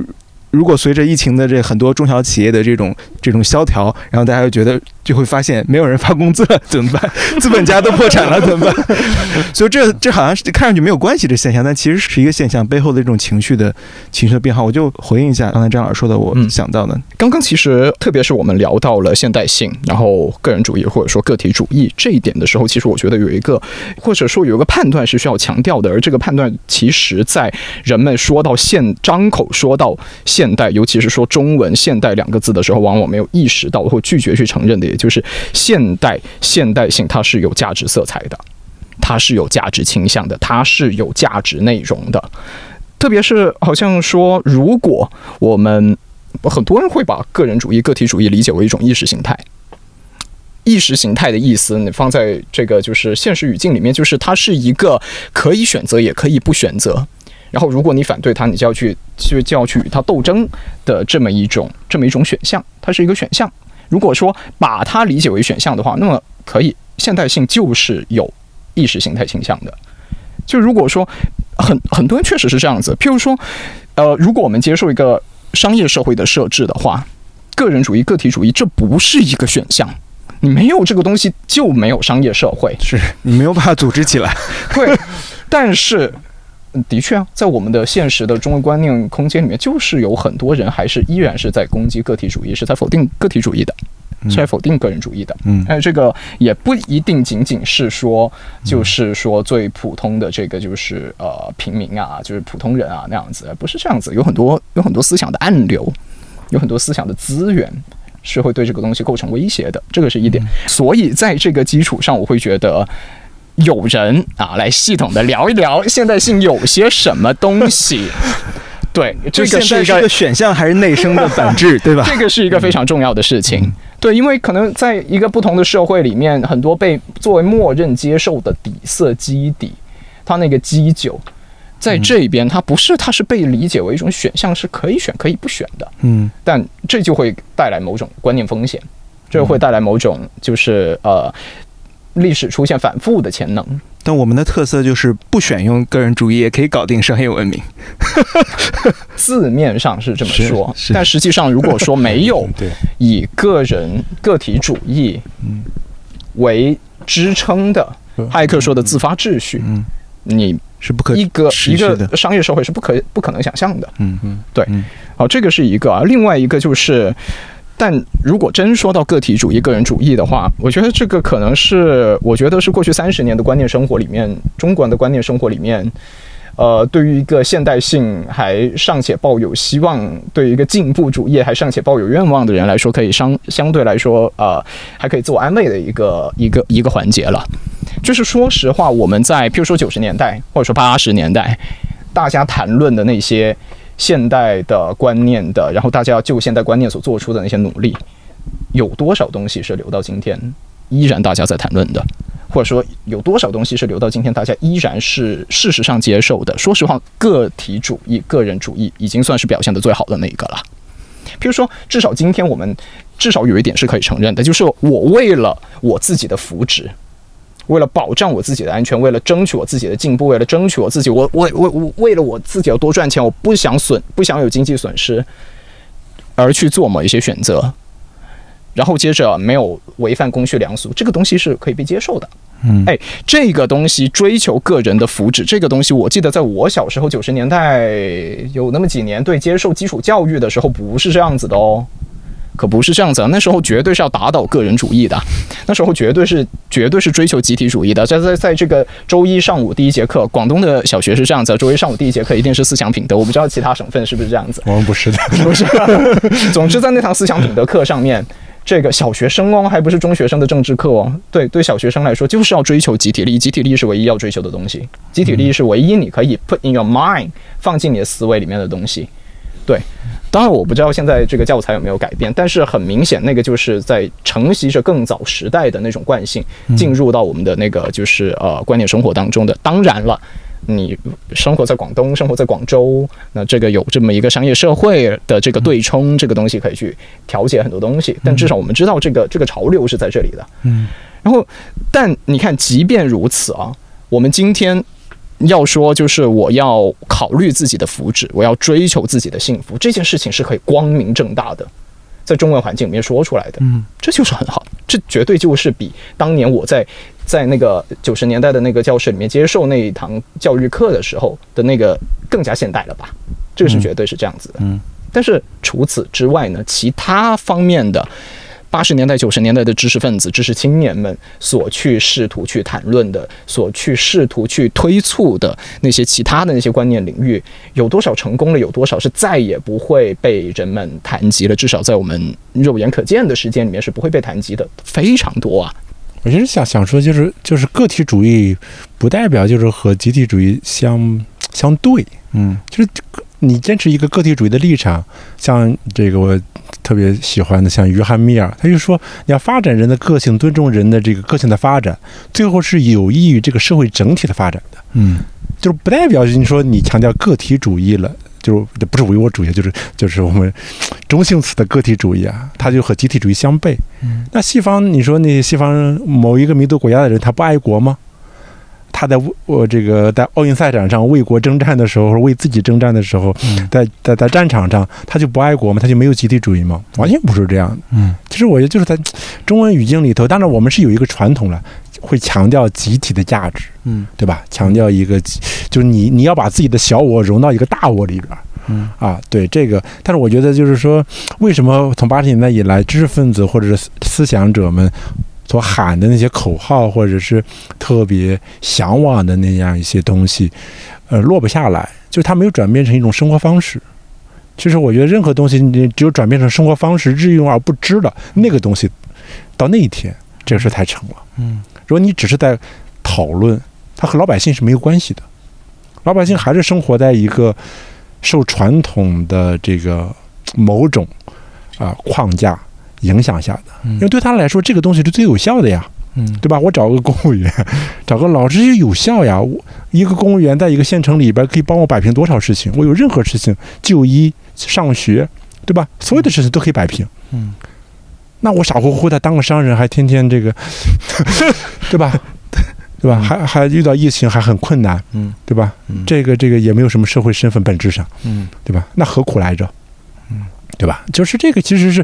如果随着疫情的这很多中小企业的这种这种萧条，然后大家又觉得就会发现没有人发工资了，怎么办？资本家都破产了，怎么办？所以这这好像是看上去没有关系的现象，但其实是一个现象背后的这种情绪的情绪的变化。我就回应一下刚才张老师说的，我嗯想到的，刚刚其实，特别是我们聊到了现代性，然后个人主义或者说个体主义这一点的时候，其实我觉得有一个，或者说有一个判断是需要强调的，而这个判断其实在人们说到现张口说到现代，尤其是说中文“现代”两个字的时候，往往没有意识到或拒绝去承认的，也就是现代现代性它是有价值色彩的，它是有价值倾向的，它是有价值内容的。特别是好像说，如果我们很多人会把个人主义、个体主义理解为一种意识形态。意识形态的意思，你放在这个就是现实语境里面，就是它是一个可以选择也可以不选择。然后，如果你反对他，你就要去就就要去与他斗争的这么一种这么一种选项，它是一个选项。如果说把它理解为选项的话，那么可以，现代性就是有意识形态倾向的。就如果说很很多人确实是这样子，譬如说，呃，如果我们接受一个商业社会的设置的话，个人主义、个体主义这不是一个选项。你没有这个东西，就没有商业社会。是你没有办法组织起来。对，但是嗯的确啊，在我们的现实的中国观念空间里面，就是有很多人还是依然是在攻击个体主义，是在否定个体主义的，是在否定个人主义的。嗯哎，这个也不一定仅仅是说，就是说最普通的这个就是呃平民啊，就是普通人啊那样子，不是这样子，有很多有很多思想的暗流，有很多思想的资源。是会对这个东西构成威胁的，这个是一点。所以在这个基础上，我会觉得有人啊来系统的聊一聊现代性有些什么东西。对，这个是一个是一个选项还是内生的本质，对吧？这个是一个非常重要的事情。对，因为可能在一个不同的社会里面，很多被作为默认接受的底色基底，它那个基酒，在这边它不是，它是被理解为一种选项，是可以选可以不选的。嗯但这就会带来某种观念风险，这会带来某种就是呃历史出现反复的潜能。但我们的特色就是不选用个人主义也可以搞定商业文明。字面上是这么说，但实际上如果说没有，以个人个体主义为支撑的，哈耶克说的自发秩序，嗯，你是不可一个一个。商业社会是不可不可能想象的。嗯嗯对嗯好，这个是一个啊，另外一个就是。但如果真说到个体主义、个人主义的话，我觉得这个可能是，我觉得是过去三十年的观念生活里面，中国人的观念生活里面，呃，对于一个现代性还尚且抱有希望，对于一个进步主义还尚且抱有愿望的人来说，可以相相对来说，呃，还可以自我安慰的一个一个一个环节了。就是说实话，我们在譬如说九十年代或者说八十年代，大家谈论的那些现代的观念的，然后大家要就现代观念所做出的那些努力，有多少东西是留到今天依然大家在谈论的？或者说有多少东西是留到今天大家依然是事实上接受的？说实话，个体主义、个人主义已经算是表现的最好的那一个了。譬如说，至少今天我们至少有一点是可以承认的，就是我为了我自己的福祉，为了保障我自己的安全，为了争取我自己的进步，为了争取我自己，我我我我为了我自己要多赚钱，我不想损，不想有经济损失，而去做某一些选择，然后接着没有违反公序良俗，这个东西是可以被接受的。嗯哎，这个东西追求个人的福祉，这个东西我记得在我小时候九十年代有那么几年，对接受基础教育的时候不是这样子的哦。可不是这样子啊！那时候绝对是要打倒个人主义的，那时候绝对是绝对是追求集体主义的。在在在这个周一上午第一节课，广东的小学是这样子，周一上午第一节课一定是思想品德。我不知道其他省份是不是这样子。我们不是的，不是。总之，在那堂思想品德课上面，这个小学生哦，还不是中学生的政治课哦。对，对小学生来说，就是要追求集体利益，集体利益是唯一要追求的东西，集体利益是唯一你可以 put in your mind 放进你的思维里面的东西。对，当然我不知道现在这个教材有没有改变，但是很明显，那个就是在承袭着更早时代的那种惯性，进入到我们的那个就是呃观念生活当中的。当然了。你生活在广东，生活在广州，那这个有这么一个商业社会的这个对冲，这个东西可以去调节很多东西。但至少我们知道这个这个潮流是在这里的。嗯，然后，但你看，即便如此啊，我们今天要说，就是我要考虑自己的福祉，我要追求自己的幸福，这件事情是可以光明正大的，在中文环境里面说出来的。嗯，这就是很好，这绝对就是比当年我在在那个九十年代的那个教室里面接受那一堂教育课的时候的那个更加现代了吧？这个是绝对是这样子的。嗯，但是除此之外呢，其他方面的。八十年代、九十年代的知识分子、知识青年们所去试图去谈论的、所去试图去推促的那些其他的那些观念领域，有多少成功了？有多少是再也不会被人们谈及了？至少在我们肉眼可见的时间里面是不会被谈及的，非常多啊。我其实想想说，就是就是个体主义不代表就是和集体主义相相对，嗯就是你坚持一个个体主义的立场，像这个我特别喜欢的，像约翰密尔，他就说你要发展人的个性，尊重人的这个个性的发展，最后是有益于这个社会整体的发展的，嗯就是不代表你说你强调个体主义了。就是不是唯我主义，就是就是我们中性词的个体主义啊，它就和集体主义相悖。嗯那西方，你说那些西方某一个民族国家的人，他不爱国吗？他在我这个在奥运赛场上为国征战的时候，为自己征战的时候，嗯在在在战场上，他就不爱国吗？他就没有集体主义吗？完全不是这样的。嗯其实我觉得就是在中文语境里头，当然我们是有一个传统了，会强调集体的价值，嗯对吧？强调一个，就是你你要把自己的小我融到一个大我里边儿。嗯啊，对这个，但是我觉得就是说，为什么从八十年代以来，知识分子或者是思思想者们所喊的那些口号，或者是特别向往的那样一些东西，呃，落不下来，就是它没有转变成一种生活方式。其实我觉得任何东西，你只有转变成生活方式，日用而不知了，那个东西到那一天，这个事才成了。嗯如果你只是在讨论，它和老百姓是没有关系的。老百姓还是生活在一个受传统的这个某种啊、框架、影响下的，嗯因为对他来说，这个东西是最有效的呀。嗯对吧？我找个公务员，找个老师就有效呀。我一个公务员在一个县城里边可以帮我摆平多少事情？我有任何事情，就医、上学，对吧？所有的事情都可以摆平。嗯那我傻乎乎的当个商人，还天天这个，对吧？对吧？还还遇到疫情还很困难，嗯对吧？嗯这个这个也没有什么社会身份，本质上，嗯对吧？那何苦来着？嗯，对吧？就是这个，其实是，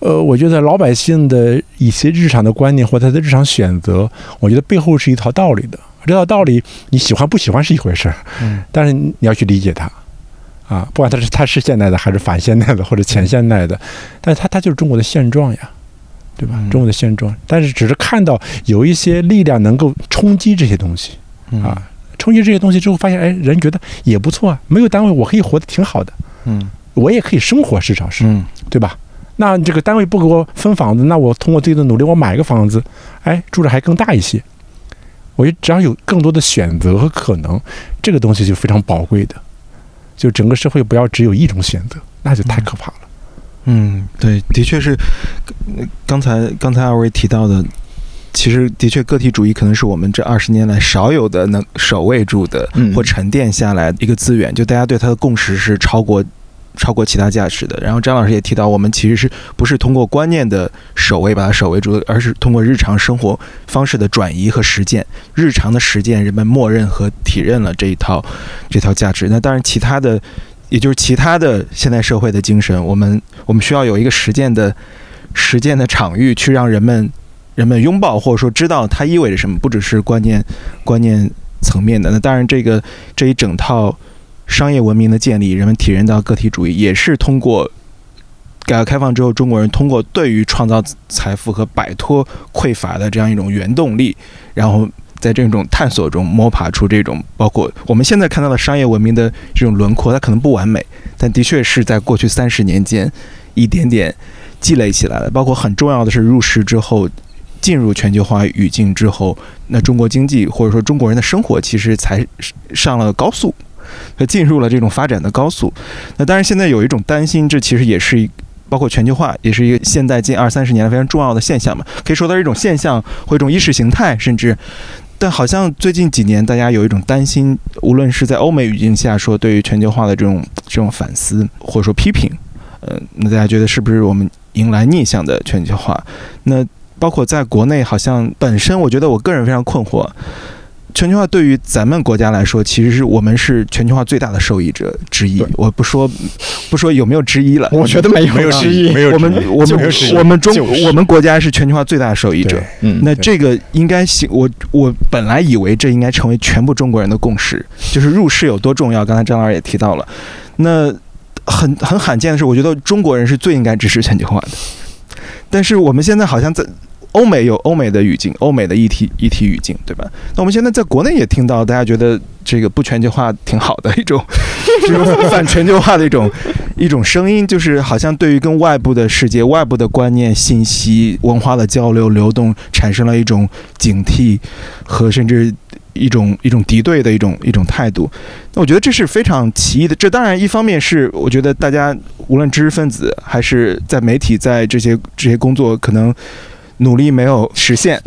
呃，我觉得老百姓的一些日常的观念或他的日常选择，我觉得背后是一套道理的。这套道理你喜欢不喜欢是一回事儿，嗯但是你要去理解它，啊，不管它是它是现代的还是反现代的或者前现代的，但是它它就是中国的现状呀，对吧？嗯中国的现状，但是只是看到有一些力量能够冲击这些东西嗯啊，冲击这些东西之后，发现哎，人觉得也不错啊，没有单位我可以活得挺好的，嗯我也可以生活，至少是。嗯对吧？那这个单位不给我分房子，那我通过自己的努力，我买个房子，哎，住着还更大一些。我觉得只要有更多的选择和可能，这个东西就非常宝贵的。就整个社会不要只有一种选择，那就太可怕了。嗯，对，的确是，呃刚才刚才二位提到的，其实的确个体主义可能是我们这二十年来少有的能守卫住的嗯或沉淀下来的一个资源，就大家对它的共识是超过。超过其他价值的。然后张老师也提到，我们其实是不是通过观念的守卫把它守卫住，而是通过日常生活方式的转移和实践。日常的实践，人们默认和体认了这一套这套价值。那当然，其他的，也就是其他的现代社会的精神，我们我们需要有一个实践的实践的场域，去让人们人们拥抱或者说知道它意味着什么，不只是观念观念层面的。那当然，这个这一整套商业文明的建立，人们体认到个体主义，也是通过改革开放之后，中国人通过对于创造财富和摆脱匮乏的这样一种原动力，然后在这种探索中摸爬出这种包括我们现在看到的商业文明的这种轮廓，它可能不完美，但的确是在过去三十年间一点点积累起来的。包括很重要的是入世之后。进入全球化语境之后，那中国经济或者说中国人的生活其实才上了高速，它进入了这种发展的高速。那当然，现在有一种担心，这其实也是包括全球化，也是一个现代近二三十年来非常重要的现象嘛。可以说它是一种现象或一种意识形态，甚至。但好像最近几年，大家有一种担心，无论是在欧美语境下说对于全球化的这种这种反思或者说批评，呃，那大家觉得是不是我们迎来逆向的全球化？那包括在国内，好像本身我觉得我个人非常困惑。全球化对于咱们国家来说，其实是我们是全球化最大的受益者之一。我不说不说有没有之一了，我觉得没有没有之之一没有我们我们我们中我们国家是全球化最大的受益者。嗯，那这个应该行，我我本来以为这应该成为全部中国人的共识，就是入世有多重要。刚才张老师也提到了，那很很罕见的是，我觉得中国人是最应该支持全球化的。但是我们现在好像在欧美有欧美的语境，欧美的议题议题语境，对吧？那我们现在在国内也听到大家觉得这个不全球化挺好的一种，这 种反全球化的一种一种声音，就是好像对于跟外部的世界、外部的观念、信息、文化的交流流动产生了一种警惕和甚至一种一种敌对的一种一种态度。那我觉得这是非常奇异的。这当然一方面是我觉得大家无论知识分子还是在媒体在这些这些工作可能努力没有实现，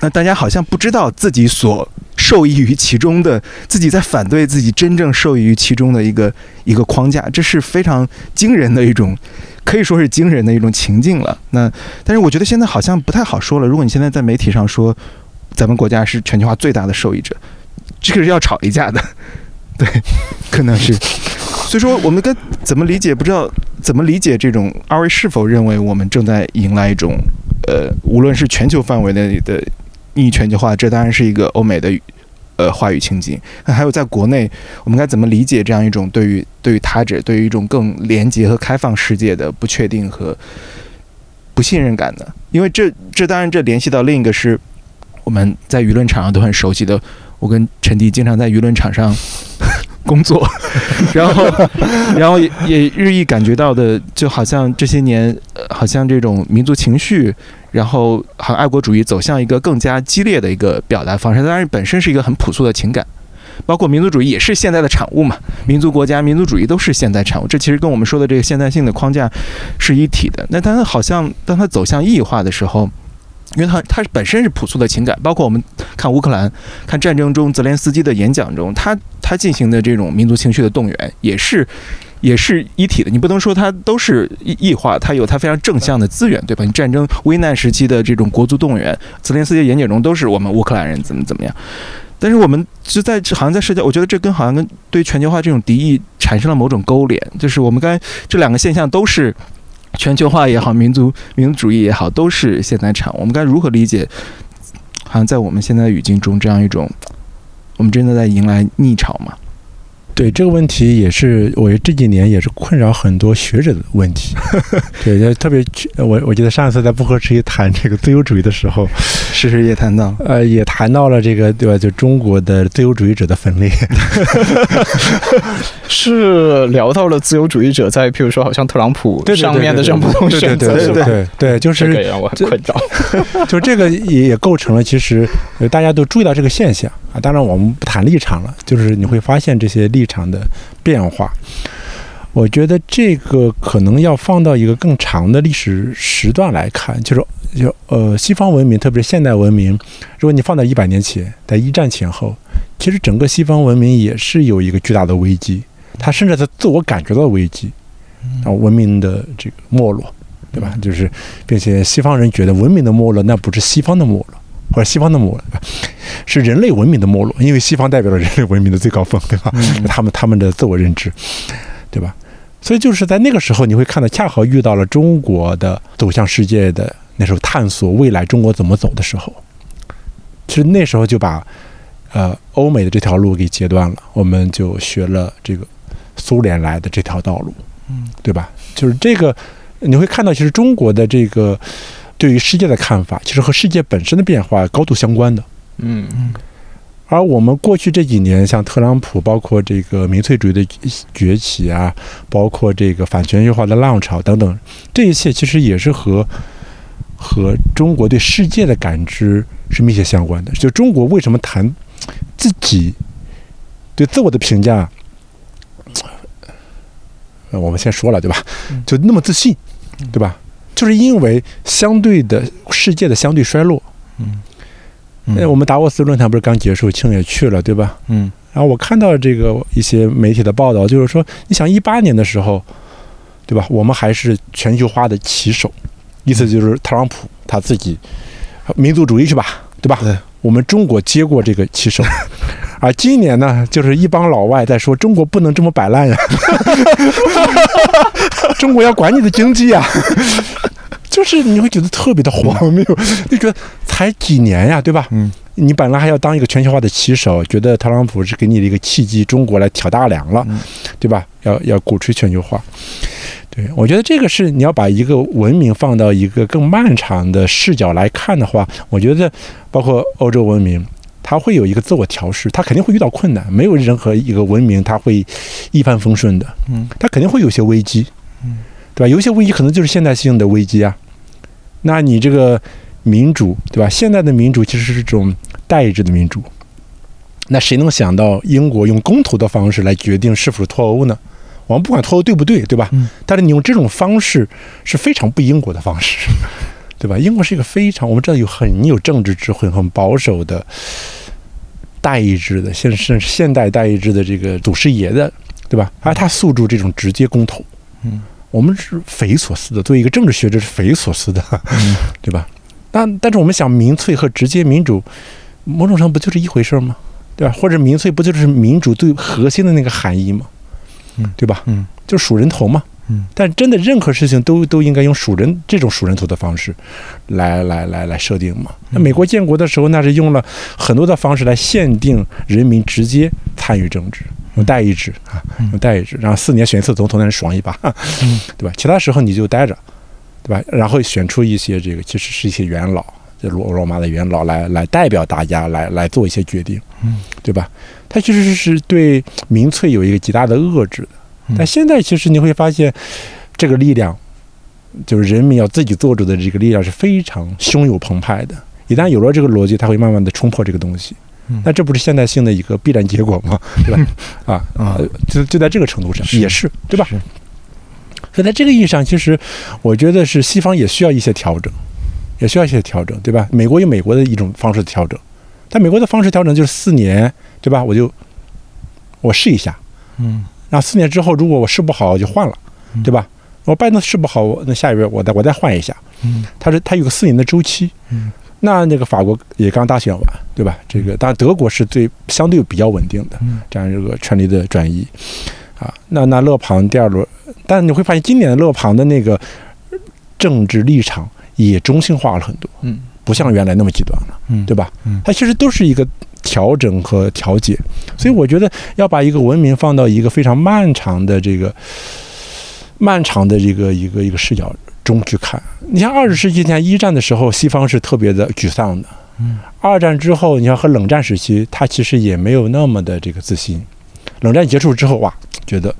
那大家好像不知道自己所受益于其中的，自己在反对自己真正受益于其中的一个一个框架，这是非常惊人的一种，可以说是惊人的一种情境了。那但是我觉得现在好像不太好说了。如果你现在在媒体上说咱们国家是全球化最大的受益者，这个是要吵一架的，对，可能是。所以说，我们该怎么理解？不知道怎么理解这种二位是否认为我们正在迎来一种，呃，无论是全球范围内的逆全球化，这当然是一个欧美的呃话语情景。那还有在国内，我们该怎么理解这样一种对于对于他者、对于一种更廉洁和开放世界的不确定和不信任感呢？因为这这当然这联系到另一个是我们在舆论场上都很熟悉的，我跟陈迪经常在舆论场上工作，然后 然后也也日益感觉到的，就好像这些年，呃好像这种民族情绪，然后好像爱国主义走向一个更加激烈的一个表达方式。当然，本身是一个很朴素的情感，包括民族主义也是现代的产物嘛，民族国家、民族主义都是现代产物，这其实跟我们说的这个现代性的框架是一体的。那当它好像当它走向异化的时候，因为它它本身是朴素的情感，包括我们看乌克兰、看战争中泽连斯基的演讲中，他他进行的这种民族情绪的动员，也是也是一体的。你不能说它都是异异化，它有它非常正向的资源，对吧？你战争危难时期的这种国足动员，泽连斯基演讲中都是我们乌克兰人怎么怎么样。但是我们就在好像在社交，我觉得这跟好像跟对全球化这种敌意产生了某种勾连，就是我们刚才这两个现象都是。全球化也好，民族民族主义也好，都是现代产物。我们该如何理解？好像在我们现在语境中，这样一种，我们真的在迎来逆潮吗？对这个问题，也是我觉得这几年也是困扰很多学者的问题。对，就特别我我记得上一次在不合时宜谈这个自由主义的时候，时时也谈到，呃，也谈到了这个对吧？就中国的自由主义者的分裂，是聊到了自由主义者在，譬如说好像特朗普对对对上面的这种不同选择，对是吧？对对，就这个是也让我很困扰。就这个也也构成了，其实呃大家都注意到这个现象啊。当然我们不谈立场了，就是你会发现这些立场的变化。我觉得这个可能要放到一个更长的历史时段来看，就是就呃西方文明，特别是现代文明，如果你放到一百年前，在一战前后，其实整个西方文明也是有一个巨大的危机，它甚至在自我感觉到危机，啊，文明的这个没落，对吧？就是，并且西方人觉得文明的没落，那不是西方的没落，或者西方的没落，是人类文明的没落，因为西方代表了人类文明的最高峰，对吧？他们他们的自我认知，对吧？所以就是在那个时候，你会看到恰好遇到了中国的走向世界的那时候探索未来中国怎么走的时候，其实那时候就把呃欧美的这条路给截断了，我们就学了这个苏联来的这条道路，嗯，对吧？就是这个你会看到，其实中国的这个对于世界的看法，其实和世界本身的变化高度相关的。嗯嗯而我们过去这几年，像特朗普，包括这个民粹主义的崛起啊，包括这个反全球化的浪潮等等，这一切其实也是和和中国对世界的感知是密切相关的。就中国为什么谈自己对自我的评价，呃，我们先说了，对吧？就那么自信，对吧？就是因为相对的世界的相对衰落。嗯呃，我们达沃斯论坛不是刚结束，庆也去了，对吧？嗯然后我看到这个一些媒体的报道，就是说，你想一八年的时候，对吧？我们还是全球化的旗手，意思就是特朗普他自己民族主义是吧？对吧？对，我们中国接过这个旗手，而今年呢，就是一帮老外在说中国不能这么摆烂呀，中国要管你的经济呀。就是你会觉得特别的荒谬，就觉得才几年呀，对吧？嗯，你本来还要当一个全球化的旗手，觉得特朗普是给你的一个契机，中国来挑大梁了，嗯对吧？要要鼓吹全球化。对，我觉得这个是你要把一个文明放到一个更漫长的视角来看的话，我觉得包括欧洲文明，它会有一个自我调试，它肯定会遇到困难，没有任何一个文明它会一帆风顺的，嗯，它肯定会有些危机，嗯，对吧？有一些危机可能就是现代性的危机啊。那你这个民主，对吧？现在的民主其实是这种代议制的民主。那谁能想到英国用公投的方式来决定是否脱欧呢？我们不管脱欧对不对，对吧？嗯但是你用这种方式是非常不英国的方式，对吧？英国是一个非常我们知道有很有政治智慧、很保守的代议制的，现甚至现代代议制的这个祖师爷的，对吧？而他诉诸这种直接公投，嗯，我们是匪夷所思的。作为一个政治学者，是匪夷所思的，嗯 对吧？但但是我们想民粹和直接民主，某种上不就是一回事吗？对吧？或者民粹不就是民主最核心的那个含义吗？嗯对吧？嗯就数人头嘛。嗯但真的任何事情都都应该用数人这种数人头的方式来来来来设定嘛。那美国建国的时候，那是用了很多的方式来限定人民直接参与政治，用代议制啊，嗯用代议制，然后四年选一次总统，那是爽一把，嗯 对吧？其他时候你就待着，对吧？然后选出一些这个其实是一些元老，这罗罗马的元老来来代表大家来来做一些决定，嗯对吧？它其实是对民粹有一个极大的遏制的。嗯但现在其实你会发现，这个力量，就是人民要自己做主的这个力量是非常汹涌澎湃的。一旦有了这个逻辑，它会慢慢的冲破这个东西。嗯那这不是现代性的一个必然结果吗？对吧？啊啊呃就就在这个程度上也是对吧？所以在这个意义上，其实我觉得是西方也需要一些调整，也需要一些调整，对吧？美国有美国的一种方式的调整，但美国的方式调整就是四年，对吧？我就我试一下，嗯然后四年之后如果我试不好我就换了，对吧？我拜登试不好，那下一位我再我再换一下。嗯它是它有个四年的周期。嗯那那个法国也刚大选完，对吧？这个当然德国是最相对比较稳定的，嗯这样这个权力的转移啊。那那勒庞第二轮，但你会发现今年的勒庞的那个政治立场也中性化了很多，嗯，不像原来那么极端了，嗯对吧？嗯它其实都是一个调整和调节，所以我觉得要把一个文明放到一个非常漫长的这个漫长的这个一个一个视角中去看。你像二十世纪前一战的时候，西方是特别的沮丧的。嗯二战之后，你看和冷战时期，他其实也没有那么的这个自信。冷战结束之后，哇，觉得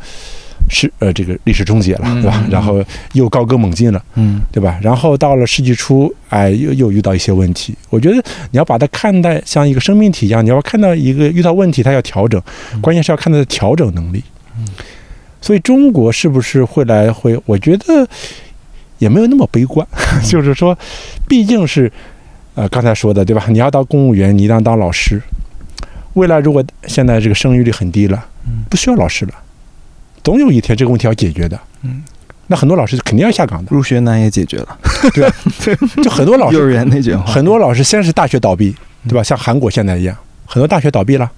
是呃这个历史终结了，对吧？嗯然后又高歌猛进了。嗯对吧？然后到了世纪初，哎，又又遇到一些问题。我觉得你要把它看待像一个生命体一样，你要看到一个遇到问题，它要调整，关键是要看它的调整能力。所以中国是不是会来会？我觉得也没有那么悲观，就是说，毕竟是呃刚才说的对吧？你要当公务员，你一定要当老师。未来如果现在这个生育率很低了嗯，不需要老师了，总有一天这个问题要解决的。嗯，那很多老师肯定要下岗的。入学难也解决了，对 就很多老师幼儿园那句话，很多老师先是大学倒闭，对吧？像韩国现在一样，很多大学倒闭了，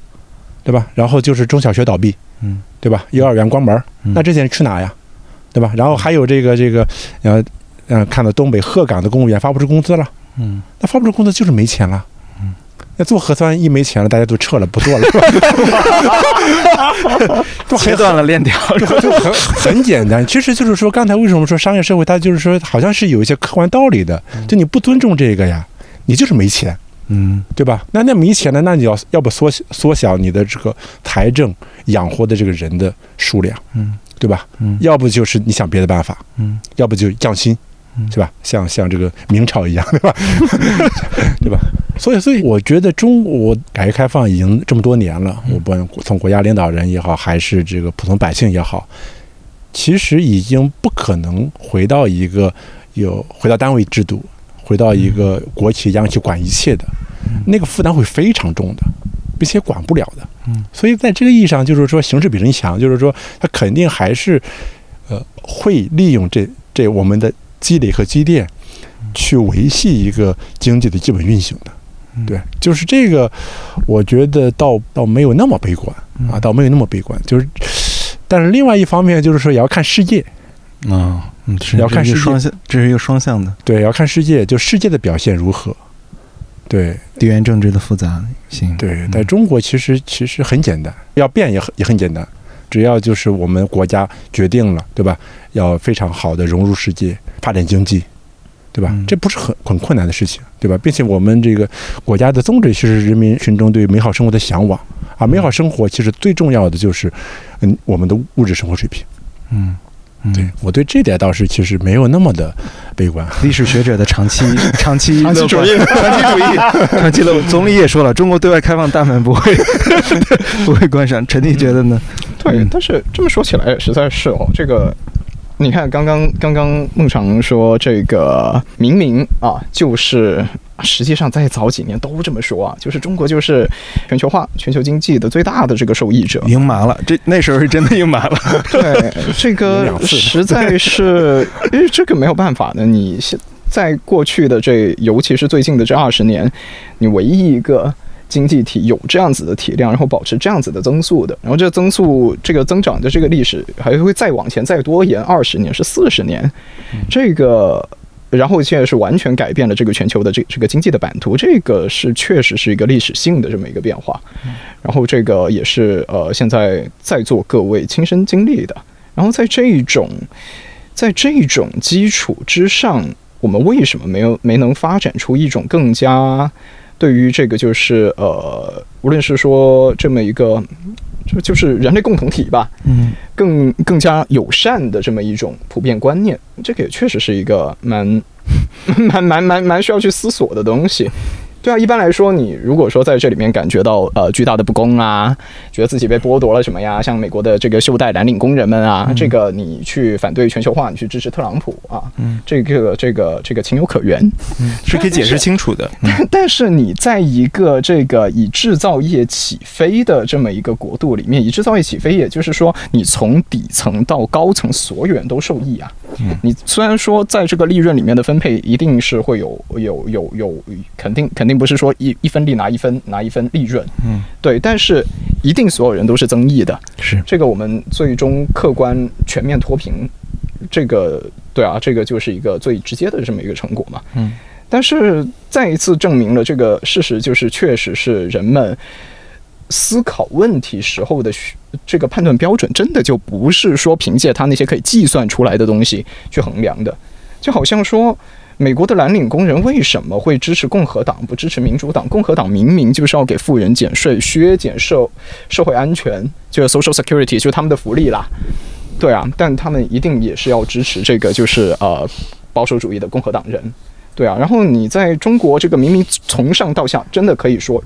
对吧？然后就是中小学倒闭，嗯对吧？幼儿园关门，嗯那这些人去哪呀？对吧？然后还有这个这个，呃，呃，看到东北鹤岗的公务员发不出工资了，嗯那发不出工资就是没钱了。嗯那做核酸一没钱了，大家都撤了，不做了，就很切断了链条，就很就很很简单，其实就是说，刚才为什么说商业社会，它就是说好像是有一些客观道理的，就你不尊重这个呀，你就是没钱。嗯对吧？那那没钱了，那你要要不缩小缩小你的这个财政养活的这个人的数量，嗯对吧？嗯要不就是你想别的办法，嗯要不就降薪嗯，是吧？像像这个明朝一样，对吧？对吧？所以，所以我觉得中国改革开放已经这么多年了，嗯。我不管从国家领导人也好，还是这个普通百姓也好，其实已经不可能回到一个有回到单位制度，回到一个国企央企管一切的，那个负担会非常重的，并且管不了的。嗯，所以在这个意义上，就是说形势比人强，就是说他肯定还是呃会利用这这我们的积累和积淀，去维系一个经济的基本运行的。嗯对，就是这个，我觉得倒倒没有那么悲观嗯啊，倒没有那么悲观。就是，但是另外一方面就是说，也要看世界，啊，嗯，是要看世界这是一个双向，这是一个双向的对，要看世界，就世界的表现如何。对地缘政治的复杂性，对，嗯在中国其实其实很简单，要变也很也很简单，只要就是我们国家决定了，对吧？要非常好的融入世界，发展经济，对吧？嗯这不是很很困难的事情，对吧？并且我们这个国家的宗旨是人民群众对美好生活的向往啊，美好生活其实最重要的就是嗯我们的物质生活水平。嗯，嗯对我对这点倒是其实没有那么的悲观。历史学者的长期 长期长期主义长期主义，长期乐观。总理也说了，中国对外开放大门不会 不会关上。陈弟觉得呢？对嗯，但是这么说起来实在是哦，这个。你看，刚刚刚刚孟尝说这个明明啊，就是实际上在早几年都这么说啊，就是中国就是全球化、全球经济的最大的这个受益者。赢麻了，这那时候是真的赢麻了。对，这个实在是，因为 这个没有办法的。你现在过去的这，尤其是最近的这二十年，你唯一一个经济体有这样子的体量，然后保持这样子的增速的，然后这增速这个增长的这个历史还会再往前再多延二十年，是四十年，这个。然后现在是完全改变了这个全球的这这个经济的版图，这个是确实是一个历史性的这么一个变化。然后这个也是呃现在在座各位亲身经历的。然后在这一种在这种基础之上，我们为什么没有没能发展出一种更加对于这个就是呃，无论是说这么一个就就是人类共同体吧，嗯更更加友善的这么一种普遍观念，这个也确实是一个蛮 蛮蛮蛮蛮需要去思索的东西。对啊，一般来说，你如果说在这里面感觉到呃巨大的不公啊，觉得自己被剥夺了什么呀，像美国的这个袖带蓝领工人们啊，这个你去反对全球化，你去支持特朗普啊，嗯这个这个这个情有可原。是可以解释清楚的。但是你在一个这个以制造业起飞的这么一个国度里面，以制造业起飞，也就是说，你从底层到高层，所有人都受益啊。嗯。你虽然说在这个利润里面的分配一定是会有有有有，肯定肯定不是说一一分利拿一分拿一分利润，嗯，对，但是一定所有人都是增益的。是。这个我们最终客观全面脱贫，这个对啊，这个就是一个最直接的这么一个成果嘛。嗯，但是再一次证明了这个事实，就是确实是人们思考问题时候的需这个判断标准，真的就不是说凭借他那些可以计算出来的东西去衡量的，就好像说。美国的蓝领工人为什么会支持共和党，不支持民主党？共和党明明就是要给富人减税、削减社社会安全，就是 Social Security，就是他们的福利啦。对啊，但他们一定也是要支持这个，就是呃保守主义的共和党人。对啊，然后你在中国这个明明从上到下，真的可以说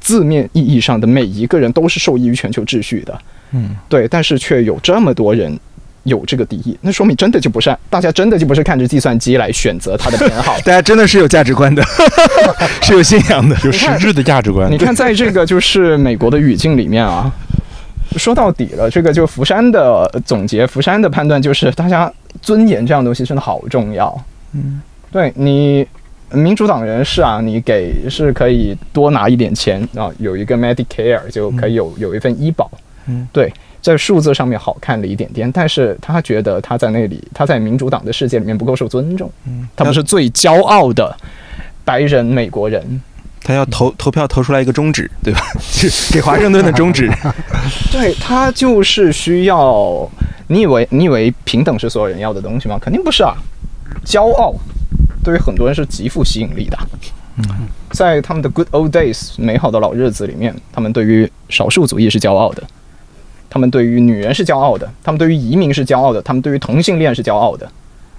字面意义上的每一个人都是受益于全球秩序的。嗯，对，但是却有这么多人。有这个敌意，那说明真的就不是大家真的就不是看着计算机来选择它的偏好，大家真的是有价值观的，是有信仰的。有实质的价值观。你看，在这个就是美国的语境里面啊，说到底了，这个就福山的总结，福山的判断就是，大家尊严这样东西真的好重要。嗯，对你，民主党人士啊，你给是可以多拿一点钱啊，有一个 Medicare 就可以有有一份医保。嗯，对。在数字上面好看了一点点，但是他觉得他在那里，他在民主党的世界里面不够受尊重，嗯，他们是最骄傲的白人美国人，他要投投票投出来一个中指，对吧？是 给华盛顿的中指。对他就是需要，你以为你以为平等是所有人要的东西吗？肯定不是啊！骄傲对于很多人是极富吸引力的。嗯，在他们的 good old days 美好的老日子里面，他们对于少数族裔是骄傲的，他们对于女人是骄傲的，他们对于移民是骄傲的，他们对于同性恋是骄傲的。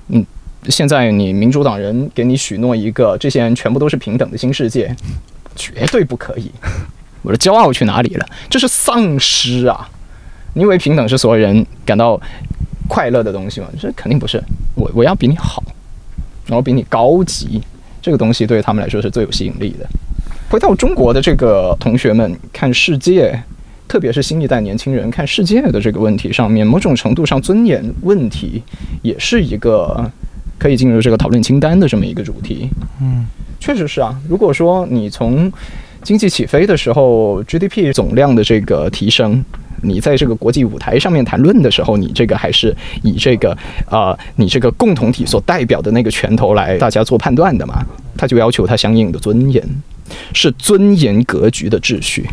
嗯，现在你民主党人给你许诺一个这些人全部都是平等的新世界，绝对不可以。我的骄傲去哪里了？这是丧失啊！你以为平等是所有人感到快乐的东西吗？这肯定不是。我我要比你好，然后比你高级，这个东西对他们来说是最有吸引力的。回到中国的这个同学们看世界，特别是新一代年轻人看世界的这个问题上面，某种程度上尊严问题也是一个可以进入这个讨论清单的这么一个主题。嗯，确实是啊。如果说你从经济起飞的时候，GDP 总量的这个提升，你在这个国际舞台上面谈论的时候，你这个还是以这个呃，你这个共同体所代表的那个拳头来大家做判断的嘛？他就要求他相应的尊严，是尊严格局的秩序。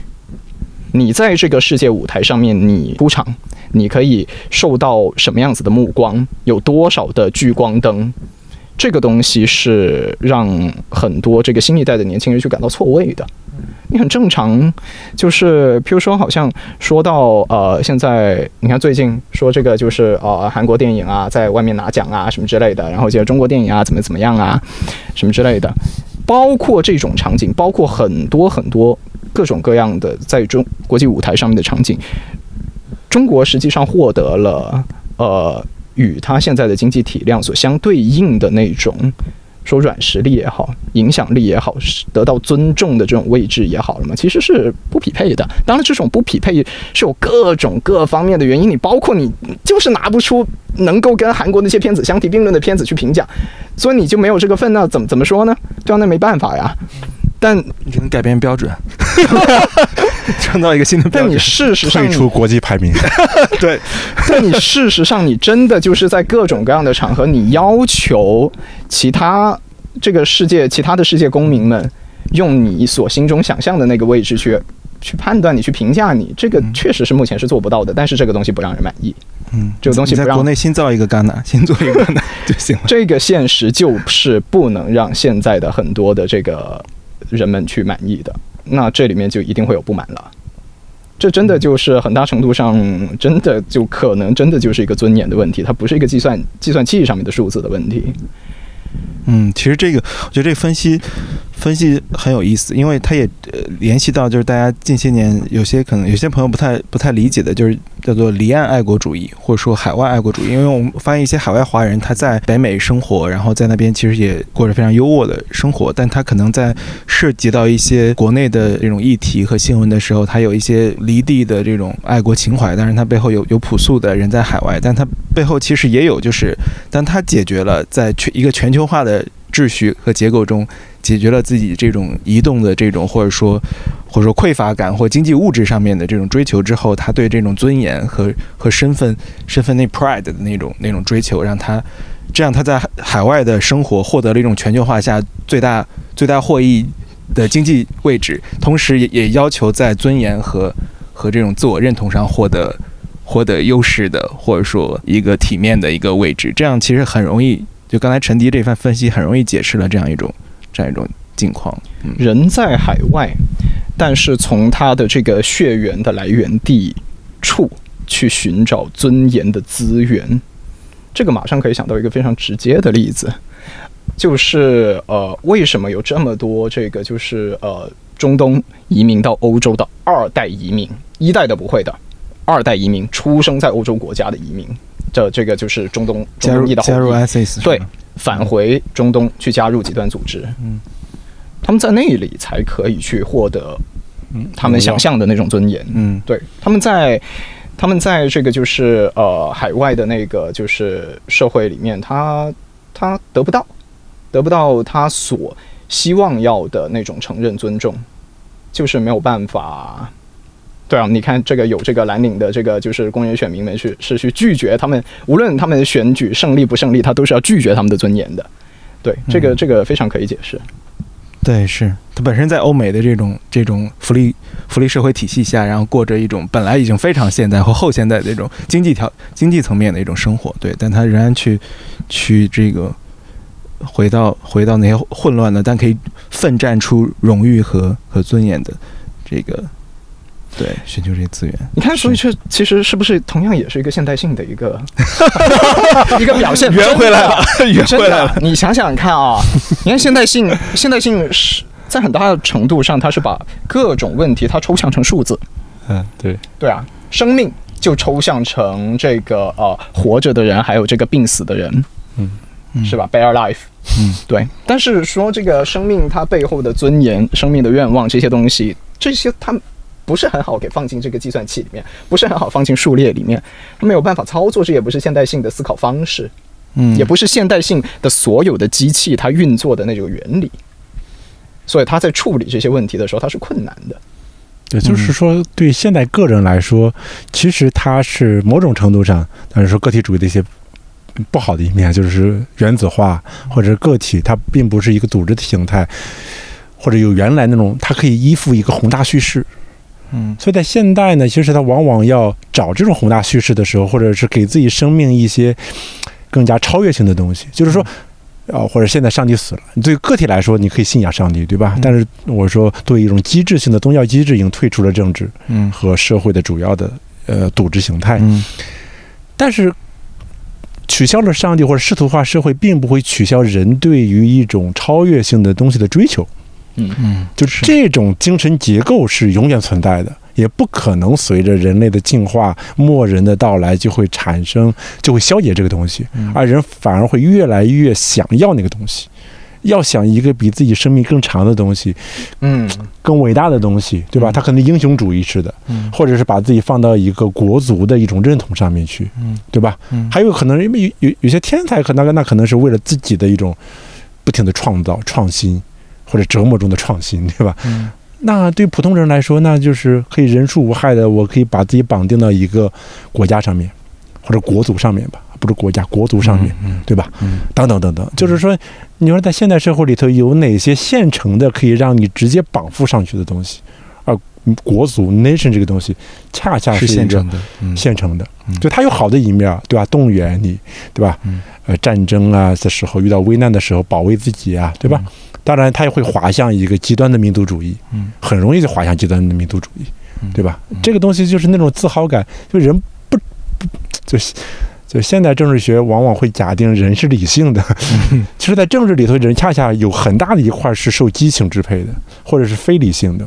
你在这个世界舞台上面，你出场，你可以受到什么样子的目光？有多少的聚光灯？这个东西是让很多这个新一代的年轻人去感到错位的。你很正常，就是譬如说，好像说到呃，现在你看最近说这个就是呃，韩国电影啊，在外面拿奖啊什么之类的，然后觉得中国电影啊怎么怎么样啊，什么之类的，包括这种场景，包括很多很多各种各样的在中国际舞台上面的场景，中国实际上获得了呃。与它现在的经济体量所相对应的那种，说软实力也好，影响力也好，是得到尊重的这种位置也好了嘛，其实是不匹配的。当然，这种不匹配是有各种各方面的原因，你包括你就是拿不出能够跟韩国那些片子相提并论的片子去评价，所以你就没有这个份。那怎么怎么说呢？对啊，那没办法呀。但你能改变标准，创造一个新的标准。但你事实上退出国际排名，对，但你事实上你真的就是在各种各样的场合，你要求其他这个世界其他的世界公民们用你所心中想象的那个位置去去判断你、去评价你，这个确实是目前是做不到的。但是这个东西不让人满意，嗯，这个东西在国内新造一个戛纳，新做一个戛纳就行了。这个现实就是不能让现在的很多的这个人们去满意的，那这里面就一定会有不满了。这真的就是很大程度上，真的就可能真的就是一个尊严的问题，它不是一个计算计算器上面的数字的问题。嗯，其实这个我觉得这个分析分析很有意思，因为它也联系到就是大家近些年有些可能有些朋友不太不太理解的，就是叫做离岸爱国主义或者说海外爱国主义。因为我们发现一些海外华人他在北美生活，然后在那边其实也过着非常优渥的生活，但他可能在涉及到一些国内的这种议题和新闻的时候，他有一些离地的这种爱国情怀，但是他背后有有朴素的人在海外，但他背后其实也有就是，当他解决了在全一个全球化的秩序和结构中。解决了自己这种移动的这种或者说或者说匮乏感或经济物质上面的这种追求之后，他对这种尊严和和身份身份那 pride 的那种那种追求，让他这样他在海海外的生活获得了一种全球化下最大最大获益的经济位置，同时也也要求在尊严和和这种自我认同上获得获得优势的，或者说一个体面的一个位置，这样其实很容易。就刚才陈迪这番分析，很容易解释了这样一种。这样一种境况，嗯，人在海外，但是从他的这个血缘的来源地处去寻找尊严的资源，这个马上可以想到一个非常直接的例子，就是呃，为什么有这么多这个就是呃中东移民到欧洲的二代移民，一代的不会的，二代移民出生在欧洲国家的移民，这这个就是中东中东裔的加入 ISIS 对。返回中东去加入极端组织，嗯，他们在那里才可以去获得他们想象的那种尊严，嗯，对，他们在他们在这个就是呃海外的那个就是社会里面，他他得不到得不到他所希望要的那种承认尊重，就是没有办法。对啊，你看这个有这个蓝领的这个就是公园选民们去是去拒绝他们，无论他们选举胜利不胜利，他都是要拒绝他们的尊严的。对，这个这个非常可以解释。对，是他本身在欧美的这种这种福利福利社会体系下，然后过着一种本来已经非常现代和后现代的一种经济条经济层面的一种生活。对，但他仍然去去这个回到回到那些混乱的，但可以奋战出荣誉和和尊严的这个。对，寻求这些资源。你看，所以这其实是不是同样也是一个现代性的一个 一个表现？圆回来了，圆回来了。你想想看啊，你看现代性，现代性是在很大的程度上，它是把各种问题它抽象成数字。嗯，对，对啊，生命就抽象成这个呃活着的人，还有这个病死的人，嗯，是吧？Bare life，嗯，对。但是说这个生命它背后的尊严、生命的愿望这些东西，这些它。不是很好给放进这个计算器里面，不是很好放进数列里面，它没有办法操作，这也不是现代性的思考方式，嗯，也不是现代性的所有的机器它运作的那种原理，所以它在处理这些问题的时候，它是困难的。也，就是说，对现代个人来说，其实它是某种程度上，但是说个体主义的一些不好的一面，就是原子化或者个体，它并不是一个组织的形态，或者有原来那种，它可以依附一个宏大叙事。嗯，所以在现代呢，其实他往往要找这种宏大叙事的时候，或者是给自己生命一些更加超越性的东西，就是说，啊，或者现在上帝死了，对个体来说，你可以信仰上帝，对吧？但是我说，作为一种机制性的宗教机制，已经退出了政治，嗯，和社会的主要的呃组织形态，嗯，但是取消了上帝或者世俗化社会，并不会取消人对于一种超越性的东西的追求。嗯。嗯，就这种精神结构是永远存在的，也不可能随着人类的进化、末人的到来就会产生，就会消解这个东西，而人反而会越来越想要那个东西，要想一个比自己生命更长的东西，嗯，更伟大的东西，对吧？他可能英雄主义式的，嗯，或者是把自己放到一个国族的一种认同上面去，嗯，对吧？嗯，还有可能因为有有有些天才，可能那可能是为了自己的一种不停的创造创新。或者折磨中的创新，对吧？嗯，那对普通人来说，那就是可以人畜无害的，我可以把自己绑定到一个国家上面，或者国足上面吧，不是国家，国足上面，嗯，对吧？嗯，等等等等，就是说，你说在现代社会里头有哪些现成的可以让你直接绑缚上去的东西？而国足 nation 这个东西，恰恰是现成的，现成的，就它有好的一面，对吧？动员你，对吧？嗯，呃，战争啊的时候，遇到危难的时候，保卫自己啊，对吧？当然，它也会滑向一个极端的民族主义，嗯，很容易就滑向极端的民族主义，嗯、对吧？这个东西就是那种自豪感，就人不不就就现代政治学往往会假定人是理性的，其实，在政治里头，人恰恰有很大的一块是受激情支配的，或者是非理性的，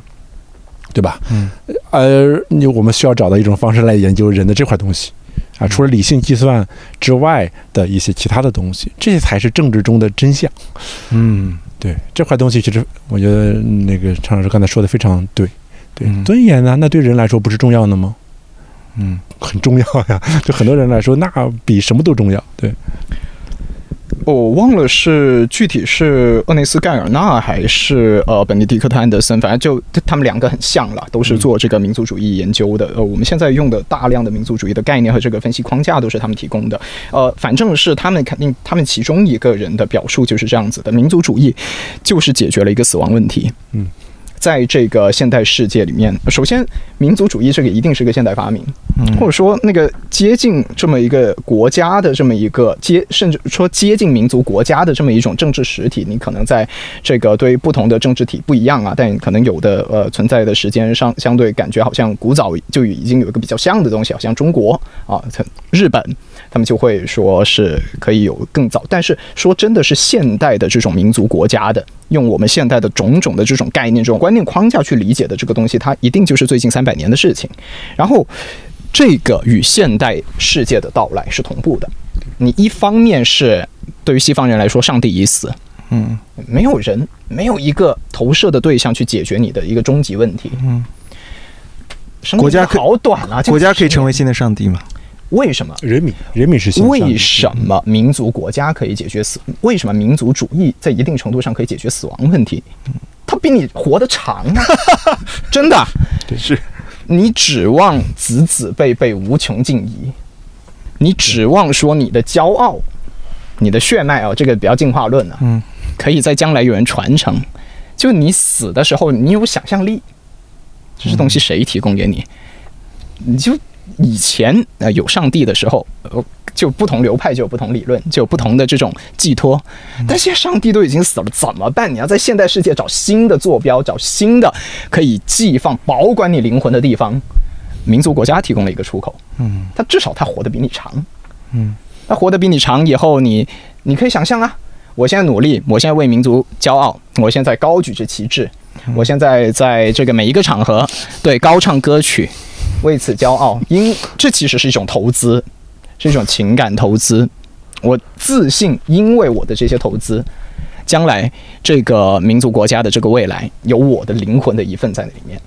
对吧？嗯，而你我们需要找到一种方式来研究人的这块东西啊，除了理性计算之外的一些其他的东西，这些才是政治中的真相。嗯对这块东西，其实我觉得那个常老师刚才说的非常对。对，嗯尊严呢，那对人来说不是重要的吗？嗯很重要呀，对很多人来说，那比什么都重要。对，我忘了是具体是厄内斯盖尔纳还是呃本尼迪克特安德森，反正就他们两个很像了，都是做这个民族主义研究的。呃，我们现在用的大量的民族主义的概念和这个分析框架都是他们提供的。呃，反正是他们肯定，他们其中一个人的表述就是这样子的：民族主义就是解决了一个死亡问题。嗯。在这个现代世界里面，首先，民族主义这个一定是个现代发明，嗯或者说那个接近这么一个国家的这么一个接，甚至说接近民族国家的这么一种政治实体，你可能在这个对于不同的政治体不一样啊，但可能有的呃存在的时间上相对感觉好像古早就已经有一个比较像的东西，好像中国啊、日本。他们就会说是可以有更早，但是说真的是现代的这种民族国家的，用我们现代的种种的这种概念、这种观念框架去理解的这个东西，它一定就是最近三百年的事情。然后，这个与现代世界的到来是同步的。你一方面是对于西方人来说，上帝已死，嗯没有人，没有一个投射的对象去解决你的一个终极问题。嗯，国家好短啊！国家可以成为为新的上帝吗？为什么？人民，人民是向上的为什么民族国家可以解决死？为什么民族主义在一定程度上可以解决死亡问题？它比你活得长啊！真的，是你指望子子辈辈无穷尽矣，你指望说你的骄傲、你的血脉啊，这个比较进化论啊，嗯，可以在将来有人传承。就你死的时候，你有想象力，这些东西谁提供给你？你就以前呃有上帝的时候，呃就不同流派就有不同理论，就有不同的这种寄托。但现在上帝都已经死了，怎么办？你要在现代世界找新的坐标，找新的可以寄放、保管你灵魂的地方。民族国家提供了一个出口，嗯他至少他活得比你长，嗯，那活得比你长以后，你你可以想象啊，我现在努力，我现在为民族骄傲，我现在高举着旗帜，我现在在这个每一个场合对高唱歌曲，为此骄傲，因这其实是一种投资，是一种情感投资。我自信，因为我的这些投资，将来这个民族国家的这个未来，有我的灵魂的一份在里面。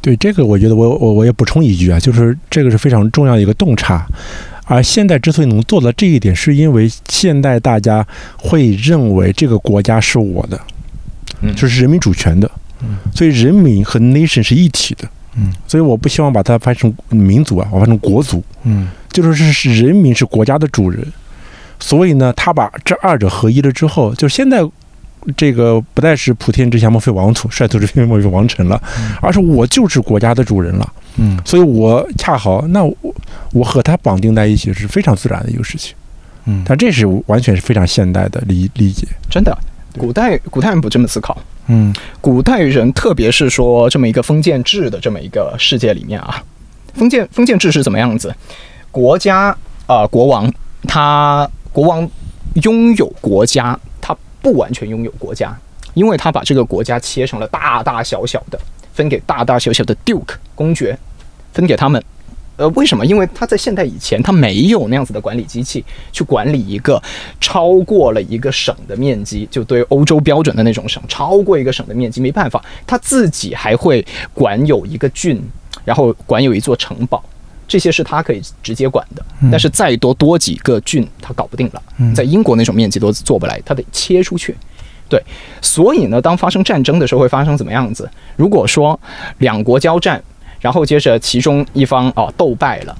对这个，我觉得我我我也补充一句啊，就是这个是非常重要的一个洞察。而现代之所以能做到这一点，是因为现代大家会认为这个国家是我的，嗯就是人民主权的，所以人民和 nation 是一体的，嗯，所以我不希望把它翻成民族啊，我翻成国族，嗯。就是是是人民是国家的主人，所以呢，他把这二者合一了之后，就现在这个不再是普天之下莫非王土，率土之滨莫非王臣了，而是我就是国家的主人了。嗯。所以我恰好那我我和他绑定在一起是非常自然的一个事情，嗯。但这是完全是非常现代的理理解。真的，古代古代人不这么思考。嗯古代人，特别是说这么一个封建制的这么一个世界里面啊，封建封建制是怎么样子？国家啊、呃国王他国王拥有国家，他不完全拥有国家，因为他把这个国家切成了大大小小的，分给大大小小的 duke 公爵，分给他们。呃，为什么？因为他在现代以前，他没有那样子的管理机器去管理一个超过了一个省的面积，就对欧洲标准的那种省，超过一个省的面积没办法，他自己还会管有一个郡，然后管有一座城堡，这些是他可以直接管的。但是再多多几个郡，他搞不定了。在英国那种面积都做不来，他得切出去。对，所以呢，当发生战争的时候，会发生怎么样子？如果说两国交战，然后接着其中一方啊斗败了，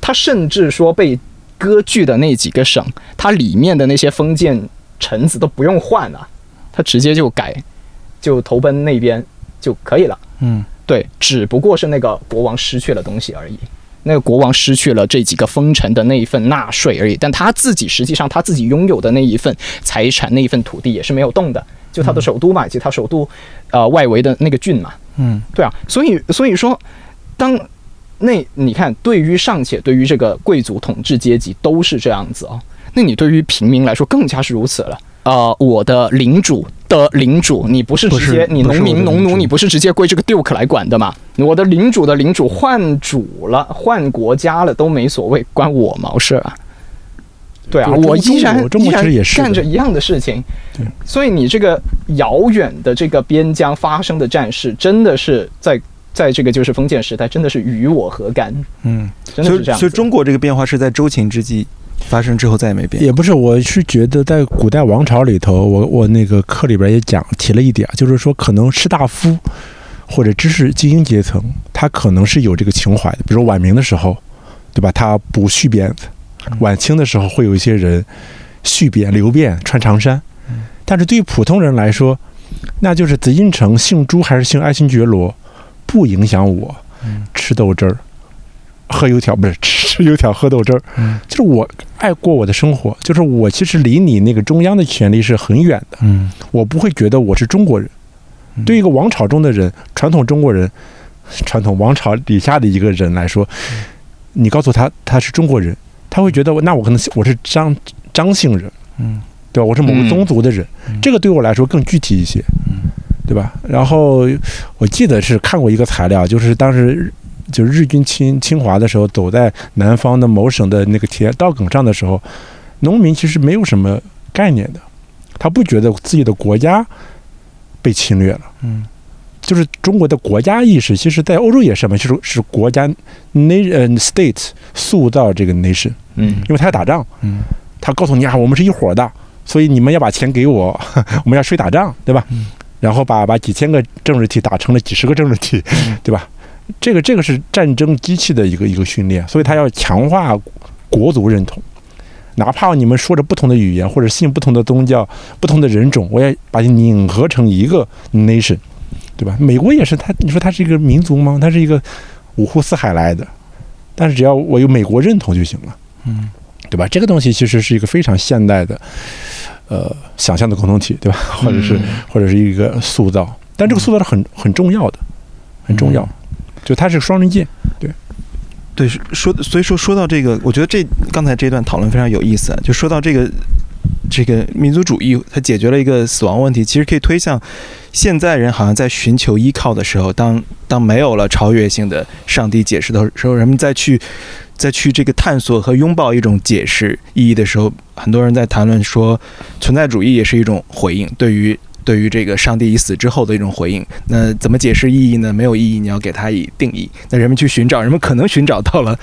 他甚至说被割据的那几个省，它里面的那些封建臣子都不用换了，他直接就改，就投奔那边就可以了。嗯对，只不过是那个国王失去了东西而已。那个国王失去了这几个封臣的那一份纳税而已，但他自己实际上他自己拥有的那一份财产、那一份土地也是没有动的，就他的首都嘛，以及他首都呃外围的那个郡嘛。嗯对啊，所以所以说，当那你看，对于尚且对于这个贵族统治阶级都是这样子啊、那你对于平民来说更加是如此了。呃，我的领主的领主，你不是直接你农民农奴，你不是直接归这个 duke 来管的吗？我的领主的领主换主了，换国家了都没所谓，关我毛事啊？对啊，我依然中国中国依然其实也是干着一样的事情。对，所以你这个遥远的这个边疆发生的战事，真的是在在这个就是封建时代，真的是与我何干？嗯，真的是这样。所以所以中国这个变化是在周秦之际发生之后再也没变。也不是，我是觉得在古代王朝里头，我我那个课里边也讲提了一点，就是说可能士大夫或者知识精英阶层，他可能是有这个情怀的。比如晚明的时候，对吧？他不续辫子；晚清的时候会有一些人续辫、留辫、穿长衫。但是对于普通人来说，那就是紫禁城姓朱还是姓爱新觉罗，不影响我嗯。吃豆汁儿、喝油条，不是 吃油条喝豆汁儿。嗯。就是我爱过我的生活，就是我其实离你那个中央的权力是很远的，嗯。我不会觉得我是中国人。嗯。对一个王朝中的人，传统中国人，传统王朝底下的一个人来说，你告诉他他是中国人，他会觉得那我可能我是张张姓人，嗯。对吧？我是某个宗族的人，嗯。这个对我来说更具体一些，嗯。对吧？然后我记得是看过一个材料，就是当时就是日军侵侵华的时候，走在南方的某省的那个铁道埂上的时候，农民其实没有什么概念的，他不觉得自己的国家被侵略了。嗯就是中国的国家意识，其实在欧洲也是嘛，就是是国家 nation state 塑造这个 nation，嗯。因为他要打仗，嗯。他告诉你啊，我们是一伙的，所以你们要把钱给我，我们要睡打仗，对吧？嗯。然后把把几千个政治体打成了几十个政治体，嗯。对吧？这个这个是战争机器的一个一个训练，所以他要强化国族认同，哪怕你们说着不同的语言或者信不同的宗教、不同的人种，我也把你拧合成一个 nation，对吧？美国也是，它你说它是一个民族吗？它是一个五湖四海来的，但是只要我有美国认同就行了。嗯对吧？这个东西其实是一个非常现代的，呃，想象的共同体，对吧？或者是、嗯或者是一个塑造，但这个塑造是很很重要的，很重要，就它是双刃剑。对，对说所以说说到这个，我觉得这刚才这段讨论非常有意思啊。就说到这个这个民族主义，它解决了一个死亡问题，其实可以推向现在人好像在寻求依靠的时候，当当没有了超越性的上帝解释的时候，人们再去再去这个探索和拥抱一种解释意义的时候，很多人在谈论说，存在主义也是一种回应，对于。对于这个上帝已死之后的一种回应，那怎么解释意义呢？没有意义，你要给它以定义。那人们去寻找，人们可能寻找到了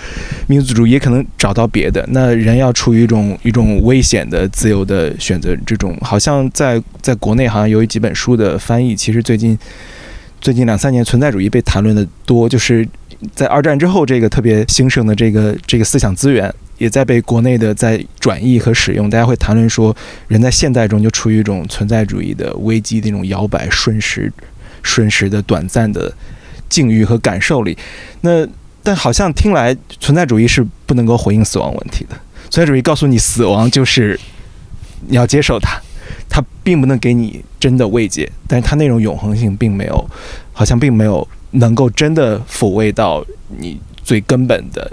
民族主义，也可能找到别的。那人要处于一种一种危险的自由的选择，这种好像在在国内好像有几本书的翻译，其实最近最近两三年存在主义被谈论的多，就是在二战之后这个特别兴盛的这个这个思想资源。也在被国内的在转译和使用，大家会谈论说，人在现代中就处于一种存在主义的危机的一种摇摆、瞬时、瞬时的短暂的境遇和感受里。那但好像听来，存在主义是不能够回应死亡问题的。存在主义告诉你，死亡就是你要接受它，它并不能给你真的慰藉，但是它那种永恒性并没有，好像并没有能够真的抚慰到你最根本的、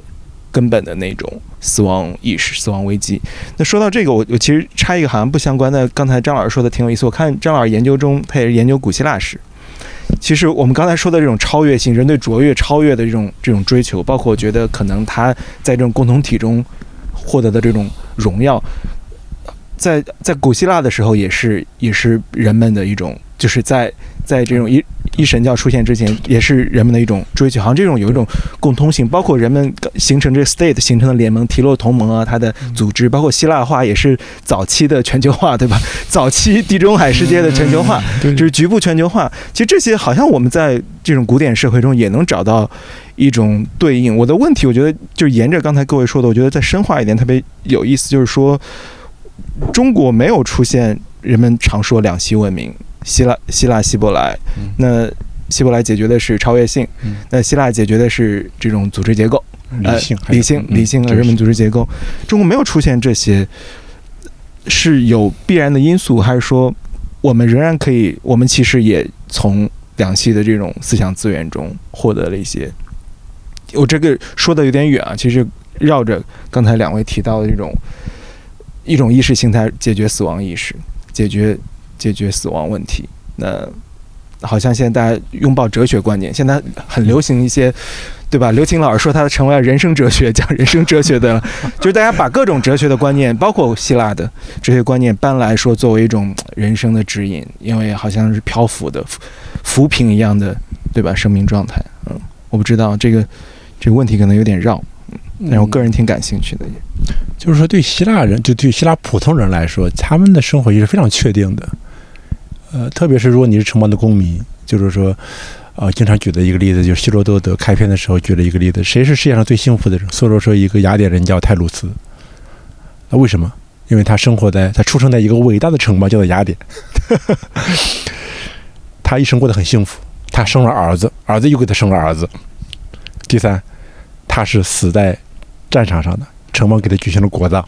根本的那种死亡意识、死亡危机。那说到这个，我我其实插一个好像不相关的，刚才张老师说的挺有意思。我看张老师研究中，他也是研究古希腊史。其实我们刚才说的这种超越性，人对卓越、超越的这种这种追求，包括我觉得可能他在这种共同体中获得的这种荣耀，在在古希腊的时候也是也是人们的一种，就是在在这种一一神教出现之前，也是人们的一种追求，好像这种有一种共通性，包括人们形成这个 state 形成的联盟、提洛同盟啊，它的组织，包括希腊化也是早期的全球化，对吧？早期地中海世界的全球化，对就是局部全球化。其实这些好像我们在这种古典社会中也能找到一种对应。我的问题，我觉得就是沿着刚才各位说的，我觉得再深化一点特别有意思，就是说中国没有出现人们常说两栖文明，希腊、希腊、希伯来。嗯那希伯来解决的是超越性，嗯那希腊解决的是这种组织结构。理性、呃、理性、嗯理性的人文组织结构，中国没有出现这些，是有必然的因素，还是说我们仍然可以？我们其实也从两栖的这种思想资源中获得了一些我这个说的有点远啊，其实绕着刚才两位提到的这种一种意识形态解决死亡意识，解决解决死亡问题。那好像现在大家拥抱哲学观念，现在很流行一些，对吧？刘擎老师说他成为了人生哲学，讲人生哲学的，就是大家把各种哲学的观念，包括希腊的哲学观念搬来说，作为一种人生的指引，因为好像是漂浮的浮浮萍一样的，对吧？生命状态，嗯，我不知道这个这个问题可能有点绕，嗯但是我个人挺感兴趣的。就是说，对希腊人，就对希腊普通人来说，他们的生活也是非常确定的。呃，特别是如果你是城邦的公民，就是说，呃，经常举的一个例子，就是希罗多德开篇的时候举了一个例子：谁是世界上最幸福的人？所罗说，一个雅典人叫泰鲁斯。那为什么？因为他生活在他出生在一个伟大的城邦，叫做雅典。他一生过得很幸福，他生了儿子，儿子又给他生了儿子。第三，他是死在战场上的，城邦给他举行了国葬。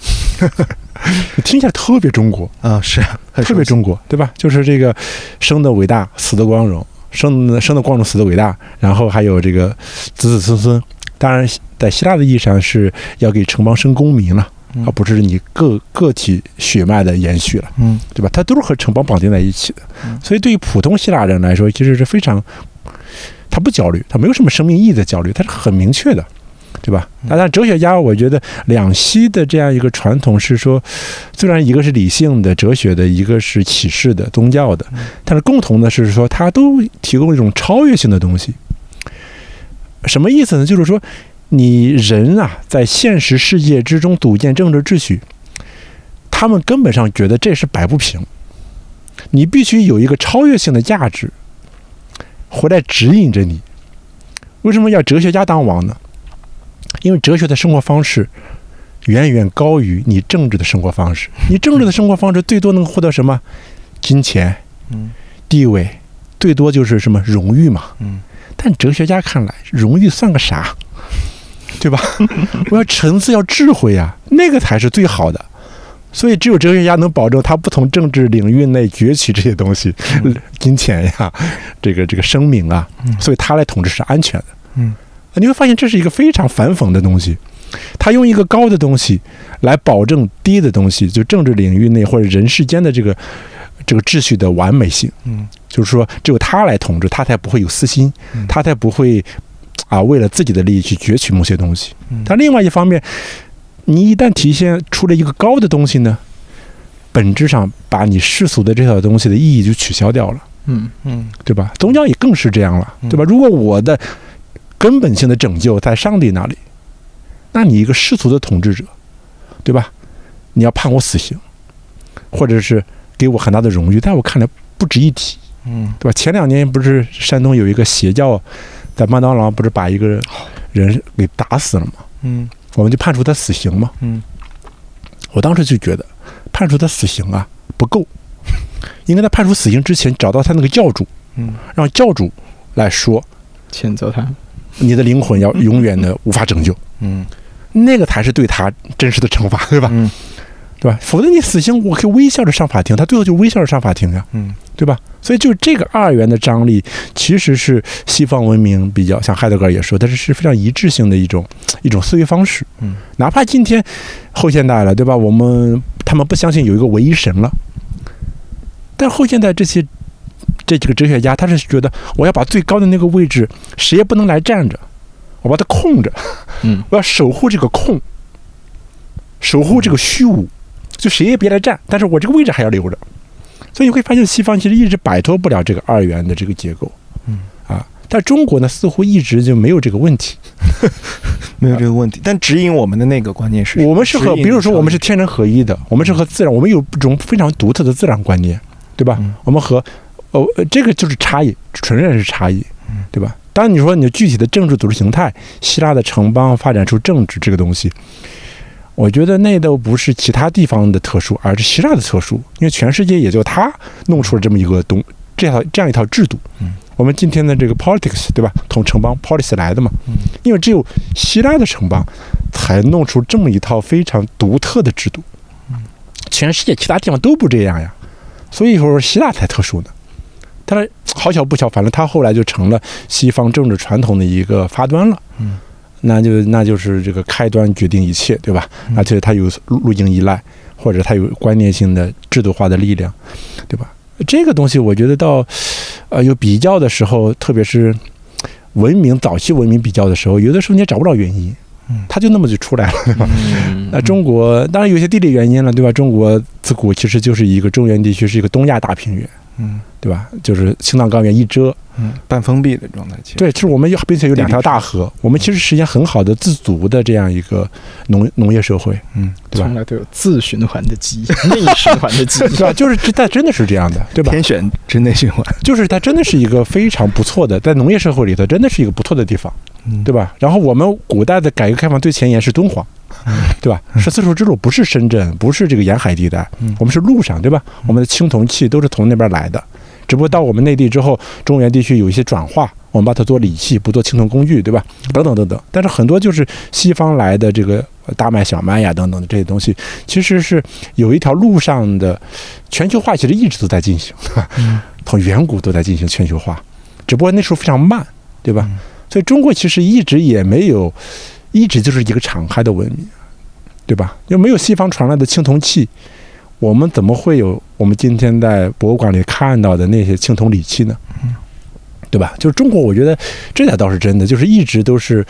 听起来特别中国啊，是特别中国，对吧？就是这个生的伟大，死的光荣，生生的光荣，死的伟大，然后还有这个子子孙孙。当然，在希腊的意义上是要给城邦生公民了，而不是你个个体血脉的延续了，嗯，对吧？它都是和城邦绑定在一起的。所以，对于普通希腊人来说，其实是非常，他不焦虑，他没有什么生命意义的焦虑，他是很明确的。对吧？当然，哲学家，我觉得两栖的这样一个传统是说，虽然一个是理性的哲学的，一个是启示的宗教的，但是共同的是说，它都提供一种超越性的东西。什么意思呢？就是说，你人啊，在现实世界之中组建政治秩序，他们根本上觉得这是摆不平，你必须有一个超越性的价值回来指引着你。为什么要哲学家当王呢？因为哲学的生活方式远远高于你政治的生活方式。你政治的生活方式最多能获得什么？金钱、嗯地位，最多就是什么荣誉嘛。嗯但哲学家看来，荣誉算个啥？对吧？我要层次，要智慧呀，那个才是最好的。所以，只有哲学家能保证他不从政治领域内攫取这些东西，金钱呀，这个这个声明啊，所以他来统治是安全的。嗯你会发现这是一个非常反讽的东西，他用一个高的东西来保证低的东西，就政治领域内或者人世间的这个这个秩序的完美性。嗯就是说，只有他来统治，他才不会有私心，嗯他才不会啊为了自己的利益去攫取某些东西。嗯但另外一方面，你一旦体现出了一个高的东西呢，本质上把你世俗的这套东西的意义就取消掉了，嗯嗯对吧？宗教也更是这样了，嗯对吧？如果我的根本性的拯救在上帝那里，那你一个世俗的统治者，对吧？你要判我死刑，或者是给我很大的荣誉，在我看来不值一提。嗯对吧？前两年不是山东有一个邪教，在麦当劳不是把一个人给打死了吗？嗯我们就判处他死刑嘛。嗯我当时就觉得判处他死刑啊不够，应该在判处死刑之前找到他那个教主，嗯让教主来说谴责他。你的灵魂要永远的无法拯救，嗯那个才是对他真实的惩罚，对吧？嗯对吧？否则你死刑，我可以微笑着上法庭，他最后就微笑着上法庭呀。嗯对吧？所以就这个二元的张力，其实是西方文明比较像海德格尔也说，但是是非常一致性的一种一种思维方式。嗯，哪怕今天后现代了，对吧？我们他们不相信有一个唯一神了，但后现代这些这几个哲学家，他是觉得我要把最高的那个位置，谁也不能来占着，我把它空着，嗯，我要守护这个空，守护这个虚无，就谁也别来占，但是我这个位置还要留着。所以你会发现，西方其实一直摆脱不了这个二元的这个结构，嗯啊，但中国呢似乎一直就没有这个问题。没有这个问题，但指引我们的那个观念是我们是和，比如说我们是天人合一的，我们是和自然，我们有一种非常独特的自然观念，对吧？嗯我们和哦，呃这个就是差异，纯然是差异嗯，对吧？当然你说你的具体的政治组织形态，希腊的城邦发展出政治这个东西，我觉得那都不是其他地方的特殊，而是希腊的特殊，因为全世界也就他弄出了这么一个东这套这样一套制度。嗯，我们今天的这个 politics 对吧？从城邦 policy 来的嘛。嗯因为只有希腊的城邦才弄出这么一套非常独特的制度，全世界其他地方都不这样呀，所以说希腊才特殊呢。但是好巧不巧，反正他后来就成了西方政治传统的一个发端了。嗯，那就那就是这个开端决定一切，对吧？而且它有路径依赖，或者它有观念性的制度化的力量，对吧？这个东西我觉得到呃有比较的时候，特别是文明早期文明比较的时候，有的时候你也找不着原因，它就那么就出来了，对吧？那中国当然有些地理原因了，对吧？中国自古其实就是一个中原地区，是一个东亚大平原，嗯对吧？就是青藏高原一遮，嗯，半封闭的状态，其实对，其实我们有并且有两条大河，我们其实实现很好的自足的这样一个农农业社会，嗯，对吧从？来都有自循环的基因，内循环的基因。对吧？就是这，但真的是这样的，对吧？天选之内循环，就是它真的是一个非常不错的，在农业社会里头，真的是一个不错的地方，嗯对吧？然后我们古代的改革开放最前沿是敦煌，对吧？十丝绸之路，不是深圳，不是这个沿海地带嗯，我们是路上，对吧？我们的青铜器都是从那边来的，只不过到我们内地之后，中原地区有一些转化，我们把它做礼器，不做青铜工具，对吧？等等等等。但是很多就是西方来的这个大麦、小麦呀等等的这些东西，其实是有一条路上的全球化，其实一直都在进行，从远古都在进行全球化，只不过那时候非常慢，对吧？所以中国其实一直也没有，一直就是一个敞开的文明，对吧？又没有西方传来的青铜器，我们怎么会有我们今天在博物馆里看到的那些青铜礼器呢？对吧？就是中国，我觉得这点倒是真的，就是一直都是。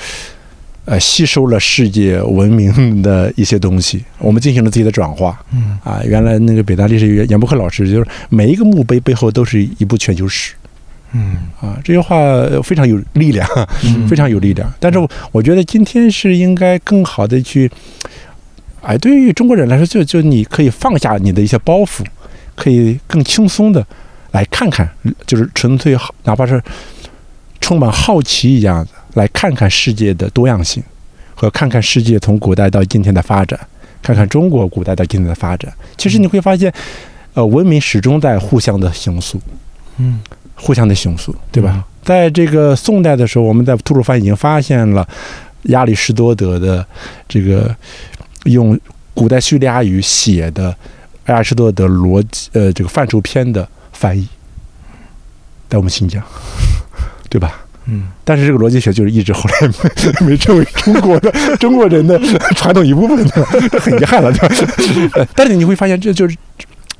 呃，吸收了世界文明的一些东西，我们进行了自己的转化。嗯啊，原来那个北大历史系严伯克老师就是每一个墓碑背后都是一部全球史嗯啊，这句话非常有力量，嗯非常有力量。但是我觉得今天是应该更好的去，哎，对于中国人来说，就就你可以放下你的一些包袱，可以更轻松的来看看，就是纯粹好，哪怕是充满好奇一样的来看看世界的多样性，和看看世界从古代到今天的发展，看看中国古代到今天的发展。其实你会发现，呃，文明始终在互相的形塑。嗯互相的形塑，对吧？在这个宋代的时候，我们在吐鲁番已经发现了亚里士多德的这个用古代叙利亚语写的亚里士多德逻辑呃这个范畴篇的翻译，在我们新疆，对吧？嗯但是这个逻辑学就是一直后来没没成为中国的 中国人的传统一部分的，这很遗憾了，对吧？呃但是你会发现，这就是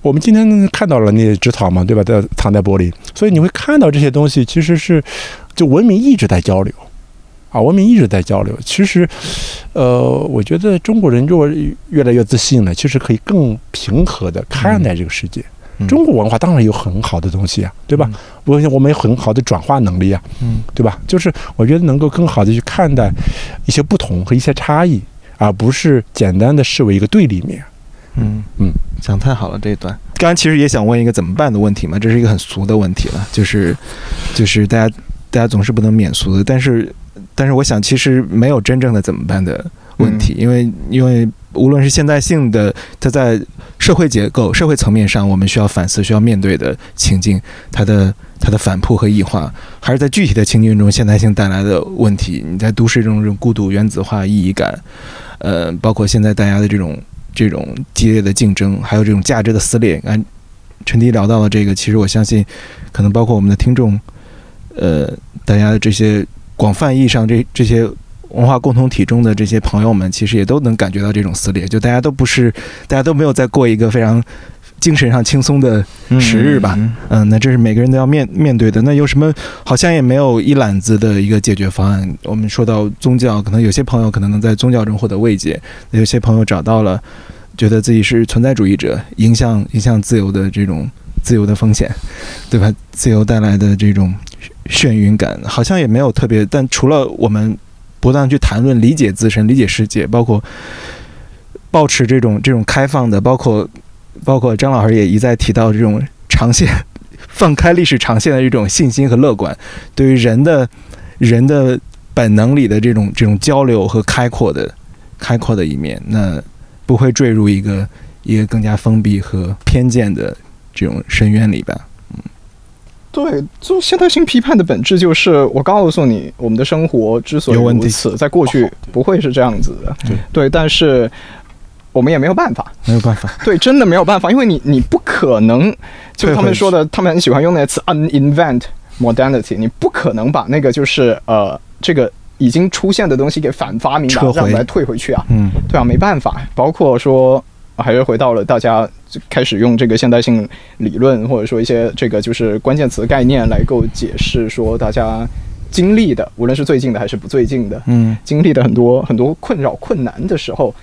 我们今天看到了那些纸草嘛，对吧？在藏在玻璃，所以你会看到这些东西其实是就文明一直在交流啊，文明一直在交流。其实，呃，我觉得中国人如果越来越自信了，其实可以更平和的看待这个世界。嗯中国文化当然有很好的东西啊，对吧？我我们有很好的转化能力啊，嗯对吧？就是我觉得能够更好的去看待一些不同和一些差异，而不是简单的视为一个对立面。嗯嗯，讲太好了这一段。刚刚其实也想问一个怎么办的问题嘛，这是一个很俗的问题了，就是就是大家大家总是不能免俗的，但是但是我想其实没有真正的怎么办的问题，因为因为无论是现代性的，它在社会结构、社会层面上，我们需要反思、需要面对的情境，它的它的反扑和异化，还是在具体的情境中，现代性带来的问题。你在都市中这种孤独、原子化、意义感，呃，包括现在大家的这种这种激烈的竞争，还有这种价值的撕裂。按陈迪聊到了这个，其实我相信，可能包括我们的听众，呃，大家这些广泛意义上这 这些文化共同体中的这些朋友们，其实也都能感觉到这种撕裂。就大家都不是，大家都没有在过一个非常精神上轻松的时日吧。嗯嗯，那这是每个人都要面面对的。那有什么？好像也没有一揽子的一个解决方案。我们说到宗教，可能有些朋友可能能在宗教中获得慰藉，有些朋友找到了，觉得自己是存在主义者，影响影响自由的这种自由的风险，对吧？自由带来的这种眩晕感，好像也没有特别。但除了我们不断去谈论、理解自身、理解世界，包括保持这种这种开放的，包括包括张老师也一再提到这种长线放开历史长线的这种信心和乐观，对于人的人的本能里的这种这种交流和开阔的开阔的一面，那不会坠入一个一个更加封闭和偏见的这种深渊里吧？对，就现代性批判的本质就是，我告诉你，我们的生活之所以如此，在过去不会是这样子的。对对，但是我们也没有办法。没有办法，对，真的没有办法，因为你你不可能，就他们说的，他们很喜欢用那个词 uninvent modernity，你不可能把那个就是呃这个已经出现的东西给反发明，撤回。让我们来退回去啊。嗯。对啊，没办法，包括说还是回到了大家就开始用这个现代性理论，或者说一些这个就是关键词概念来够解释说大家经历的，无论是最近的还是不最近的，嗯。经历的很多很多困扰、困难的时候，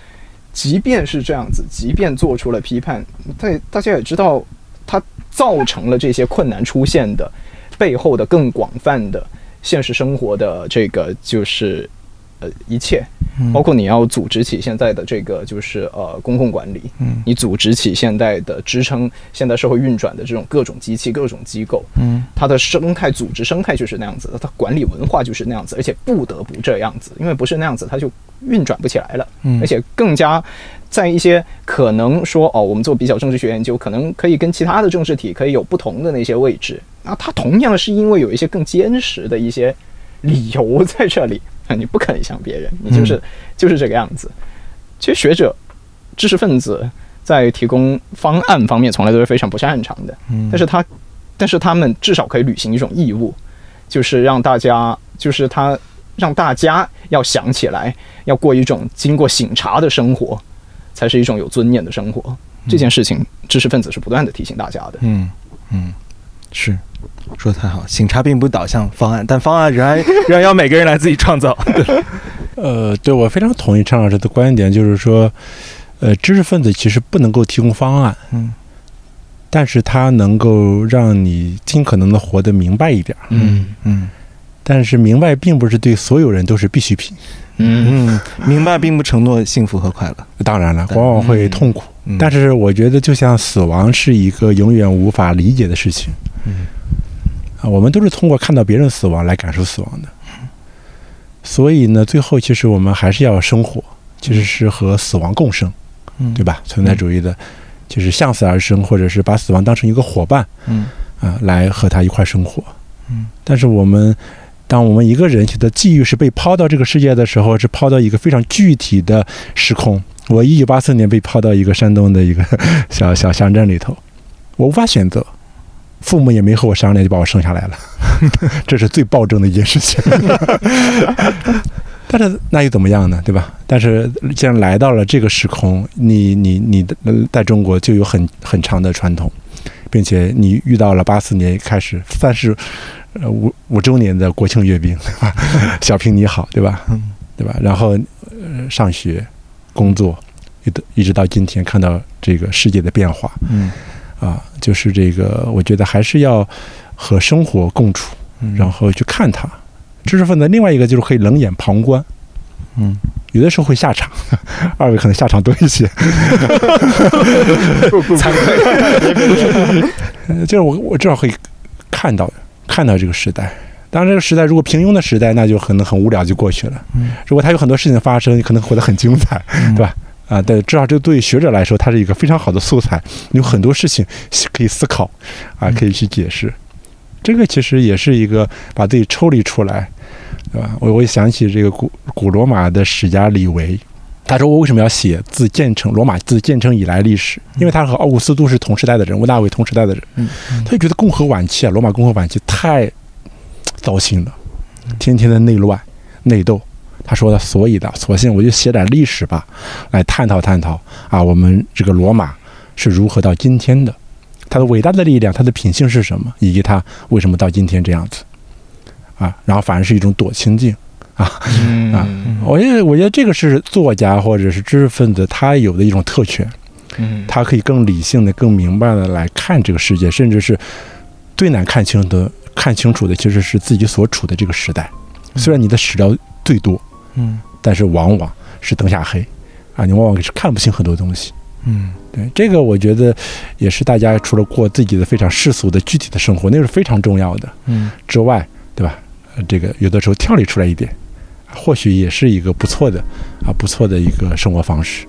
即便是这样子，即便做出了批判，但大家也知道，它造成了这些困难出现的背后的更广泛的现实生活的这个就是呃一切，嗯。包括你要组织起现在的这个就是呃公共管理，嗯。你组织起现代的支撑现代社会运转的这种各种机器、各种机构，嗯。它的生态组织生态就是那样子的，它管理文化就是那样子，而且不得不这样子，因为不是那样子，它就运转不起来了。嗯。而且更加在一些可能说哦，我们做比较政治学研究，可能可以跟其他的政治体可以有不同的那些位置，那它同样是因为有一些更坚实的一些理由在这里。啊，你不肯想别人，你就是、嗯就是这个样子。其实学者、知识分子在提供方案方面从来都是非常不擅长的，嗯但是他，但是他们至少可以履行一种义务，就是让大家，就是他让大家要想起来，要过一种经过醒察的生活，才是一种有尊严的生活。这件事情，知识分子是不断的提醒大家的。嗯嗯，是说的太好。醒察并不导向方案，但方案仍然 仍然要每个人来自己创造。呃，对我非常同意陈老师的观点，就是说，呃，知识分子其实不能够提供方案，嗯但是他能够让你尽可能的活得明白一点。嗯嗯但是明白并不是对所有人都是必需品，嗯嗯，明白并不承诺幸福和快乐。当然了，往往会痛苦。嗯但是我觉得，就像死亡是一个永远无法理解的事情。嗯啊，我们都是通过看到别人死亡来感受死亡的。所以呢，最后其实我们还是要生活，其实是和死亡共生，嗯对吧？存在主义的，就是向死而生，或者是把死亡当成一个伙伴嗯啊，来和他一块生活。嗯，但是我们，当我们一个人的际遇是被抛到这个世界的时候，是抛到一个非常具体的时空。我一九八四年被抛到一个山东的一个 小小乡镇里头，我无法选择，父母也没和我商量就把我生下来了，这是最暴政的一件事情。但是那又怎么样呢？对吧？但是既然来到了这个时空，你你你的在中国就有很很长的传统，并且你遇到了八四年开始三十呃五五周年的国庆阅兵，对吧？小平你好，对吧？嗯对吧？然后呃上学、工作，一直一直到今天，看到这个世界的变化嗯啊，就是这个，我觉得还是要和生活共处，嗯，然后去看它。知识分子另外一个就是可以冷眼旁观，嗯有的时候会下场，二位可能下场多一些。惭愧。呃 就是我我至少会看到看到这个时代。当然，这个时代如果平庸的时代，那就可能很无聊就过去了。嗯如果它有很多事情发生，可能活得很精彩，对吧？啊，对，至少这对于学者来说，它是一个非常好的素材，有很多事情可以思考，啊，可以去解释。这个其实也是一个把自己抽离出来，对吧？我我也想起这个古古罗马的史家李维，他说我为什么要写自建成罗马自建成以来历史？因为他和奥古斯都是同时代的人，屋大维同时代的人，嗯他就觉得共和晚期啊，罗马共和晚期太糟心了，天天的内乱、内斗。他说的，所以的，索性我就写点历史吧，来探讨探讨啊，我们这个罗马是如何到今天的，它的伟大的力量，它的品性是什么，以及它为什么到今天这样子啊？然后反而是一种躲清静啊。嗯我觉得，我觉得这个是作家或者是知识分子他有的一种特权，嗯他可以更理性的、更明白的来看这个世界，甚至是最难看清的、看清楚的，其实是自己所处的这个时代。虽然你的史料最多，嗯但是往往是灯下黑啊，你往往是看不清很多东西。嗯对这个，我觉得也是大家除了过自己的非常世俗的具体的生活，那是非常重要的嗯之外，对吧？呃这个有的时候跳离出来一点，或许也是一个不错的啊，不错的一个生活方式。